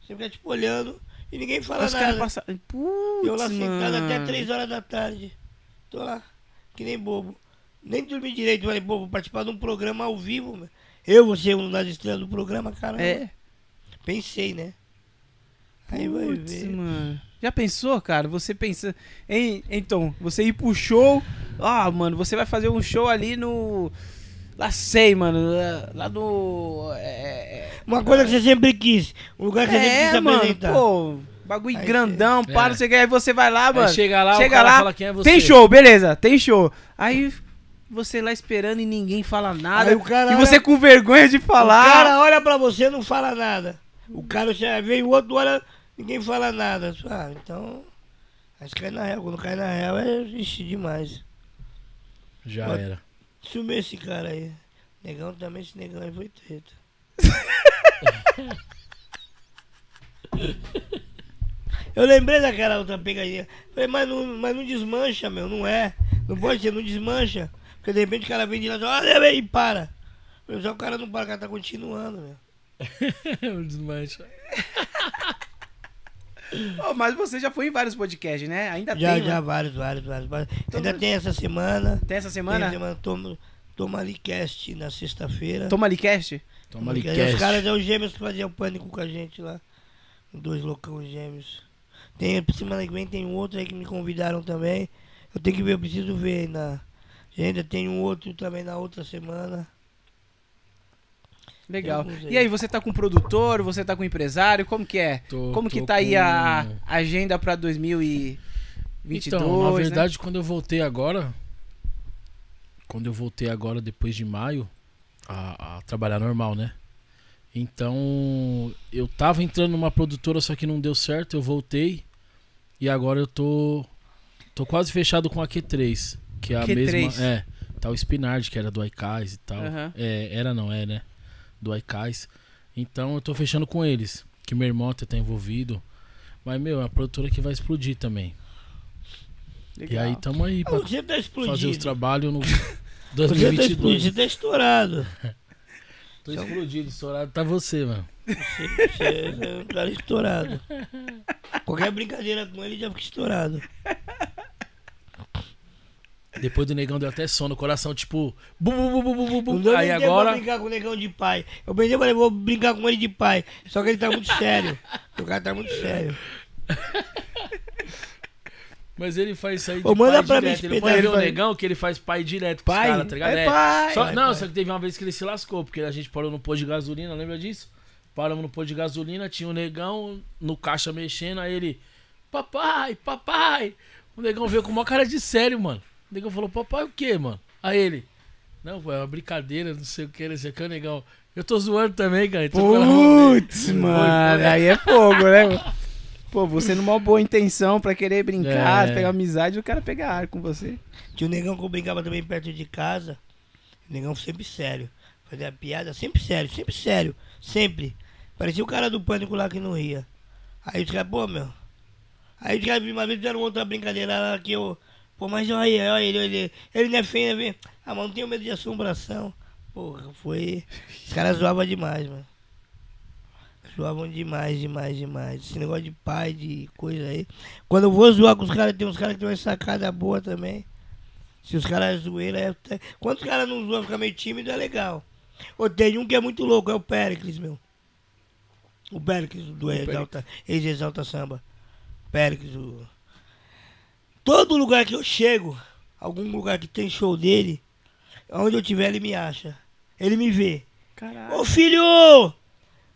Você fica tipo olhando e ninguém fala Os caras nada. passam... E Putz, eu lá sentado até mano. 3 horas da tarde. Tô lá, que nem bobo. Nem dormi direito, falei, pô, vou participar de um programa ao vivo, meu. Eu vou ser um das estrelas do programa, cara. É. Pensei, né? Aí vai Putz, ver. mano. Já pensou, cara? Você pensa. Hein, então, você ir pro show. Ah, mano, você vai fazer um show ali no. Lá sei, mano. lá- no. É, Uma coisa que você sempre quis. Um lugar que você sempre quis é se mano, apresentar. pô. Bagulho Aí grandão, para, É. não sei o que. Aí você vai lá, mano. Aí chega lá, chega o cara lá, fala quem é você. Tem show, beleza, tem show. Aí você lá esperando e ninguém fala nada. E olha- você com vergonha de falar. O cara olha pra você e não fala nada. O cara já vem o outro olha, ninguém fala nada. Ah, então. Mas cai na real. Quando cai na real é ixi, demais. Já Pode- era. Sumiu esse cara aí. Negão também, esse negão aí foi treta. [laughs] Eu lembrei daquela outra pegadinha. Falei, mas não, mas não desmancha, meu, não é. Não pode ser, não desmancha. Porque de repente o cara vem de lá e fala, olha aí, para. Falei, só o cara não para, o cara tá continuando, meu. [laughs] Desmancha. [laughs] [laughs] Ô, mas você já foi em vários podcasts, né? Ainda Já, tem, já, né? vários, vários, vários. vários. Então, Ainda tem essa semana. Tem essa Tem semana? essa semana toma, toma ali cast na sexta-feira. Toma ali cast? Toma ali Os caras é os gêmeos que faziam pânico com a gente lá. Dois loucão gêmeos. Tem, semana que vem tem um outro aí que me convidaram também. Eu tenho que ver, eu preciso ver ainda. Ainda tem um outro também na outra semana. Legal. E aí, você tá com produtor, você tá com empresário, como que é? Tô- como que tá aí a com- agenda pra 2022? Então, na né? verdade, quando eu voltei agora, quando eu voltei agora depois de maio a, a trabalhar normal, né? Então, eu tava entrando numa produtora, só que não deu certo, eu voltei e agora eu tô tô quase fechado com a Q3, que é a Q3. mesma, é, tá o Spinard, que era do Icais e tal. Aham. É, era não é, né? Do Icais. Então, eu tô fechando com eles, que meu irmão até tá envolvido. Mas meu, é a produtora que vai explodir também. Legal. E aí tamo aí pra Você tá fazer os trabalhos no [laughs] Você tá explodindo, 2022. você tá estourado. [laughs] Tô explodido, estourado tá você, mano. Você, você é um cara estourado. Qualquer brincadeira com ele já fica estourado. Depois do negão deu até sono, o coração tipo. Bu, bu, bu, bu, bu, bu, Aí agora. brincar com o negão de pai. Eu pensei, falei, vou brincar com ele de pai. Só que ele tá muito sério. O cara tá muito sério. Mas ele faz isso aí de Ô, manda pai pra mim direto. esse Ele pode ver o negão que ele faz pai direto com os Pai? caras, tá ligado? É É. pai. Só- Pai, não, pai. só que teve uma vez que ele se lascou, porque a gente parou no posto de gasolina, lembra disso? Paramos no posto de gasolina, tinha um negão no caixa mexendo, aí ele. Papai, papai! O negão veio com uma cara de sério, mano. O negão falou, papai o quê, mano? Aí ele. Não, pô, é uma brincadeira, não sei o que, não sei o que, negão. Eu tô zoando também, cara. então. Putz, mano, aí é fogo, né? Pô, você numa boa intenção pra querer brincar, É. pegar amizade, o cara pega ar com você. Tinha um negão que eu brincava também perto de casa. O negão sempre sério. Fazia piada sempre sério, sempre sério. Sempre. Parecia o cara do pânico lá que não ria. Aí os caras, pô, meu. Aí os caras uma vez fizeram outra brincadeira lá que eu. Pô, mas olha, aí, olha ele, ele, ele não é feio, né? Ah, mas não tenho medo de assombração. Porra, foi. Os caras zoavam demais, mano. Zoavam demais, demais, demais. Esse negócio de pai, de coisa aí. Quando eu vou zoar com os caras, tem uns caras que tem uma sacada boa também. Se os caras é zoeira, é. até- Quando os caras não zoam, fica meio tímido, é legal. Ô, tem um que é muito louco, é o Péricles, meu. O Péricles do Exalta, ex-Exalta Samba. Péricles, o... Todo lugar que eu chego, algum lugar que tem show dele, onde eu tiver, ele me acha. Ele me vê. Caralho. Ô filho!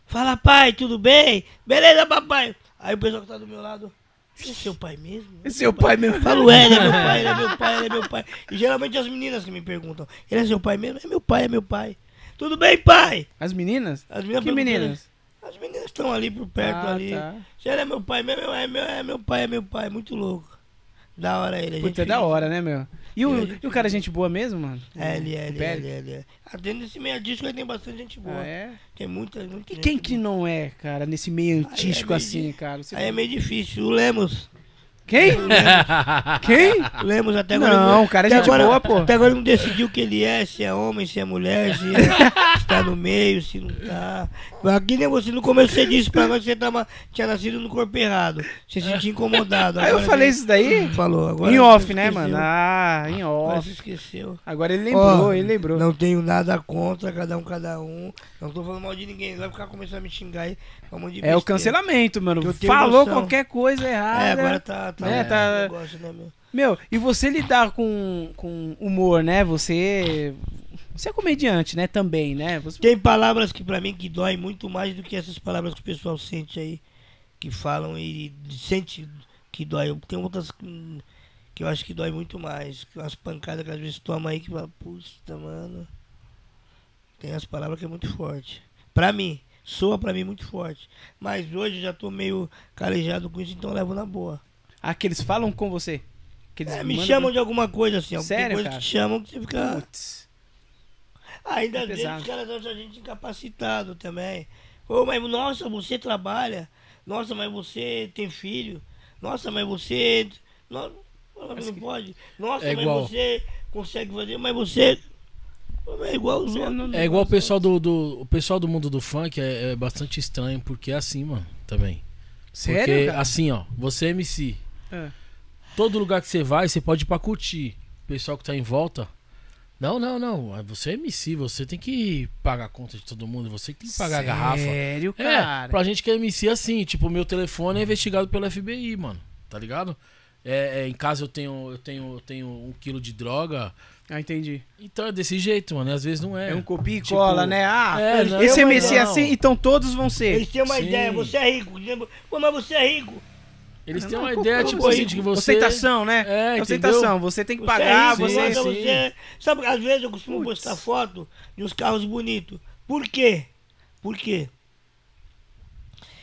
Fala pai, tudo bem? Beleza, papai? Aí o pessoal que tá do meu lado. Esse é seu pai mesmo? É seu pai mesmo. Falo, é, ele é meu pai, ele é meu pai, ele é meu pai. E geralmente as meninas que me perguntam, ele é seu pai mesmo? É meu pai, é meu pai. Tudo bem, pai? As meninas? As meninas Que meninas? As meninas estão ali por perto Ah, ali. tá. Se ele é meu pai mesmo, é meu, é meu pai, é meu pai. Muito louco. Da hora ele. Puta, é da hora, né, meu? E o, E gente- e o cara é gente boa mesmo, mano? É, ele é, ele é, ele é, ele é. Até nesse meio aí tem bastante gente boa. Ah, é? Tem muita, muita E gente quem que boa. não é, cara, nesse meio artístico meio assim, di- cara? Você- Aí é meio difícil. O Lemos. Quem? [laughs] Quem? Lemos até agora. Não, o cara é gente agora- boa, pô. Até agora ele não decidiu o que ele é, se é homem, se é mulher, se, é, se tá no meio, se não tá. Aqui nem você no começo você disse pra nós que você tava, tinha nascido no corpo errado. Você se sentia incomodado. Aí eu Agora falei ele isso daí? Falou, agora. Em off, né, mano? Ah, em Agora off. você esqueceu. Agora ele lembrou, Ó, ele lembrou. Não tenho nada contra, cada um, cada um. Não tô falando mal de ninguém. Vai ficar começando a me xingar aí. um É o cancelamento, mano. Falou noção. qualquer coisa errada. É, agora tá. tá, É, tá- né, meu? Meu, e você lidar com, com humor, né? Você. Você é comediante, né? Também, né? Você... Tem palavras que pra mim que dói muito mais do que essas palavras que o pessoal sente aí, que falam e sente que dói. Tem outras que, eu acho que dói muito mais. As pancadas que às vezes toma aí que fala, puta, mano. Tem as palavras que é muito forte. Pra mim, soa pra mim muito forte. Mas hoje eu já tô meio calejado com isso, então levo na boa. Ah, que eles falam com você? Que eles É, me mandam- chamam de alguma coisa assim, ó. Sério, coisa cara? que te chamam que você fica. Putz. Ainda É pesado. os caras acham a gente incapacitado também. Ô, mas nossa, você trabalha. Nossa, mas você tem filho. Nossa, mas você. Não, não pode. Nossa, É mas igual. você consegue fazer, mas você. É igual os outros. É igual o pessoal do, do- o pessoal do mundo do funk é, é bastante estranho porque é assim, mano, também. Sério, porque cara? assim, ó, você é MC. É. Todo lugar que você vai, você pode ir pra curtir. O pessoal que tá em volta. Não, não, não. Você é MC, você tem que pagar a conta de todo mundo, você que tem que pagar a garrafa. Sério, É, cara? pra gente que é MC assim, tipo, meu telefone é investigado pelo FBI, mano. Tá ligado? É, é, em casa eu tenho, eu tenho, eu tenho um quilo de droga. Ah, entendi. Então é desse jeito, mano. Às vezes não é. É, um copia e Tipo, cola, né? Ah, é, não, esse MC é não. assim, então todos vão ser. Eles têm uma Sim. ideia, você é rico. Pô, mas você é rico. Eles têm uma ideia, tipo assim, de que você. Ostentação, né? É, Ostentação. Você tem que Você pagar, é você... mas sim. você- Sabe, às vezes eu costumo Putz. postar foto de uns carros bonitos. Por quê? Por quê?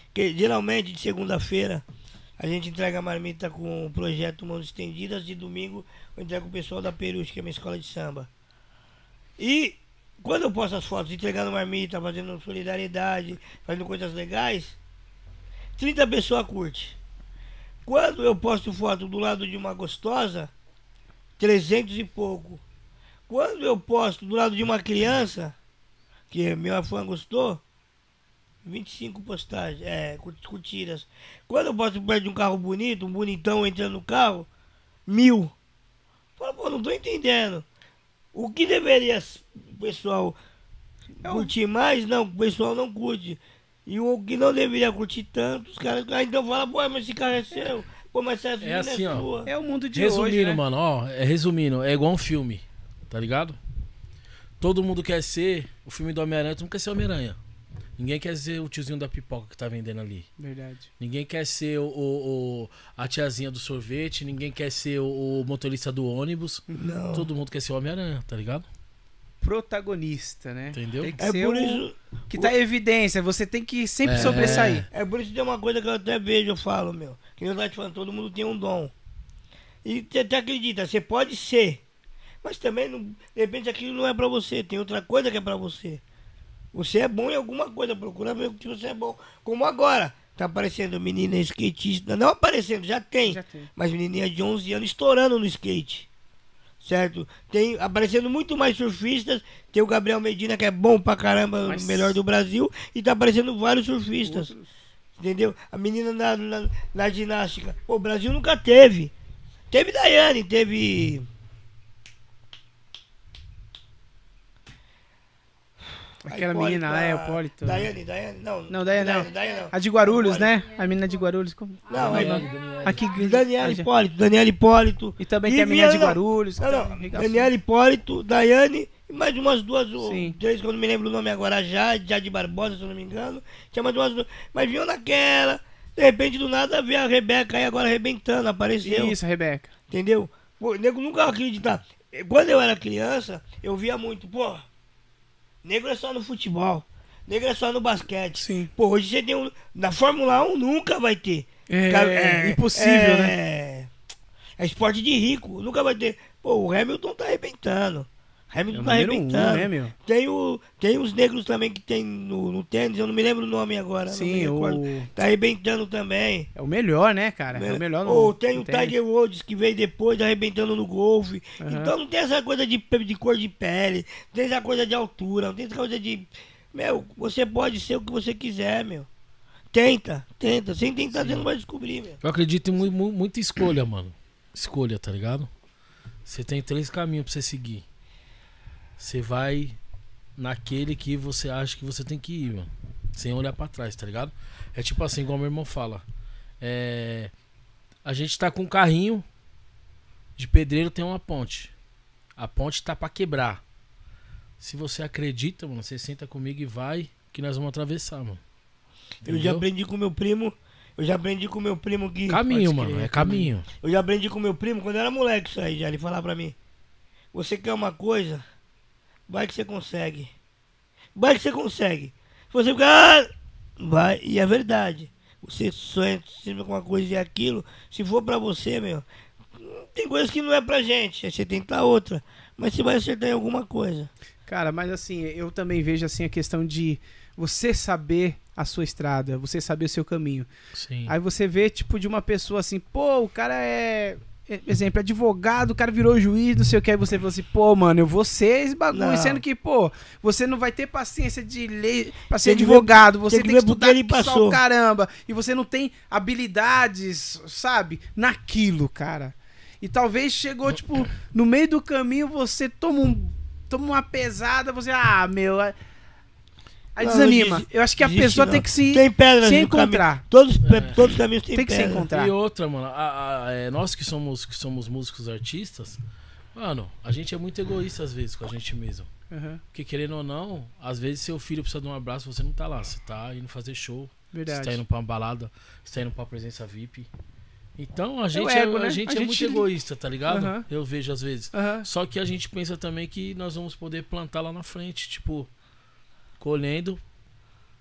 Porque geralmente de segunda-feira a gente entrega a marmita com o projeto Mãos Estendidas. De domingo eu entrego o pessoal da Perus, que é minha escola de samba. E quando eu posto as fotos entregando marmita, fazendo solidariedade, fazendo coisas legais, 30 pessoas curte. Quando eu posto foto do lado de uma gostosa, 300 e pouco. Quando eu posto do lado de uma criança, que meu fã gostou, 25 postagens, é, cur- curtidas. Quando eu posto perto de um carro bonito, um bonitão entrando no carro, mil. Fala, pô, não tô entendendo. O que deveria o pessoal curtir mais, não, o pessoal não curte. E o que não deveria curtir tanto, os caras ah, então fala, pô, mas esse carro é seu. Pô, mas essa é, assim, ó. sua. É o mundo de Resumindo, hoje, né? mano, ó, é resumindo, é igual um filme, tá ligado? Todo mundo quer ser o filme do Homem-Aranha, todo mundo quer ser Homem-Aranha. Ninguém quer ser o tiozinho da pipoca que tá vendendo ali. Verdade. Ninguém quer ser o, o- o- a tiazinha do sorvete, ninguém quer ser o, o motorista do ônibus. Não. Todo mundo quer ser o Homem-Aranha, tá ligado? Protagonista, né? Entendeu? Tem que É ser por o isso, que tá em evidência. Você tem que sempre É. sobressair. é por isso que tem uma coisa que eu até vejo, eu falo, meu. Que eu tava te falando, todo mundo tem um dom. E você até acredita, você pode ser. Mas também, não, de repente, aquilo não é pra você. Tem outra coisa que é pra você. Você é bom em alguma coisa, procura ver o que você é bom. Como agora, tá aparecendo menina skatista. Não aparecendo, já tem. Já tem. Mas menininha de 11 anos estourando no skate. Certo? Tem aparecendo muito mais surfistas. Tem o Gabriel Medina, que é bom pra caramba, Mas- o melhor do Brasil. E tá aparecendo vários surfistas. Outros. Entendeu? A menina na, na, na ginástica. Pô, o Brasil nunca teve. Teve Daiane, teve. Aquela Hipólita, menina lá, é, o Hipólito. Daiane, Daiane, não. Não, Daiane não. Daiane não. A de Guarulhos, Hipólito. né? A menina de Guarulhos. Como... Não, é é Aqui, Daniela Ah, já. Hipólito, Daniela Hipólito. E também E tem a menina de Guarulhos. Não, tá não. arregaçou. Daniela Hipólito, Daiane e mais umas duas ou Sim. três, não me lembro o nome agora, já, Jade Barbosa, se eu não me engano. Tinha mais umas duas. Mas vinham naquela. De repente, do nada, veio a Rebeca aí agora arrebentando, apareceu. Isso, Rebeca. Entendeu? Pô, nego nunca acreditar. Quando eu era criança, eu via muito, pô, negro é só no futebol. Negro é só no basquete. Sim. Pô, hoje você tem um. Na Fórmula 1 nunca vai ter. É, Cara, impossível, é, né? É esporte de rico, nunca vai ter. Pô, o Hamilton tá arrebentando. Hamilton É tá número um, arrebentando. né, meu? Tem, o, tem os negros também que tem no, no tênis, eu não me lembro o nome agora. não me Sim, recordo. o... Tá arrebentando também. é o melhor, né, cara? É o melhor no Ou tem no o tênis. Tiger Woods que veio depois arrebentando no golfe. Aham. Então não tem essa coisa de, de cor de pele, não tem essa coisa de altura, não tem essa coisa de. Meu, você pode ser o que você quiser, meu. Tenta, tenta. Sem tentar, você não vai descobrir, meu. Eu acredito em mu- mu- muita escolha, mano. Escolha, tá ligado? Você tem três caminhos pra você seguir. Você vai naquele que você acha que você tem que ir, mano. Sem olhar pra trás, tá ligado? É tipo assim, igual meu irmão fala. É, a gente tá com um carrinho de pedreiro, tem uma ponte. A ponte tá pra quebrar. Se você acredita, mano, você senta comigo e vai que nós vamos atravessar, mano. Eu já Entendeu? aprendi com meu primo. Eu já aprendi com meu primo que. Caminho, mano, é caminho. Eu já aprendi com meu primo quando eu era moleque isso aí, já. Ele falava pra mim: Você quer uma coisa? Vai que você consegue. Vai que você consegue. Se você ficar. "Ah", Vai, e é verdade. Você sonha sempre com uma coisa e aquilo. Se for pra você, meu. Tem coisas que não é pra gente. Aí você tenta outra. Mas você vai acertar em alguma coisa. Cara, mas assim, eu também vejo assim a questão de você saber a sua estrada, você saber o seu caminho. Sim. Aí você vê, tipo, de uma pessoa assim, pô, o cara é. Exemplo, advogado, o cara virou juiz, não sei o que, aí você falou assim, pô, mano, eu vou ser esse bagulho, Não. sendo que, pô, você não vai ter paciência de ler pra ser Tem que ver- advogado, você tem tem que que, ver porque estudar ele só passou. o caramba, e você não tem habilidades, sabe, naquilo, cara. E talvez chegou, tipo, no meio do caminho você toma um. Toma uma pesada, você, ah, meu. Aí Não, desanima. não eu acho que a desiste, pessoa não. tem que se, Tem pedras se encontrar. Todos, É. todos os caminhos têm Tem que se encontrar. E outra, mano, a- a- é, nós que somos, que somos músicos artistas, mano, a gente é muito egoísta às vezes com a gente mesmo. Aham, Porque querendo ou não, às vezes seu filho precisa de um abraço, você não tá lá. Você tá indo fazer show, verdade. você tá indo pra uma balada, você tá indo pra presença VIP. Então a gente, ego, é, né? a gente A é gente- muito [laughs] egoísta, tá ligado? Aham. Eu vejo às vezes. Aham. Só que a gente pensa também que nós vamos poder plantar lá na frente, tipo, colhendo,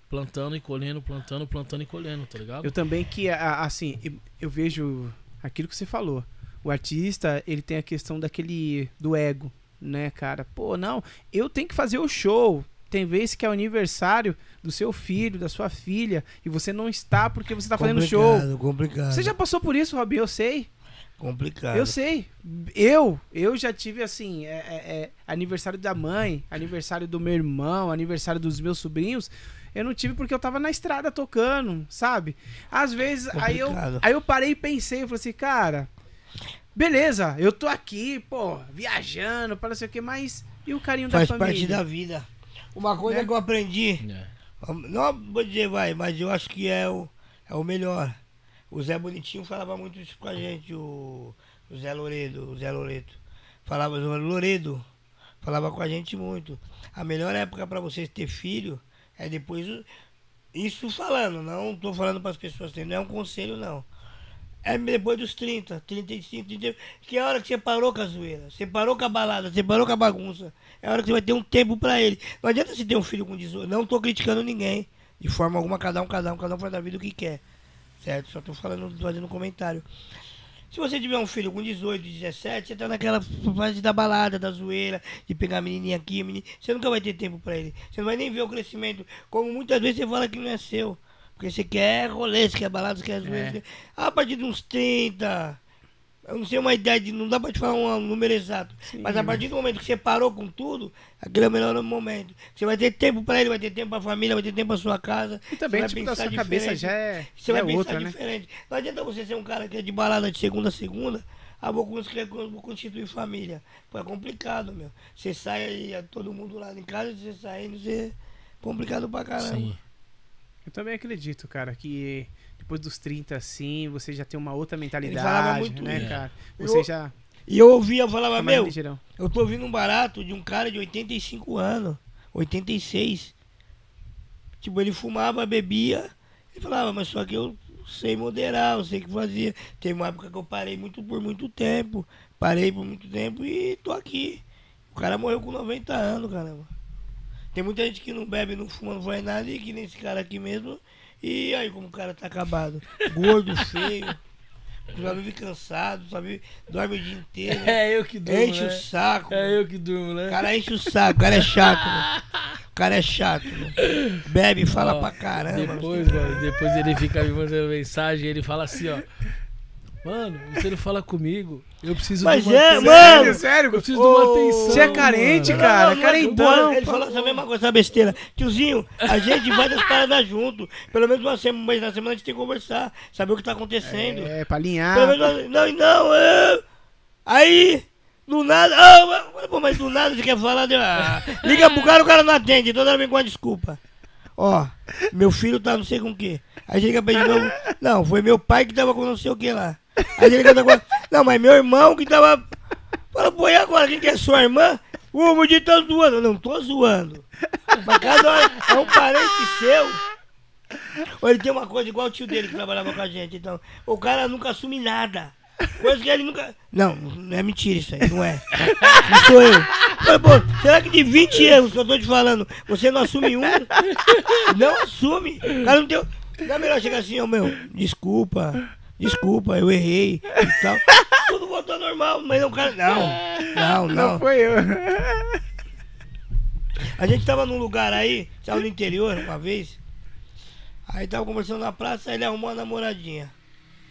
plantando e colhendo, plantando, plantando e colhendo, tá ligado? Eu também que, assim, eu- eu vejo aquilo que você falou. O artista, ele tem a questão daquele, do ego, né, cara? Pô, não, eu tenho que fazer o show. Tem vezes que é o aniversário do seu filho, da sua filha, e você não está porque você tá fazendo show. Complicado, complicado. Você já passou por isso, Robinho? Eu sei. Complicado. Eu sei. Eu, eu já tive assim, é, é- é aniversário da mãe, aniversário do meu irmão, aniversário dos meus sobrinhos. Eu não tive porque eu tava na estrada tocando, sabe? Às vezes, aí eu, aí eu parei e pensei, eu falei assim, cara, beleza, eu tô aqui, pô, viajando, para não sei o que, mas e o carinho Faz da parte família? da vida. Uma coisa Né? que eu aprendi, É. não vou dizer vai, mas eu acho que é o, é o melhor. O Zé Bonitinho falava muito isso com a gente, o, o Zé Loredo, o Zé Loreto. Falava, o Loredo falava com a gente muito. A melhor época para vocês ter filho é depois. Isso falando, não tô falando para as pessoas terem, não é um conselho não. É depois dos 30, 35, 30, que é a hora que você parou com a zoeira, você parou com a balada, você parou com a bagunça. É a hora que você vai ter um tempo pra ele. Não adianta você ter um filho com 18. Não tô criticando ninguém. De forma alguma, cada um, cada um, cada um faz da vida o que quer. Certo? Só tô falando, fazendo um comentário. Se você tiver um filho com 18, 17, você tá naquela fase da balada, da zoeira, de pegar a menininha aqui, a. Você nunca vai ter tempo pra ele. Você não vai nem ver o crescimento. Como muitas vezes você fala que não é seu. Porque você quer rolê, você quer balada, você quer zoeira. É. quer- A partir de uns 30. Eu não sei uma idade, não dá pra te falar um número exato. Mas a partir do momento que você parou com tudo, aquele é o melhor momento. Você vai ter tempo pra ele, vai ter tempo pra família, vai ter tempo pra sua casa. E também, tipo, da sua cabeça diferente. já é, Você já vai é pensar outra, né? diferente. Não adianta você ser um cara que é de balada de segunda a segunda. Ah, vou, vou constituir família. Pô, é complicado, meu. Você sai aí, é todo mundo lá em casa, você saindo, você. Complicado pra caramba. Sim. Eu também acredito, cara, que depois dos 30, assim, você já tem uma outra falava mentalidade, muito né, isso. cara? Eu- Você já. E eu ouvia, eu falava, meu, ligeirão. eu tô ouvindo um barato de um cara de 85 anos, 86. Tipo, ele fumava, bebia, ele falava, mas só que eu sei moderar, eu sei o que fazia. Teve uma época que eu parei muito por muito tempo, parei por muito tempo e tô aqui. O cara morreu com 90 anos, caramba. Tem muita gente que não bebe, não fuma, não faz nada, e que nem esse cara aqui mesmo. E aí como o cara tá acabado? Gordo, [laughs] feio, só vive cansado, só vive, dorme o dia inteiro. É eu que durmo, Enche né? o saco. É eu que durmo, né? O cara enche o saco, o cara é chato, né? O cara é chato, né? Bebe, fala Ó, pra caramba. Depois, mano, depois ele fica me mandando mensagem e ele fala assim, ó. Mano, você não fala comigo. Eu preciso Mas de uma é, atenção. mano! Sério, sério? Eu preciso de uma atenção. Você é carente, mano. cara. Não, carentão. Ele falou essa mesma coisa, essa besteira. Tiozinho, a gente vai das paradas junto. Pelo menos uma semana, mas na semana a gente tem que conversar, saber o que tá acontecendo. É, pra alinhar. Pelo menos, não, não, é. Aí, do nada, ah, mas- pô, mas do nada você quer falar, de, ah, liga pro cara, o cara não atende, toda hora vem com uma desculpa. Ó, meu filho tá não sei com o quê. Aí liga pra ele de novo, não, foi meu pai que tava com não sei o que lá. Aí ele agora, não, mas meu irmão que tava. Fala, pô, e agora, quem que é sua irmã? Ô, o dia tá zoando. Eu, Não tô zoando. Mas cada hora é um parente seu. Ou ele tem uma coisa igual o tio dele que trabalhava com a gente. Então, o cara nunca assume nada. Coisa que ele nunca. Não, não é mentira isso aí, não é. Não sou eu. Falei, pô, será que de 20 erros que eu tô te falando, você não assume um? Não assume. O cara não deu. Não é melhor chegar assim, ó, meu, desculpa, desculpa, eu errei e tal. Tudo voltou ao normal, mas o cara. Não, não, Não não. foi eu. A gente tava num lugar aí, tava no interior uma vez. Aí tava conversando na praça, aí ele arrumou uma namoradinha.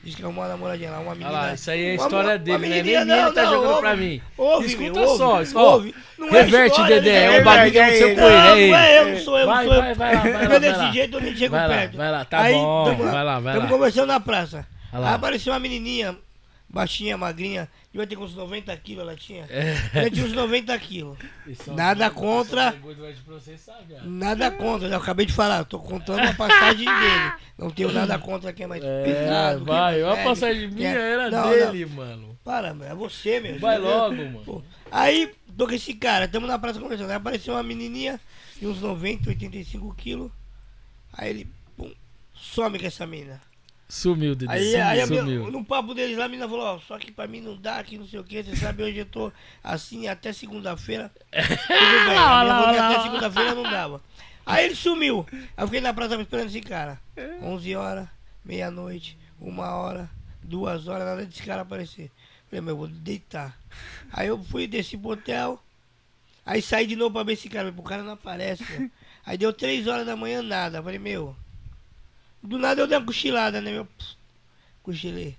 Diz que arrumou uma namoradinha lá, uma menina. Olha lá, isso aí é a uma história uma dele, né? menininha, Nem ele tá não, jogando ouve, pra mim. Ouve, Escuta ouve, só, só. ouve. Não é Reverte, história, Dedé, né? é um bagulho que é aconteceu com ele, Não, é não é eu, não sou eu, não Vai, sou eu. vai, vai lá, vai lá, Não é vai desse lá. jeito, eu nem chego Vai lá, perto. vai lá, tá bom, tamo vai lá, vai Tamo lá. conversando na praça. Olha lá. Aí apareceu uma menininha, baixinha, magrinha, devia ter com uns 90 quilos, ela tinha. É. Ela tinha uns 90 quilos. Isso Nada contra. vai. Nada contra, eu acabei de falar, tô contando a passagem [laughs] dele. Não tenho nada contra quem é mais É, pesado. é vai, a passagem minha é- era Não, dele, mano. Não, para, meu, é você, meu. Vai entendeu? logo, mano. Pô, Aí, tô com esse cara, tamo na praça conversando. Aí apareceu uma menininha de uns 90, 85 quilos. Aí ele, pum, some com essa mina. Sumiu, Dedê. Aí, sumiu, aí sumiu. no papo deles lá, a menina falou, ó, só que pra mim não dá, que não sei o que, você sabe, hoje eu tô assim até segunda-feira. [laughs] Tudo bem, a minha mulher até segunda-feira não dava. Aí ele sumiu. Aí eu fiquei na praça esperando esse cara. 11 horas, meia-noite, uma hora, duas horas, nada desse cara aparecer. Falei, meu, eu vou deitar. Aí eu fui, desci pro hotel. Aí saí de novo pra ver esse cara. O cara não aparece, meu. Aí deu três horas da manhã, nada. Falei, meu. Do nada eu dei uma cochilada, né, meu? Cochilei.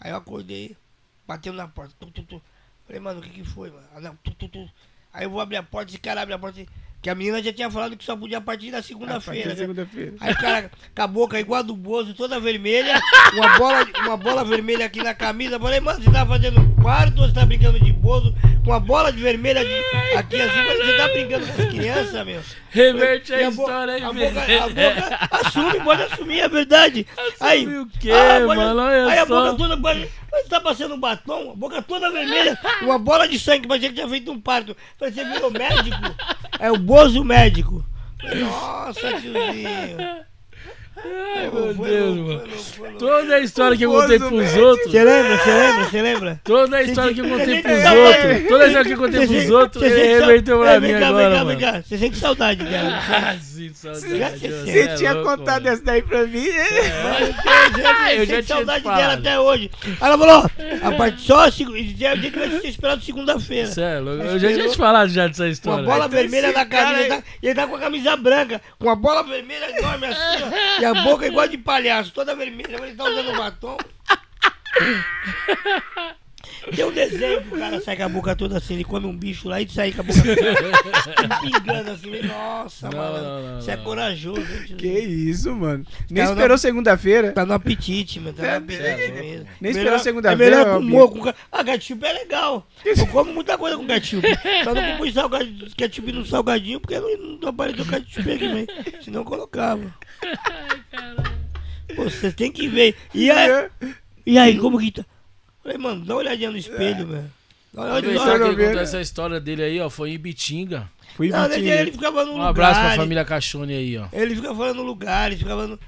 Aí eu acordei, bateu na porta. Tu, tu, tu. Falei, mano, o que que foi, mano? Ah. Aí eu vou abrir a porta, esse cara abre a porta. Que a menina já tinha falado que só podia a partir da segunda-feira. né? Segunda-feira. Aí o cara com a boca igual a do Bozo, toda vermelha, uma bola, uma bola vermelha aqui na camisa. Falei, mano, você tá fazendo quarto ou você tá brincando de Bozo? Com uma bola de vermelha de- aqui assim, mas você tá brincando com as crianças, meu? Reverte a bo- história aí, a boca, a boca, assume, pode assumir, é verdade. aí, o quê, ah, pode- mano? Aí a só. boca toda, pode- você tá passando um batom, a boca toda vermelha, uma bola de sangue, parecia que tinha feito um parto. Falei, você virou médico? É o Bozo médico. Nossa, tiozinho. [laughs] Ai, meu foi Deus, mano. Toda a história que eu contei pros outros. Você lembra, você lembra, você lembra? Toda a história que eu contei pros outros. Toda a história que eu contei pros outros, ele reverteu pra É, mim vem cá, agora, vem cá, mano. vem cá. Você sente saudade dela. [laughs] Ah, sim, saudade. Você cê é tinha contado essa daí pra mim? Eu [laughs] Ah, eu já sinto tinha saudade falado. dela até hoje. Ela falou, a parte só, é dia que vai ser esperado segunda-feira. É louco. Eu já tinha te falado já dessa Com a história. bola vermelha na cara camisa. Ele tá, ele tá com a camisa branca, com a bola vermelha enorme assim, ó, e [laughs] a boca igual de palhaço, toda vermelha. Ele tá usando batom. Tem um desenho que o cara sai com a boca toda assim, ele come um bicho lá e sai com a boca toda [laughs] pingando assim. Nossa, Não, mano. não, não, Você é corajoso, hein, tiozinho? Que isso, mano. Nem Cara, esperou segunda-feira. Tá no apetite, mano. Tá no É, apetite é, mesmo. nem esperou segunda-feira, É melhor com moco. com Ah, ketchup é legal. Eu como muita coisa com ketchup. Só não pus salgadinho, ketchup no salgadinho porque não, não apareceu ketchup aqui, mas senão eu colocava. [laughs] Pô, Vocês tem que ver. E aí, e aí como que tá? Falei, mano, dá uma olhadinha no espelho, velho. Dá uma Vamos ver olhadinha. se alguém vendo. contou essa história dele aí, ó. Foi em Bitinga. Fui Não, ele, ele ficava no Um lugar. abraço pra família Cachone aí, ó. Ele ficava falando no lugar, ele ficava no.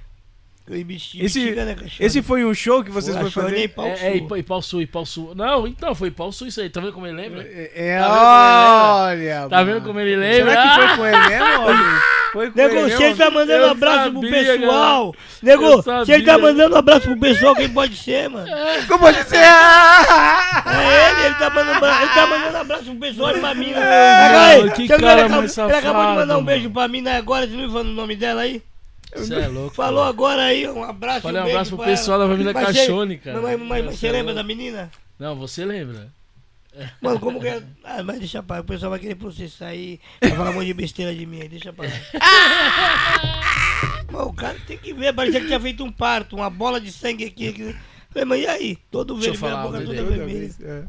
Eu esse, Esse, esse foi um show que vocês foram fazer? Pau É, é, sul. Ipa- Ipauçu, Ipauçu. Não, então, foi Ipauçu isso aí. Tá vendo como ele lembra? É, é, Tá olha. Tá vendo como ele lembra? Será que Ah! foi com ele mesmo, homem? Foi com ele Nego, se ele mesmo? tá mandando Eu abraço pro sabia, pessoal. Eu Nego, se ele tá mandando abraço pro pessoal, quem pode ser, mano? Como pode ser? É ele, ele tá mandando, abra- ele tá mandando abraço pro pessoal e pra mim. né? Aí, que cara ele, acabou, mais ele acabou de mandar um safado, beijo pra mim né, agora, você não me falou o nome dela aí? Você é louco. Falou agora aí, um abraço. Falei um beijo abraço pro pessoal ela. da família Mas Cachone, cara. Mas, mas- mas Você é lembra louco. da menina? Não, você lembra. Mano, como que é? Ah, mas deixa pra lá, o pessoal vai querer processar aí, vai falar um monte de besteira de mim aí, deixa pra lá. Mano, o cara tem que ver, parecia que tinha feito um parto, uma bola de sangue aqui. aqui. Falei, mas e aí? Todo vermelho, a falar, boca toda vermelha. é.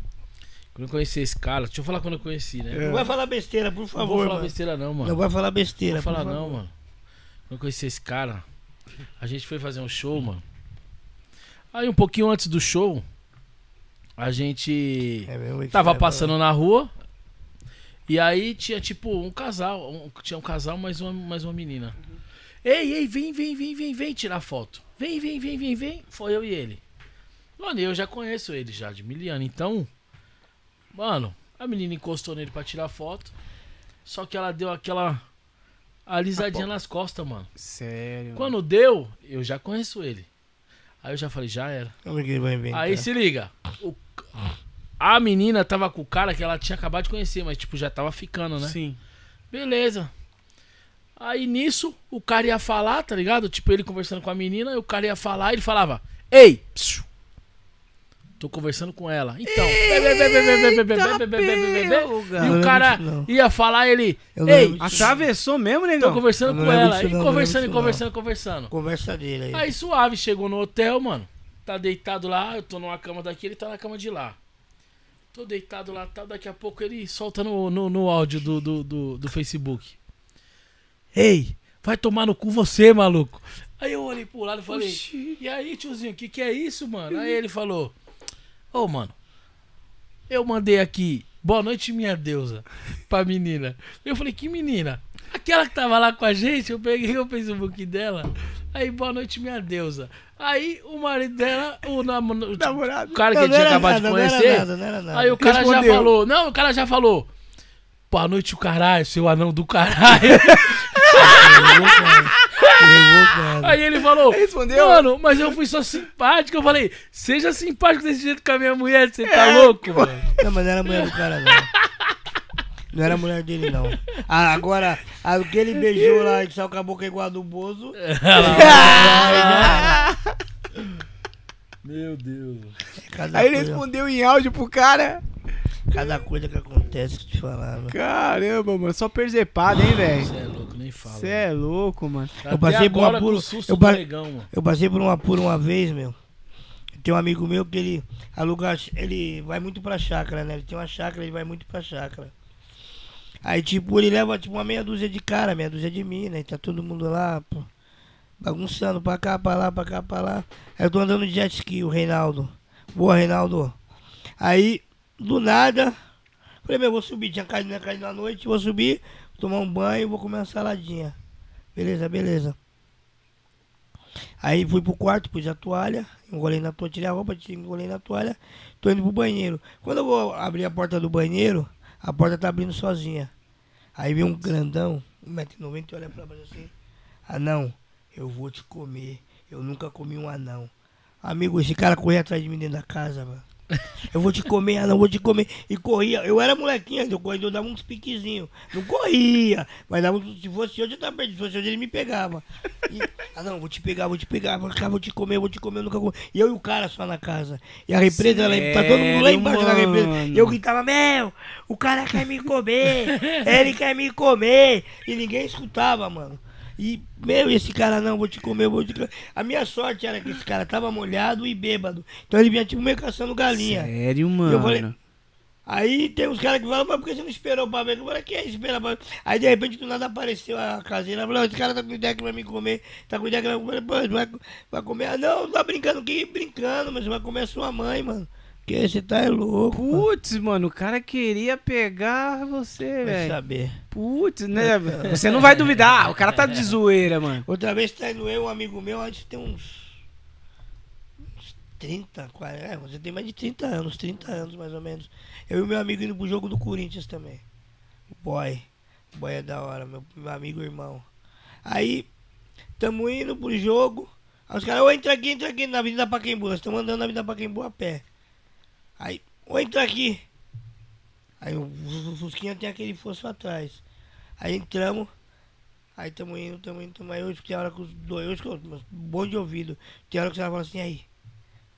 Quando eu conheci esse cara, deixa eu falar quando eu conheci, né? Não vai falar besteira, por Não vou favor, falar mano. besteira não, mano. Não vai falar besteira, Não vou falar por não, favor. mano. Eu conheci esse cara, a gente foi fazer um show, mano. Aí um pouquinho antes do show, a gente É tava passando na rua. E aí tinha tipo um casal, um- tinha um casal mais uma, mais uma menina. Ei, ei, vem, vem, vem, vem, vem tirar foto. Vem, vem, vem, vem, vem. Foi eu e ele. Mano, eu já conheço ele já de miliano, então, mano, a menina encostou nele pra tirar foto. Só que ela deu aquela alisadinha nas costas, mano. Sério. Quando deu, eu já conheço ele. Aí eu já falei, já era. é? Aí se liga. o- a menina tava com o cara que ela tinha acabado de conhecer, mas tipo, já tava ficando, né? Sim. Beleza. Aí nisso, o cara ia falar, tá ligado? Tipo, ele conversando com a menina, e o cara ia falar, ele falava: Ei! psiu, Tô conversando com ela. Então. E o cara ia falar, ele. Ei, atravessou mesmo, negão? Tô conversando com ela. E conversando, e conversando, conversando. Conversa dele aí. Aí suave, chegou no hotel, mano. Tá deitado lá, eu tô numa cama daqui, ele tá na cama de lá. Tô deitado lá, tá. Daqui a pouco ele solta no, no, no áudio do, do, do, do Facebook. Ei, vai tomar no cu você, maluco. Aí eu olhei pro lado e falei, Oxi. e aí, tiozinho, o que, que é isso, mano? Aí ele falou ô, mano, eu mandei aqui, boa noite, minha deusa, pra menina. Eu falei, que menina? Aquela que tava lá com a gente, eu peguei o Facebook dela. Aí, boa noite, minha deusa. Aí o marido dela, o, nam- [laughs] o Namorado. cara que Não, ele não tinha acabado nada, de conhecer. nada, nada. Aí o cara já Respondeu. falou. Não, o cara já falou. Boa noite, o caralho, seu anão do caralho. [laughs] Aí ele falou. Respondeu? Mano, mas eu fui só simpático. Eu falei, seja simpático desse jeito com a minha mulher, você É, tá louco, mano? Não, mas não era mulher do cara, não. Não era mulher dele, não. Ah, agora, a que ele beijou lá e saiu com a boca igual a do Bozo. [laughs] Meu Deus. Cada, Aí ele coisa, respondeu em áudio pro cara. cada coisa que acontece, que te falar, mano. Caramba, mano. Só perzepada, hein, velho? Você é louco, nem fala. Você é louco, mano. Até passei por um com apuro- eu mano. Eu passei por um apuro uma vez, meu. Tem um amigo meu que ele aluga, ele vai muito pra chácara, né? Ele tem uma chácara, ele vai muito pra chácara. Aí, tipo, ele leva tipo uma meia dúzia de cara, meia dúzia de mina, e tá todo mundo lá, pô, bagunçando pra cá, pra lá, pra cá, pra lá. Aí eu tô andando de jet ski, o Reinaldo. Boa, Reinaldo. Aí, do nada, falei, meu, vou subir, tinha caído, né, caído na noite, vou subir, tomar um banho, vou comer uma saladinha. Beleza, beleza. Aí fui pro quarto, pus a toalha, engolei na toalha, tirei a roupa, engolei na toalha, tô indo pro banheiro. Quando eu vou abrir a porta do banheiro, a porta tá abrindo sozinha. Aí vem um grandão, 1,90m, olha pra baixo assim. Anão, eu vou te comer. Eu nunca comi um anão. Amigo, esse cara correu atrás de mim dentro da casa, mano. Eu vou te comer, ah, não, eu vou te comer. E corria. Eu era molequinho, eu corria, eu dava uns piquezinhos. Não corria, mas dava, uns- se fosse hoje eu tava perdido. Se fosse hoje ele me pegava. E, ah, não, vou te pegar, vou te pegar, vou, vou te comer, vou te comer, eu nunca comi. E eu e o cara só na casa. E a represa, ela, tá todo mundo lá embaixo da represa. mano? E eu gritava, meu, o cara quer me comer, ele quer me comer. E ninguém escutava, mano. E, meu, esse cara não, vou te comer, vou te comer. A minha sorte era que esse cara tava molhado e bêbado. Então ele vinha tipo meio caçando galinha. Sério, Eu falei- mano. Aí tem uns caras que falam, mas por que você não esperou pra ver? Eu falei, que é esperar pra ver? Aí de repente do nada apareceu a caseira, falou, esse cara tá com ideia que vai me comer, tá com ideia que vai me comer, Pô, vai, vai comer. Ah, não, tá brincando, que brincando, mas vai comer a sua mãe, mano. Porque você tá é louco. Putz, mano, o cara queria pegar você, Vai velho. saber. Putz, né? [laughs] Você não vai duvidar. O cara tá de zoeira, mano. Outra vez tá indo eu, um amigo meu, a gente tem uns. uns 30, 40. É, você tem mais de 30 anos, 30 anos mais ou menos. Eu e o meu amigo indo pro jogo do Corinthians também. O boy. O boy é da hora, meu, meu amigo irmão. Aí, tamo indo pro jogo. Aí os caras, ô, entra aqui, entra aqui na Avenida Paquembu. Nós estamos andando na Avenida Paquembu a pé. Aí, entra aqui. Aí o, Fusquinha tem aquele fosso atrás. Aí entramos. Aí tamo indo, tamo indo, tamo aí. Hoje tem hora que os dois, hoje que eu, bom de ouvido. Tem hora que caras falam assim, aí,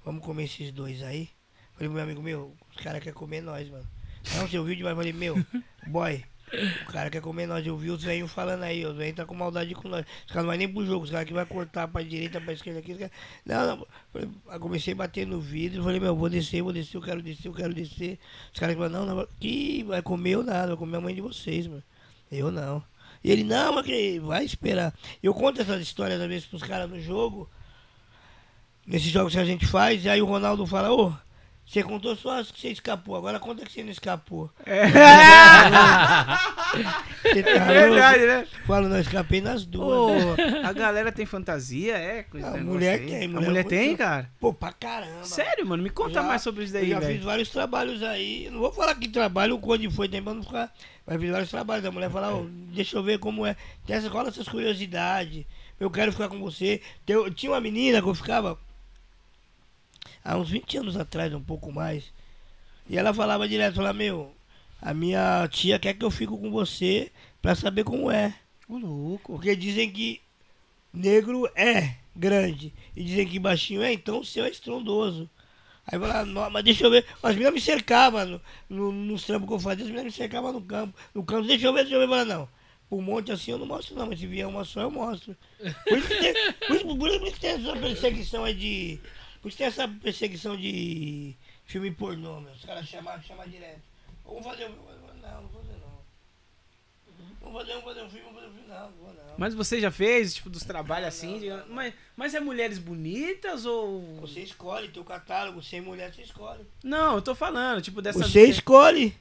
vamos comer esses dois aí. Falei meu amigo, meu, os caras querem comer nós, mano. Não, você ouviu demais? Falei, meu, boy, o cara quer comer nós. Eu vi os velhinhos falando aí, os velhinhos tá com maldade com nós. Os caras não vai nem pro jogo, os caras que vai cortar pra direita, pra esquerda aqui. os caras- Não, não. Aí comecei a bater no vidro, falei, meu, vou descer, vou descer, eu quero descer, eu quero descer. Os caras falaram, não, não, que vai comer ou nada, vai comer a mãe de vocês, mano. Eu não. E ele, não, mas que vai esperar. Eu conto essas histórias às vezes pros caras no jogo, nesses jogos que a gente faz, e aí o Ronaldo fala, ô, você contou só as que você escapou, agora conta que você não escapou. [laughs] Você tá É verdade, né? Falo, não, escapei nas duas. Ô, né? a galera tem fantasia, é? Esse A mulher tem, A mulher tem, cara? Pô, pra caramba. Sério, mano? Me conta Eu já- mais sobre isso Eu daí, já fiz velho. vários trabalhos aí. Eu Não vou falar que trabalho, onde foi, tem pra não ficar. Mas fiz vários trabalhos. A mulher fala, ó, deixa eu ver como é. Tem essa, rola essas curiosidades. Eu quero ficar com você. Tinha uma menina que eu ficava há uns 20 anos atrás, um pouco mais. E ela falava direto, falava, meu, a minha tia quer que eu fique com você pra saber como é. Ô, louco. Porque dizem que negro é grande. E dizem que baixinho é, então o seu é estrondoso. Aí eu falava, "Nó, mas deixa eu ver. As meninas me cercavam no, no, nos trampos que eu fazia, as meninas me cercavam no campo. No campo, deixa eu ver, deixa eu ver. Eu falava, não. Um monte assim eu não mostro não, mas se vier uma só eu mostro. Por isso que tem, por isso, por isso que tem essa perseguição aí de. Por isso tem essa perseguição de filme pornô, meu. Os caras chamam, chamam direto. Vamos fazer um. Não, não vou fazer não. Vamos fazer, vamos fazer um filme, vamos fazer um filme. Não, não vou não. Mas você já fez, tipo, dos trabalhos assim? digamos- Mas, mas é mulheres bonitas ou. Você escolhe, teu catálogo, sem mulher você escolhe. Não, eu tô falando, tipo, dessas. Você escolhe.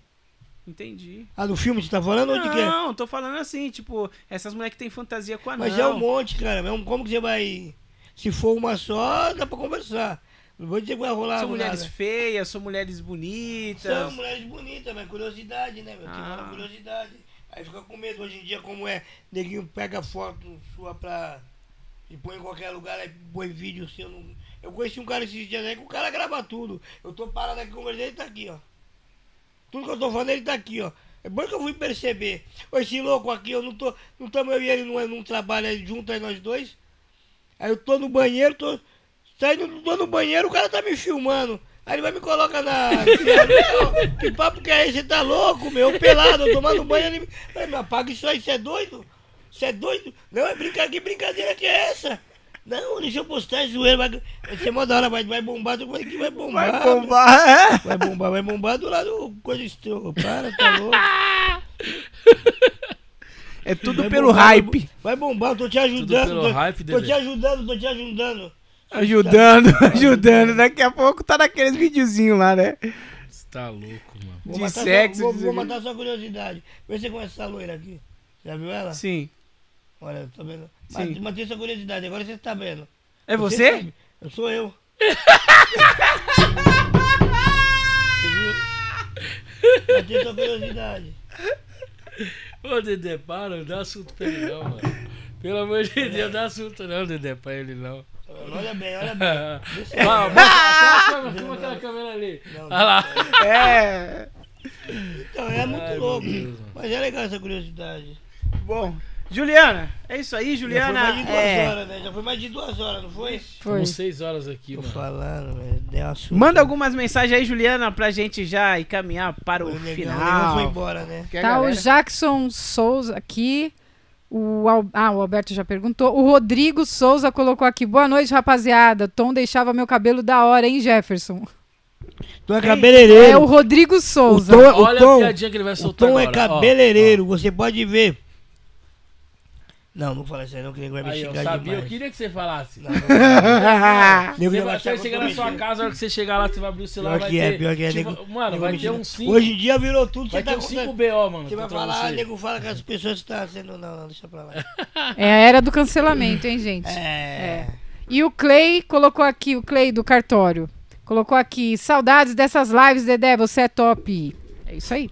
Entendi. Ah, no filme você tá falando ou de quê? Não, tô falando assim, tipo, essas mulheres que tem fantasia com anão. Mas é um monte, cara. É um- Como que você vai. Se for uma só, dá pra conversar. Não vou dizer que vai rolar. São mulheres nada. feias, são mulheres bonitas. São mulheres bonitas, mas curiosidade, né, meu? Tem Ah. uma curiosidade. Aí fica com medo. Hoje em dia, como é, neguinho pega foto sua pra. E põe em qualquer lugar, aí põe vídeo seu. Não... Eu conheci um cara esses dias aí que o cara grava tudo. Eu tô parado aqui conversando, ele tá aqui, ó. Tudo que eu tô falando, ele tá aqui, ó. É bom que eu fui perceber. Esse louco aqui, eu não tô. Não estamos eu e ele num, num trabalho aí junto aí nós dois. Aí eu tô no banheiro, tô. Saindo, tô no banheiro, o cara tá me filmando. Aí ele vai me colocar na. [laughs] Que papo que é esse? Você tá louco, meu? Pelado, eu tomando banho. Ele... Falei, meu, apaga isso aí, você é doido? Você é doido? Não, é brincadeira, que brincadeira que é essa? Não, deixa eu postar é zoeira, vai, vai ser mó da hora, vai, vai bombar, falei que vai bombar. Vai bombar, é? Vai bombar, vai bombar do lado coisa estranha. Para, tá louco. [laughs] É tudo Vai pelo bombar, hype. Vai bombar, eu tô te ajudando. pelo tô, hype, tô te ajudando, tô te ajudando. Ajudando, [laughs] ajudando. Daqui a pouco tá naqueles videozinhos lá, né? Você tá louco, mano. Vou De sexo, Sua, vou, vou matar sua curiosidade. Vê se você conhece essa loira aqui. Já viu ela? Sim. Olha, tá vendo? Sim. Matei, sua curiosidade, agora você tá vendo. É você? sabe. Eu sou eu. [laughs] você viu? Matei sua curiosidade. Ô, Dedé, para, não dá assunto pra ele não, mano. Pelo amor de Deus, não dá assunto não, Dedé, pra ele não. Olha bem, olha bem. [laughs] Vai, bota aquela câmera, [laughs] aquela câmera ali. Não, Olha lá. É. Então, é muito Ai, louco. Mas é legal essa curiosidade. Bom. Juliana, é isso aí, Já foi Juliana. mais de duas é, horas, né? Já foi mais de duas horas, não foi? Foi. Estamos seis horas aqui, Tô mano. falando, velho. Deu. Manda algumas mensagens aí, Juliana, pra gente já encaminhar para o O o final. foi embora, né? Que a Tá o galera- Jackson Souza aqui. O, Al- ah, o Alberto já perguntou. O Rodrigo Souza colocou aqui. Boa noite, rapaziada. Tom deixava meu cabelo da hora, hein, Jefferson? Tu é cabeleireiro. É o Rodrigo o Souza. Tom, o Olha a Tom, piadinha que ele vai o soltar Tom é agora. Ó, cabeleireiro, você pode ver. Não, não fala isso aí não, que ele vai me Aí, eu xingar sabia, eu demais. queria que você falasse. Não, não, não. [laughs] Você vai, chegar eu na sua casa, a hora que você chegar lá, você vai abrir o celular, Pior vai que é, ter... pior que é, tipo, nego- mano, nego vai ter uns 5... Hoje em dia virou tudo, Vai você tá ter uns contando. 5 BO, mano. Você vai contra falar, você. nego fala que as pessoas estão sendo. Não, não, deixa pra lá. [laughs] É a era do cancelamento, hein, gente? É. E o Clay colocou aqui, o Clay do cartório. Colocou aqui, saudades dessas lives, Dedé, você é top. É isso aí.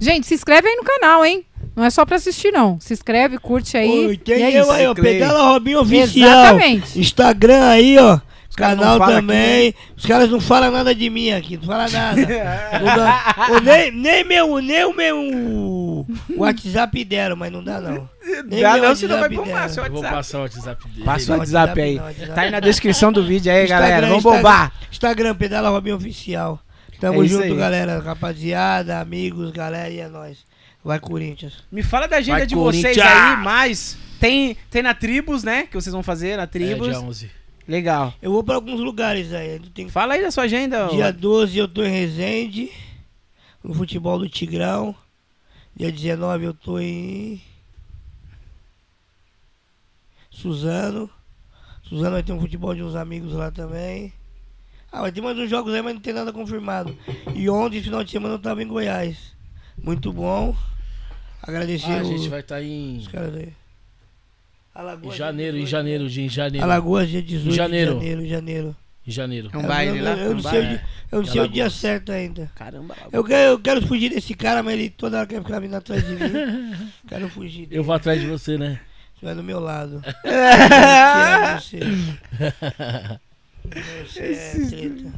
Gente, se inscreve aí no canal, hein? Não é só pra assistir, não. Se inscreve, curte aí. Oi, tem e é eu isso. aí, ó. Clay. Pedala Robinho Oficial. Exatamente. Instagram aí, ó. Canal também. Os caras não falam nada de mim aqui, não falam nada. [laughs] Não dá- Ô, nem, nem, meu, nem o meu WhatsApp deram, mas não dá não. Nem Dá não, senão vai WhatsApp bombar seu Eu vou WhatsApp. passar o WhatsApp dele. Passa o WhatsApp aí. não, WhatsApp. Tá aí na descrição do vídeo aí, Instagram, galera. Vamos bombar. Instagram, Pedala Robinho Oficial. Tamo É junto, aí. galera. Rapaziada, amigos, galera, e é nóis. Vai, Corinthians. Me fala da agenda Vai, de vocês aí, mas tem, tem na Tribos, né? Que vocês vão fazer na É, Tribos. dia 11. Legal. Eu vou pra alguns lugares aí. Fala aí da sua agenda. Dia 12 eu tô em Resende, no futebol do Tigrão. Dia 19 eu tô em Suzano. Suzano vai ter um futebol de uns amigos lá também. Ah, vai ter mais uns jogos aí, mas não tem nada confirmado. E ontem, final de semana, eu tava em Goiás. Muito bom. Agradecer Ah, a o- gente vai estar em... os caras aí. Em Alagoas, janeiro, em 18, janeiro, dia em janeiro. Alagoas, dia 18 Em janeiro. de janeiro, janeiro. Em janeiro. É um baile eu, lá? Eu, eu É não sei, dia- eu não De sei o dia certo ainda. Caramba. Eu quero, eu quero fugir desse cara, mas ele toda hora quer ficar vindo atrás de mim. [laughs] quero fugir dele. Eu vou atrás de você, né? Você vai do meu lado. é você. Você é treta.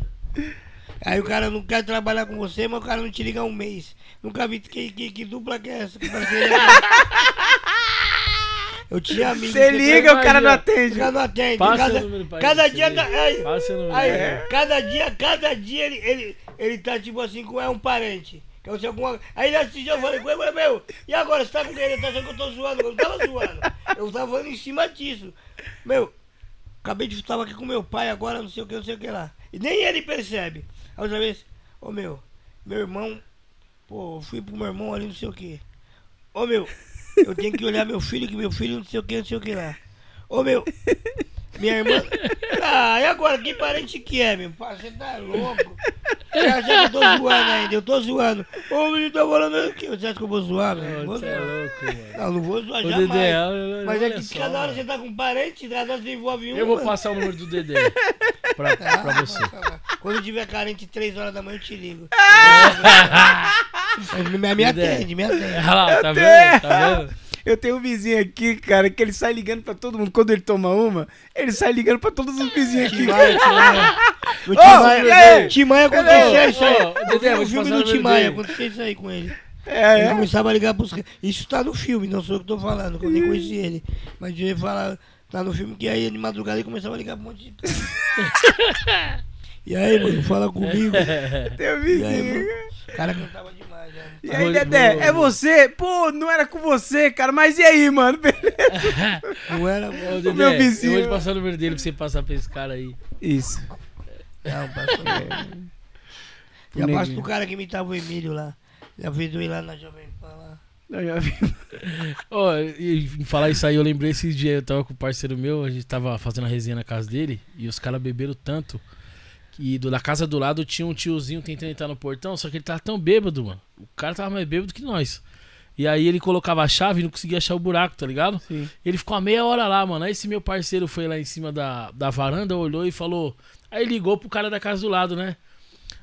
Aí o cara não quer trabalhar com você, mas o cara não te liga um mês. Nunca vi que, que, que dupla que é essa. Que parceria é? [laughs] Eu tinha amigo. Você liga, o cara não O atende. cara não atende. Passa cada o número pra cada ele, dia. tá- aí, Passa o número. Aí, É. cada dia, cada dia ele, ele, ele tá tipo assim, com é um parente. Que eu sei alguma... Aí nesse dia eu falei, ué, ué, meu, e agora? Você tá com quem? Ele tá achando que eu tô zoando. Eu não tava zoando. Eu tava falando em cima disso. Meu, acabei de estar aqui com meu pai agora, não sei o que, não sei o que lá. E nem ele percebe. A outra vez, ô meu, meu irmão, pô, fui pro meu irmão ali, não sei o que. Ô meu, eu tenho que olhar meu filho, que meu filho não sei o que, não sei o que lá. Ô meu, minha irmã. Ah, e agora? Que parente que é, meu? Você tá louco? Você acha que eu tô zoando ainda? Eu tô zoando. Ô, menino, tá falando o quê? Você acha que eu vou zoar, meu? Você é louco, mano. Não, não vou zoar Ô, jamais. Dedé, olha- Mas é que só, cada hora mano. você tá com um parente, cada hora você envolve um. Eu vou mano. passar o número do Dedé pra, pra você. Quando eu tiver carente 3 horas da manhã, eu te ligo. Ah! Me, me Dedé. atende, me atende. Olha lá, tá vendo? Tá vendo? Eu tenho um vizinho aqui, cara, que ele sai ligando pra todo mundo. Quando ele toma uma, ele sai ligando pra todos os vizinhos aqui. [laughs] No e aí? Timaya aconteceu isso aí. Dedé, vou te filme passar do o número aconteceu isso aí com ele. É, Ele é. começava a ligar pros caras. Isso tá no filme, não sou eu que tô falando, que eu nem conheci ele. Mas ele fala, tá no filme que aí de madrugada ele começava a ligar pra um monte de. [laughs] [laughs] E aí, mano, fala comigo. [laughs] Aí, vizinho. o cara cantava demais, né? E aí, Dedé, é você? Pô, não era com você, cara. Mas e aí, mano? [laughs] Não era, Ô, mano. Dedé, meu vizinho. eu vou te passar o número dele pra você passar pra esse cara aí. Isso. Não, passou. [laughs] Já Neguinho. passa pro cara que imitava o Emílio lá. Já fez eu ir lá na Jovem Pan lá. Eu já vi. Ó, e em falar isso aí, eu lembrei esses dias, eu tava com um parceiro meu, a gente tava fazendo a resenha na casa dele, e os caras beberam tanto. Que do, da casa do lado tinha um tiozinho tentando entrar no portão, só que ele tava tão bêbado, mano. O cara tava mais bêbado que nós. E aí ele colocava a chave e não conseguia achar o buraco, tá ligado? Sim. Ele ficou uma meia hora lá, mano. Aí esse meu parceiro foi lá em cima da, da varanda, olhou e falou. Aí ligou pro cara da casa do lado, né?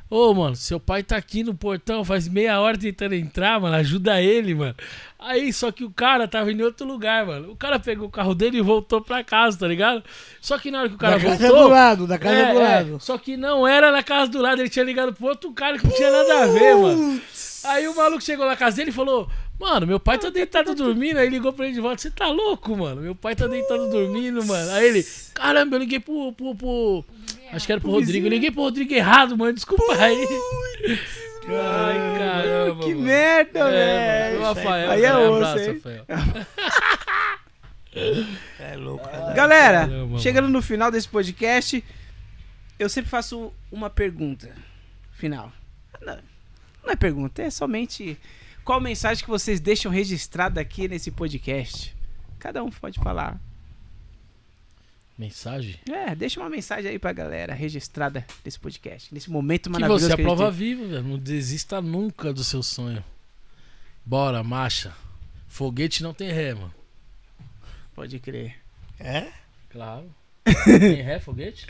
Ô, mano, seu pai tá aqui no portão faz meia hora tentando entrar, mano. Ajuda ele, mano. Aí, só que o cara tava em outro lugar, mano. O cara pegou o carro dele e voltou pra casa, tá ligado? Só que na hora que o cara da casa voltou. do lado, da casa É, do é, lado. só que não era na casa do lado, ele tinha ligado pro outro cara que não tinha nada a ver, mano. Aí o maluco chegou na casa dele e falou: Mano, meu pai tá deitado dormindo. Aí ligou pra ele de volta: Você tá louco, mano? Meu pai tá deitado dormindo, mano. Aí ele: Caramba, eu liguei pro. pro, pro- acho que era pro Rodrigo. Eu liguei pro Rodrigo errado, mano. Desculpa aí. Ai, caramba. que mano. merda, É, velho. mano. Rafael, Aí é osso. É louco, cara. Galera, Caramba, chegando no final desse podcast, eu sempre faço uma pergunta final. Não, não é pergunta, é somente qual mensagem que vocês deixam registrada aqui nesse podcast. Cada um pode falar. Mensagem? É, deixa uma mensagem aí pra galera registrada desse podcast, nesse momento Que maravilhoso. você é a que a gente prova viva, velho. Não desista nunca do seu sonho. Bora, marcha. Foguete não tem ré, mano. Pode crer. É? Claro. [laughs] tem ré, foguete?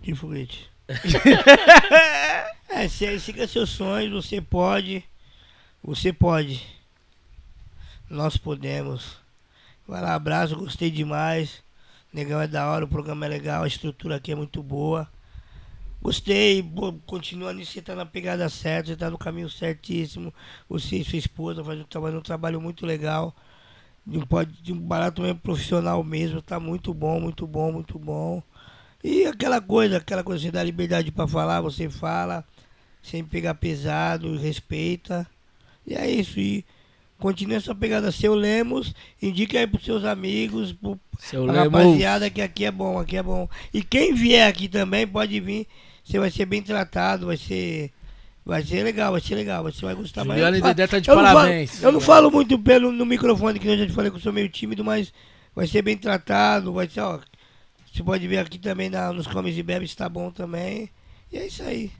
Que foguete. [laughs] é, se- siga seus sonhos, você pode. Você pode. Nós podemos. Vai lá, abraço, gostei demais. Negão é da hora, o programa é legal, a estrutura aqui é muito boa. Gostei, pô, continua nisso, você tá na pegada certa, você tá no caminho certíssimo. Você e sua esposa fazem um trabalho, um trabalho muito legal. De um, de um barato mesmo profissional mesmo, tá muito bom, muito bom, muito bom. E aquela coisa, aquela coisa, você dá liberdade pra falar, você fala, sem pegar pesado, respeita. E é isso, e continue essa pegada seu Lemos, indique aí pros seus amigos, pro, Seu pra Lemos. rapaziada que aqui é bom, aqui é bom. E quem vier aqui também pode vir, você vai ser bem tratado, vai ser. Vai ser legal, vai ser legal, você vai gostar mais. Juliana e Dedé tá de eu não falo- parabéns. eu não falo muito pelo no microfone, que eu já te falei que eu sou meio tímido, mas vai ser bem tratado, vai ser, ó. Você pode ver aqui também na, nos Comes e Bebes, tá bom também. E é isso aí.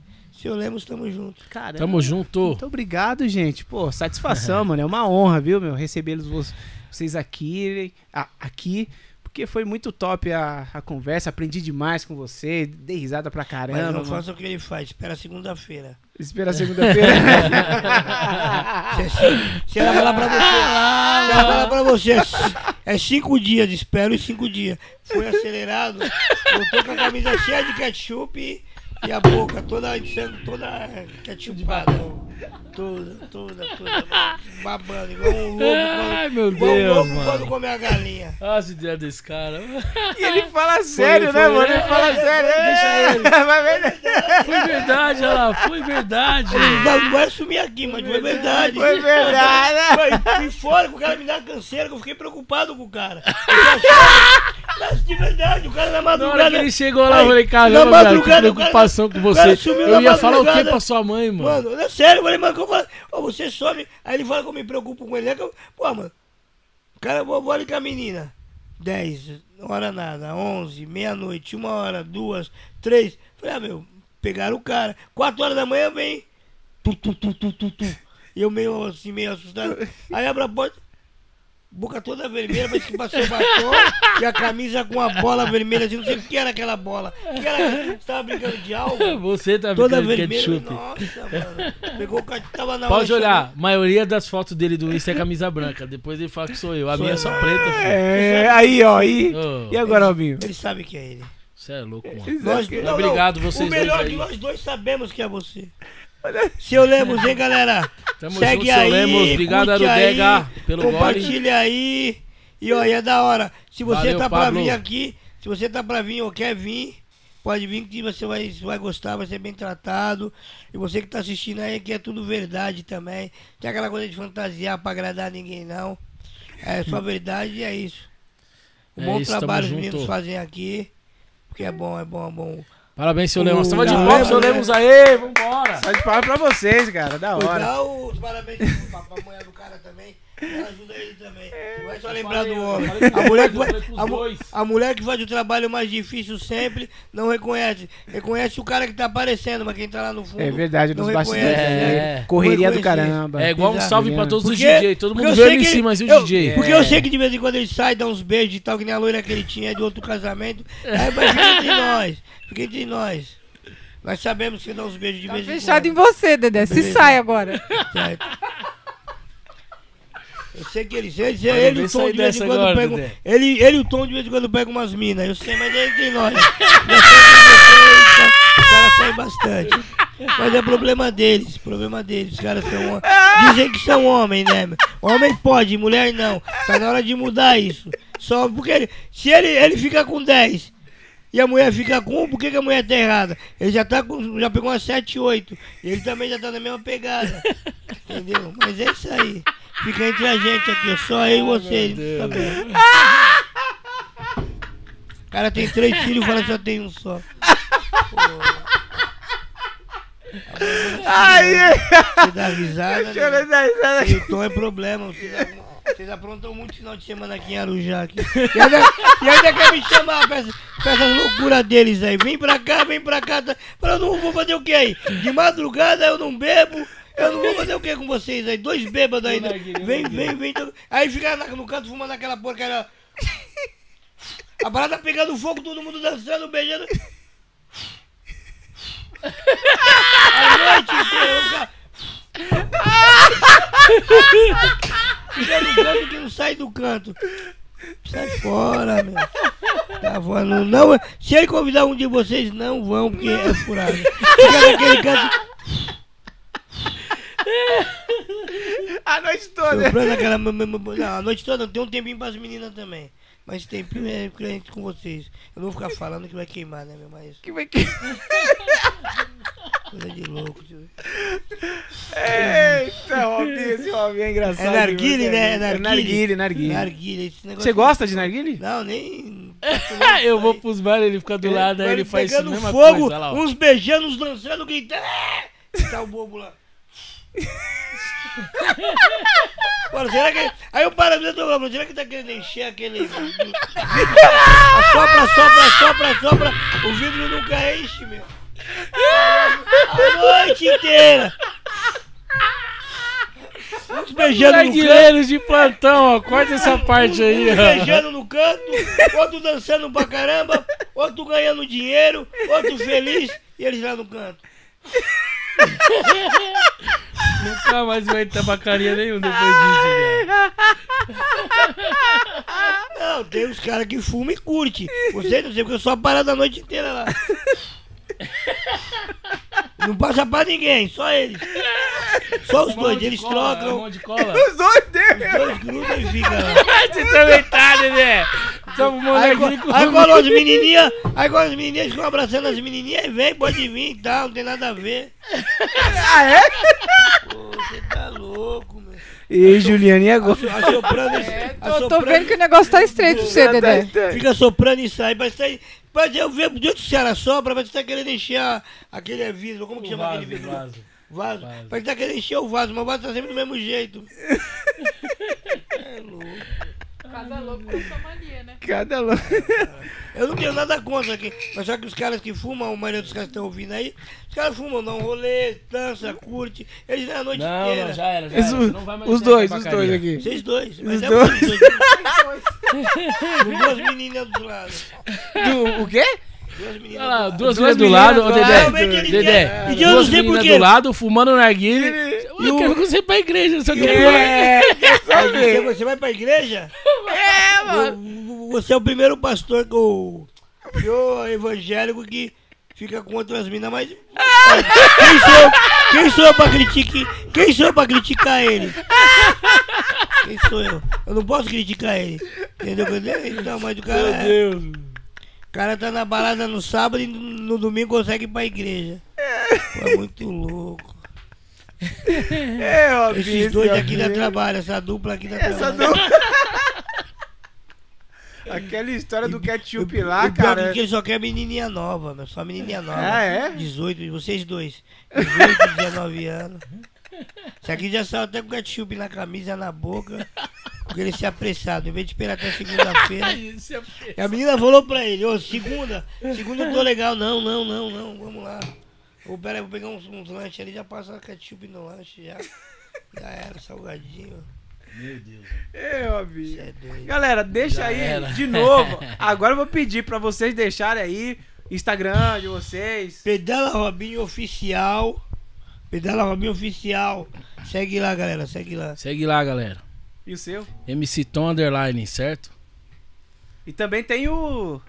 Seu Lemos, tamo junto. Caramba. Tamo junto. Muito obrigado, gente. Pô, satisfação, mano. É uma honra, viu, meu? Recebê-los vo- vocês aqui, aqui. Porque foi muito top a, a conversa. Aprendi demais com você. Dei risada pra Mas caramba. não mano. faça o que ele faz, espera segunda-feira. Espera segunda-feira. [laughs] Se, ela falar pra você, se ela falar pra você, é cinco dias, espero em cinco dias. Foi acelerado, eu tô com a camisa cheia de ketchup e, e a boca toda sangue, toda ketchupada. Toda, toda, toda, babando, igual um lobo Ai, meu quando, igual um Deus, lobo mano. quando come a galinha. Olha as ideias desse cara. e ele fala sério, foi, né, mano? Ele é, fala é, sério. deixa ele. [laughs] Vai ver. Foi verdade, olha lá. Foi verdade. Não, vai sumir aqui, mas foi verdade. Foi verdade. Foi, fui fora que o cara me dá canseira, que eu fiquei preocupado com o cara. Eu achava- Mas de verdade, o cara na Na hora madrugada. que ele chegou lá, eu falei, na caramba, que madrugada, cara- preocupação com você. Eu na ia falar o madrugada. pra sua mãe, mano? Mano, é sério, eu falei, mano, que eu falo, ó, você some. Aí ele fala que eu me preocupo com ele. É que eu, pô, mano, o cara, vou, vou ali com a menina. 10, hora nada, 11, meia-noite, uma hora, duas, três. Falei, ah, meu, pegaram o cara. 4 horas da manhã vem. Tu, tu, tu, tu, tu, tu. E eu meio assim, meio assustado. Aí abre a porta. Boca toda vermelha, parece que passou batom e a camisa com a bola vermelha, assim, não sei o que era aquela bola. O que era? Você tava brincando de algo? Você tá Toda brincando de vermelha. ketchup. Nossa, mano. Pegou o cara que tava na Pode olhar, a maioria das fotos dele do Insta é camisa branca. Depois ele fala que sou eu. A minha é só preta, filho. É, aí, ó. E, Ô, e agora, Robinho? Ele sabe que é ele. Você é louco, mano. Nós, que- não, não, Obrigado vocês O melhor dois que aí. nós dois sabemos que é você. Seu Lemos, hein, galera? Tamo Segue junto, seu aí, Lemos. Obrigado, Arudega, aí, pelo gole. Compartilha aí. E e é da hora. Se você Valeu, tá pra Pablo. vir aqui, se você tá pra vir ou quer vir, pode vir que você vai, vai gostar, vai ser bem tratado. E você que tá assistindo aí, que é tudo verdade também. Tem aquela coisa de fantasiar pra agradar ninguém, não. É só [laughs] verdade e é isso. Um É bom isso, trabalho os meninos fazem aqui. Porque é bom, é bom, é bom. Parabéns, seu Lemos. Tava de palmas, seu Lemos, aí. Vambora. Só de palavra pra vocês, cara. Da hora. Dá os parabéns pra, pra mulher do cara também. Ajuda ele também. Não vai só lembrar do homem. A mulher, que os vai, os a, a mulher que faz o trabalho mais difícil sempre não reconhece. Reconhece o cara que tá aparecendo, mas quem tá lá no fundo. É verdade, não nos bastidores. reconhece, É. né? Correria do caramba. É igual um salve pra todos os Porque- DJ. Todo mundo vê ele em que cima, mas e o eu- DJ? Porque É. eu sei que de vez em quando ele sai, dá uns beijos e tal, que nem a loira que ele tinha é de outro casamento. Aí, mas fica entre [laughs] nós. Fica entre nós. Nós sabemos que dá uns beijos de Tá vez em fechado em quando. você, Dedé. Se Beleza. sai agora. Certo. Eu sei que ele, ele, Mas ele não o Tom de vez em quando agora, pega. Dedé. Ele, ele e o Tom de vez em quando pega umas minas. Eu sei, mas ele tem nós. [laughs] Sei vocês, Os caras saem bastante. Mas é problema deles, problema deles. Os caras são Dizem que são homens, né? Homem pode, mulher não. Tá na hora de mudar isso. Só porque ele. Se ele, ele fica com 10 e a mulher fica com um, por que, que a mulher tá errada? Ele já tá com. Já pegou umas 7, 8. E ele também já tá na mesma pegada. [laughs] Entendeu? Mas é isso aí. Fica entre a gente aqui, só eu e você. Tá? O cara tem três filhos e fala que só tem um só. Ai, Você dá risada. eu né? ver essa risada aqui. E o tom é problema. Vocês, apron- vocês aprontam muito final de semana aqui em Arujá. Aqui. E, ainda, e ainda quer me chamar pra, essa- pra essas loucuras deles aí. Vem pra cá, vem pra cá. Tá... Eu não vou fazer o que aí? De madrugada eu não bebo. Eu não vou fazer o que com vocês aí? Dois bêbados ainda. Vem, vem, vem. então- Aí fica na- no canto fumando aquela porcaria. A barata pegando fogo, todo mundo dançando, beijando. A noite inteira, [laughs] Fica no canto que não sai do canto. Sai fora, meu. Tá voando. Não, se ele convidar um de vocês, não vão, porque é furado. Fica naquele canto, A noite toda. soprando aquela. Não, a noite toda tem um tempinho pras meninas também. Mas tempinho é cliente com vocês. Eu não vou ficar falando que vai queimar, né, meu? Mas Que vai que- [laughs] coisa de louco. tio. Eita, Robinho, esse Robinho é engraçado. É narguile, né? É É narguile. narguile, narguile. Narguilha, esse negócio. Você gosta de narguile? Não, nem. [laughs] eu vou pros bares, ele fica do lado, aí ele faz isso pegando fogo, coisa. lá, uns beijando, uns dançando, gritando. Tá o bobo lá. [laughs] Mano, será que. Aí paro dentro do falando, será que tá querendo encher aquele. Sopra, sopra, sopra, sopra. O vidro nunca enche, meu. A noite inteira. Uns beijando no canto. De plantão, ó. Corta essa parte aí, ó. beijando no canto, outro dançando pra caramba, outro ganhando dinheiro, outro feliz e eles lá no canto. Nunca mais vai ter tabacaria nenhum depois disso. Não, tem os caras que fumam e curte. Você não sei, porque eu sou parado a noite inteira lá. Não passa pra ninguém, só eles. Só os dois, eles trocam, Mão de cola. Os dois dele. os dois grudam e ficam lá. Você também tá, Dedé. Somos Aí, moleque quando as menininhas, aí quando as menininhas ficam abraçando as menininhas, vem, pode vir e tal, não tem nada a ver. Ah, é? Pô, você tá louco, meu. E Juliane, e agora? Assoprando, É, a tô, tô vendo que o negócio tá estreito pra você, Dedé. Fica soprando e sai. Mas, tá, mas eu vejo de onde o Ceará sopra, mas você tá querendo encher a- aquele vidro. Como que chama aquele vidro? vaso. Vaso. Vaso. Mas tá querendo encher o vaso, mas o vaso tá sempre do mesmo jeito. [laughs] é louco. Cada louco com sua mania, né? Cada louco. [laughs] Eu não tenho nada contra aqui. Mas só que os caras que fumam, a maioria dos caras que estão ouvindo aí, os caras fumam, dão um rolê, dança, curte. Eles não é a noite Não, inteira. não, já era, já Os, era. Você não vai mais os dois, os dois aqui. Vocês dois. Mas Os é dois. os dois. Com duas meninas do lado. Do, o quê? Duas meninas Olha lá, do lado. duas Duas meninas do lado, ô do Dedé. eles Dedé. E não duas sei por meninas quê. do lado, fumando narguilha. E Eu o- quero você ir pra igreja, só É, quer Aí saber? Você, você vai pra igreja? É, mano. Você é o primeiro pastor que eu, que eu evangélico que fica com outras minas, mas. Quem sou, eu- quem sou eu pra criticar? Quem sou eu pra criticar ele? Quem sou eu? Eu não posso criticar ele. Entendeu? Então, mas o cara. Meu Deus. O cara tá na balada no sábado e no, domingo consegue ir pra igreja. Pô, é muito louco. [laughs] É, Robinho. Esses esse dois aqui dá Robinho. trabalho, essa dupla aqui dá Essa trabalho. do... [laughs] Aquela história do ketchup lá, o pior cara. é que ele só quer menininha nova, meu. Só menininha nova. Ah, é? 18, vocês dois. 18, 19 anos. Esse aqui já saiu até com ketchup na camisa, na boca. Porque ele se apressado. Em vez de esperar até segunda-feira. [laughs] Isso é E a menina falou pra ele, ô, segunda, segunda eu tô legal. Não, não, não, não, vamos lá. Ô, pera aí, vou pegar uns, uns lanches ali, já passa ketchup no lanche, já. Já era, salgadinho. Meu Deus. É, Robinho. Cê é doido. Galera, deixa Já aí era. de novo. [laughs] Agora eu vou pedir pra vocês deixarem aí Instagram de vocês. Pedala Robinho Oficial. Pedala Robinho Oficial. Segue lá, galera. Segue lá. Segue lá, galera. E o seu? MC Tom Underline, certo? E também tem o.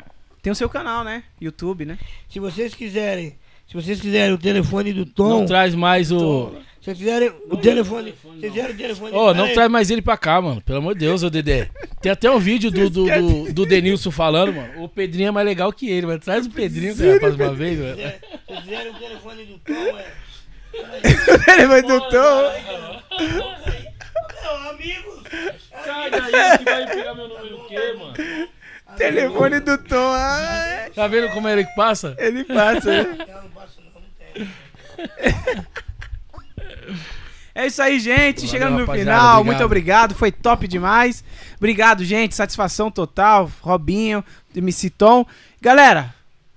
Tem o seu canal, né? YouTube, né? Se vocês quiserem. Se vocês quiserem o telefone do Tom. Não traz mais o. Se vocês quiserem o telefone. Se quiserem o telefone. Ô, não Pera aí. traz mais ele pra cá, mano. Pelo amor de Deus, ô Dedé. Tem até um vídeo do, do, do, do Denilson falando, mano. O Pedrinho é mais legal que ele, mas traz o Pedrinho, cara, mais uma vez, mano. se vocês quiserem o telefone do Tom, é. [laughs] Ele vai do Tom. Meu amigo. Sai daí que vai pegar meu número o quê, mano? Telefone do Tom. Ah, Tá vendo como é ele que passa? ele passa, né? Não não, não. É isso aí, gente. Valeu, Chegando no final. obrigado. Muito obrigado. Foi top demais. Obrigado, gente. Satisfação total. Robinho, MC Tom. Galera,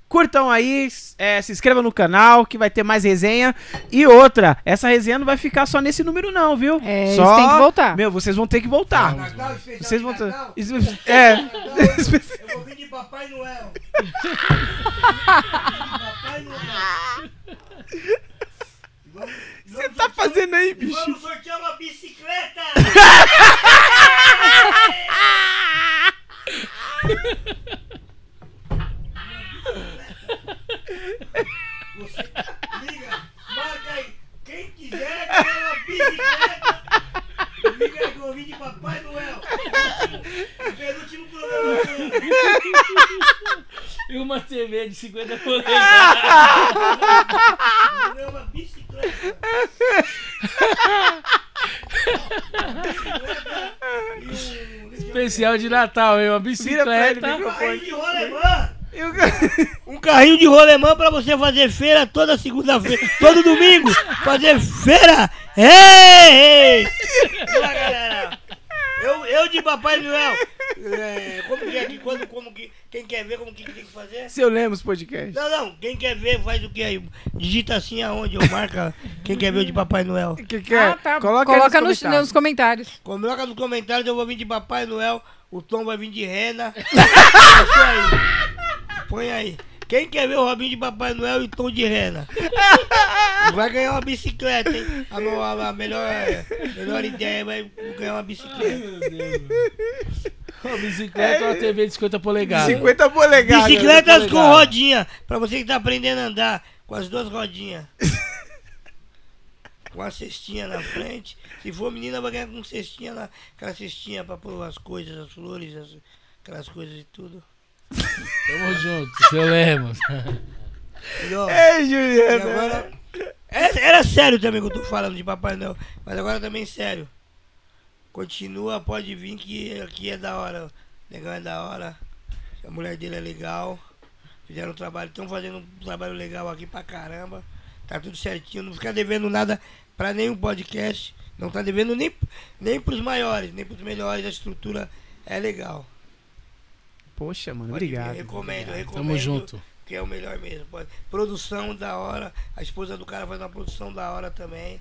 curtam aí. é, se inscrevam no canal que vai ter mais resenha. E outra, essa resenha não vai ficar só nesse número, não, viu? É, só... têm que voltar. Meu, vocês vão ter que voltar. Natal, Vocês vão ter. [laughs] É. [laughs] Eu vou vir de Papai Noel. Papai Noel. Você tá fazendo aí, bicho? Vamos sortear uma bicicleta! [laughs] Você liga, marca aí. Quem quiser ganhar uma bicicleta, liga aí que eu vou vir de Papai Noel. O penúltimo programa. E uma TV de 50 polegadas. Ganhar uma bicicleta. E um Especial de Natal, hein? Uma Vira pra ele, bicicleta. carrinho de rolemã. Eu- [laughs] Um carrinho de rolemã pra você fazer feira toda segunda-feira, todo domingo, fazer feira. Ei, ei. Olá, galera. Eu, eu de Papai Noel. É, como que é que quando, como que, quem quer ver como que tem que fazer? Seu Lemos Podcast. Não, não, quem quer ver faz o que aí? Digita assim aonde eu marca quem quer ver o de Papai Noel. Que, que é? Ah, tá. Coloca, Coloca, aí nos, comentários. nos comentários. Coloca nos comentários, eu vou vir de Papai Noel, o Tom vai vir de rena. [laughs] É isso aí. Põe aí. Quem quer ver o Robinho de Papai Noel e o Tom de rena? [laughs] Vai ganhar uma bicicleta, hein? A, a- a melhor, melhor ideia vai ganhar uma bicicleta. Uma bicicleta ou uma TV de 50 polegadas. 50 polegadas. Bicicletas com polegada. rodinha, pra você que tá aprendendo a andar, com as duas rodinhas. [laughs] Com a cestinha na frente. Se for menina, vai ganhar com cestinha lá. Aquela cestinha pra pôr as coisas, as flores, as- aquelas coisas e tudo. Tamo junto, seu Lemos. Ei, Juliana. agora. Era, era sério também que eu tô falando de Papai Noel, mas agora também sério. Continua, pode vir que aqui é da hora. O Negão é da hora. A mulher dele é legal. Fizeram um trabalho, estão fazendo um trabalho legal aqui pra caramba. Tá tudo certinho, não fica devendo nada pra nenhum podcast. Não tá devendo nem, nem pros maiores, nem pros melhores. A estrutura é legal. Poxa, mano, Pode vir, obrigado. recomendo, recomendo. Tamo junto. Que é o melhor mesmo. Pode. Produção da hora. A esposa do cara faz uma produção da hora também.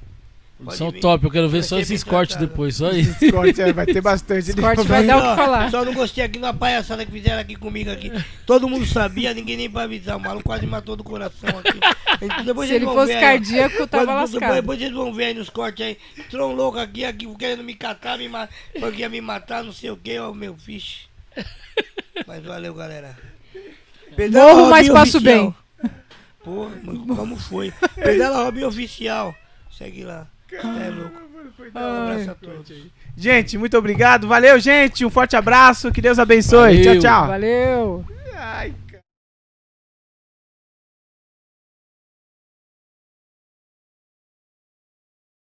São top, eu quero ver Vai só esses cortes depois, só isso. Corte, é, vai ter bastante. Corte vai dar o que falar. Só não gostei aqui na palhaçada que fizeram aqui comigo aqui. Todo mundo sabia, ninguém nem pra avisar. O maluco quase matou do coração aqui. Então, depois Se ele vão fosse ver aí, cardíaco, tava Depois- lascado. Depois vocês vão ver aí nos cortes aí. Tron louco aqui, aqui querendo me catar, me ma- porque ia me matar, não sei o que, ó, meu fiche. Mas valeu, galera. Pedala Morro, mas Robinho passo Oficial. Porra, mano, como foi? Pedala Robinho Oficial. Segue lá. É louco. Um abraço a todos. Gente, muito obrigado. Valeu, gente. Um forte abraço. Que Deus abençoe. Valeu. Tchau, tchau. Valeu. Ai.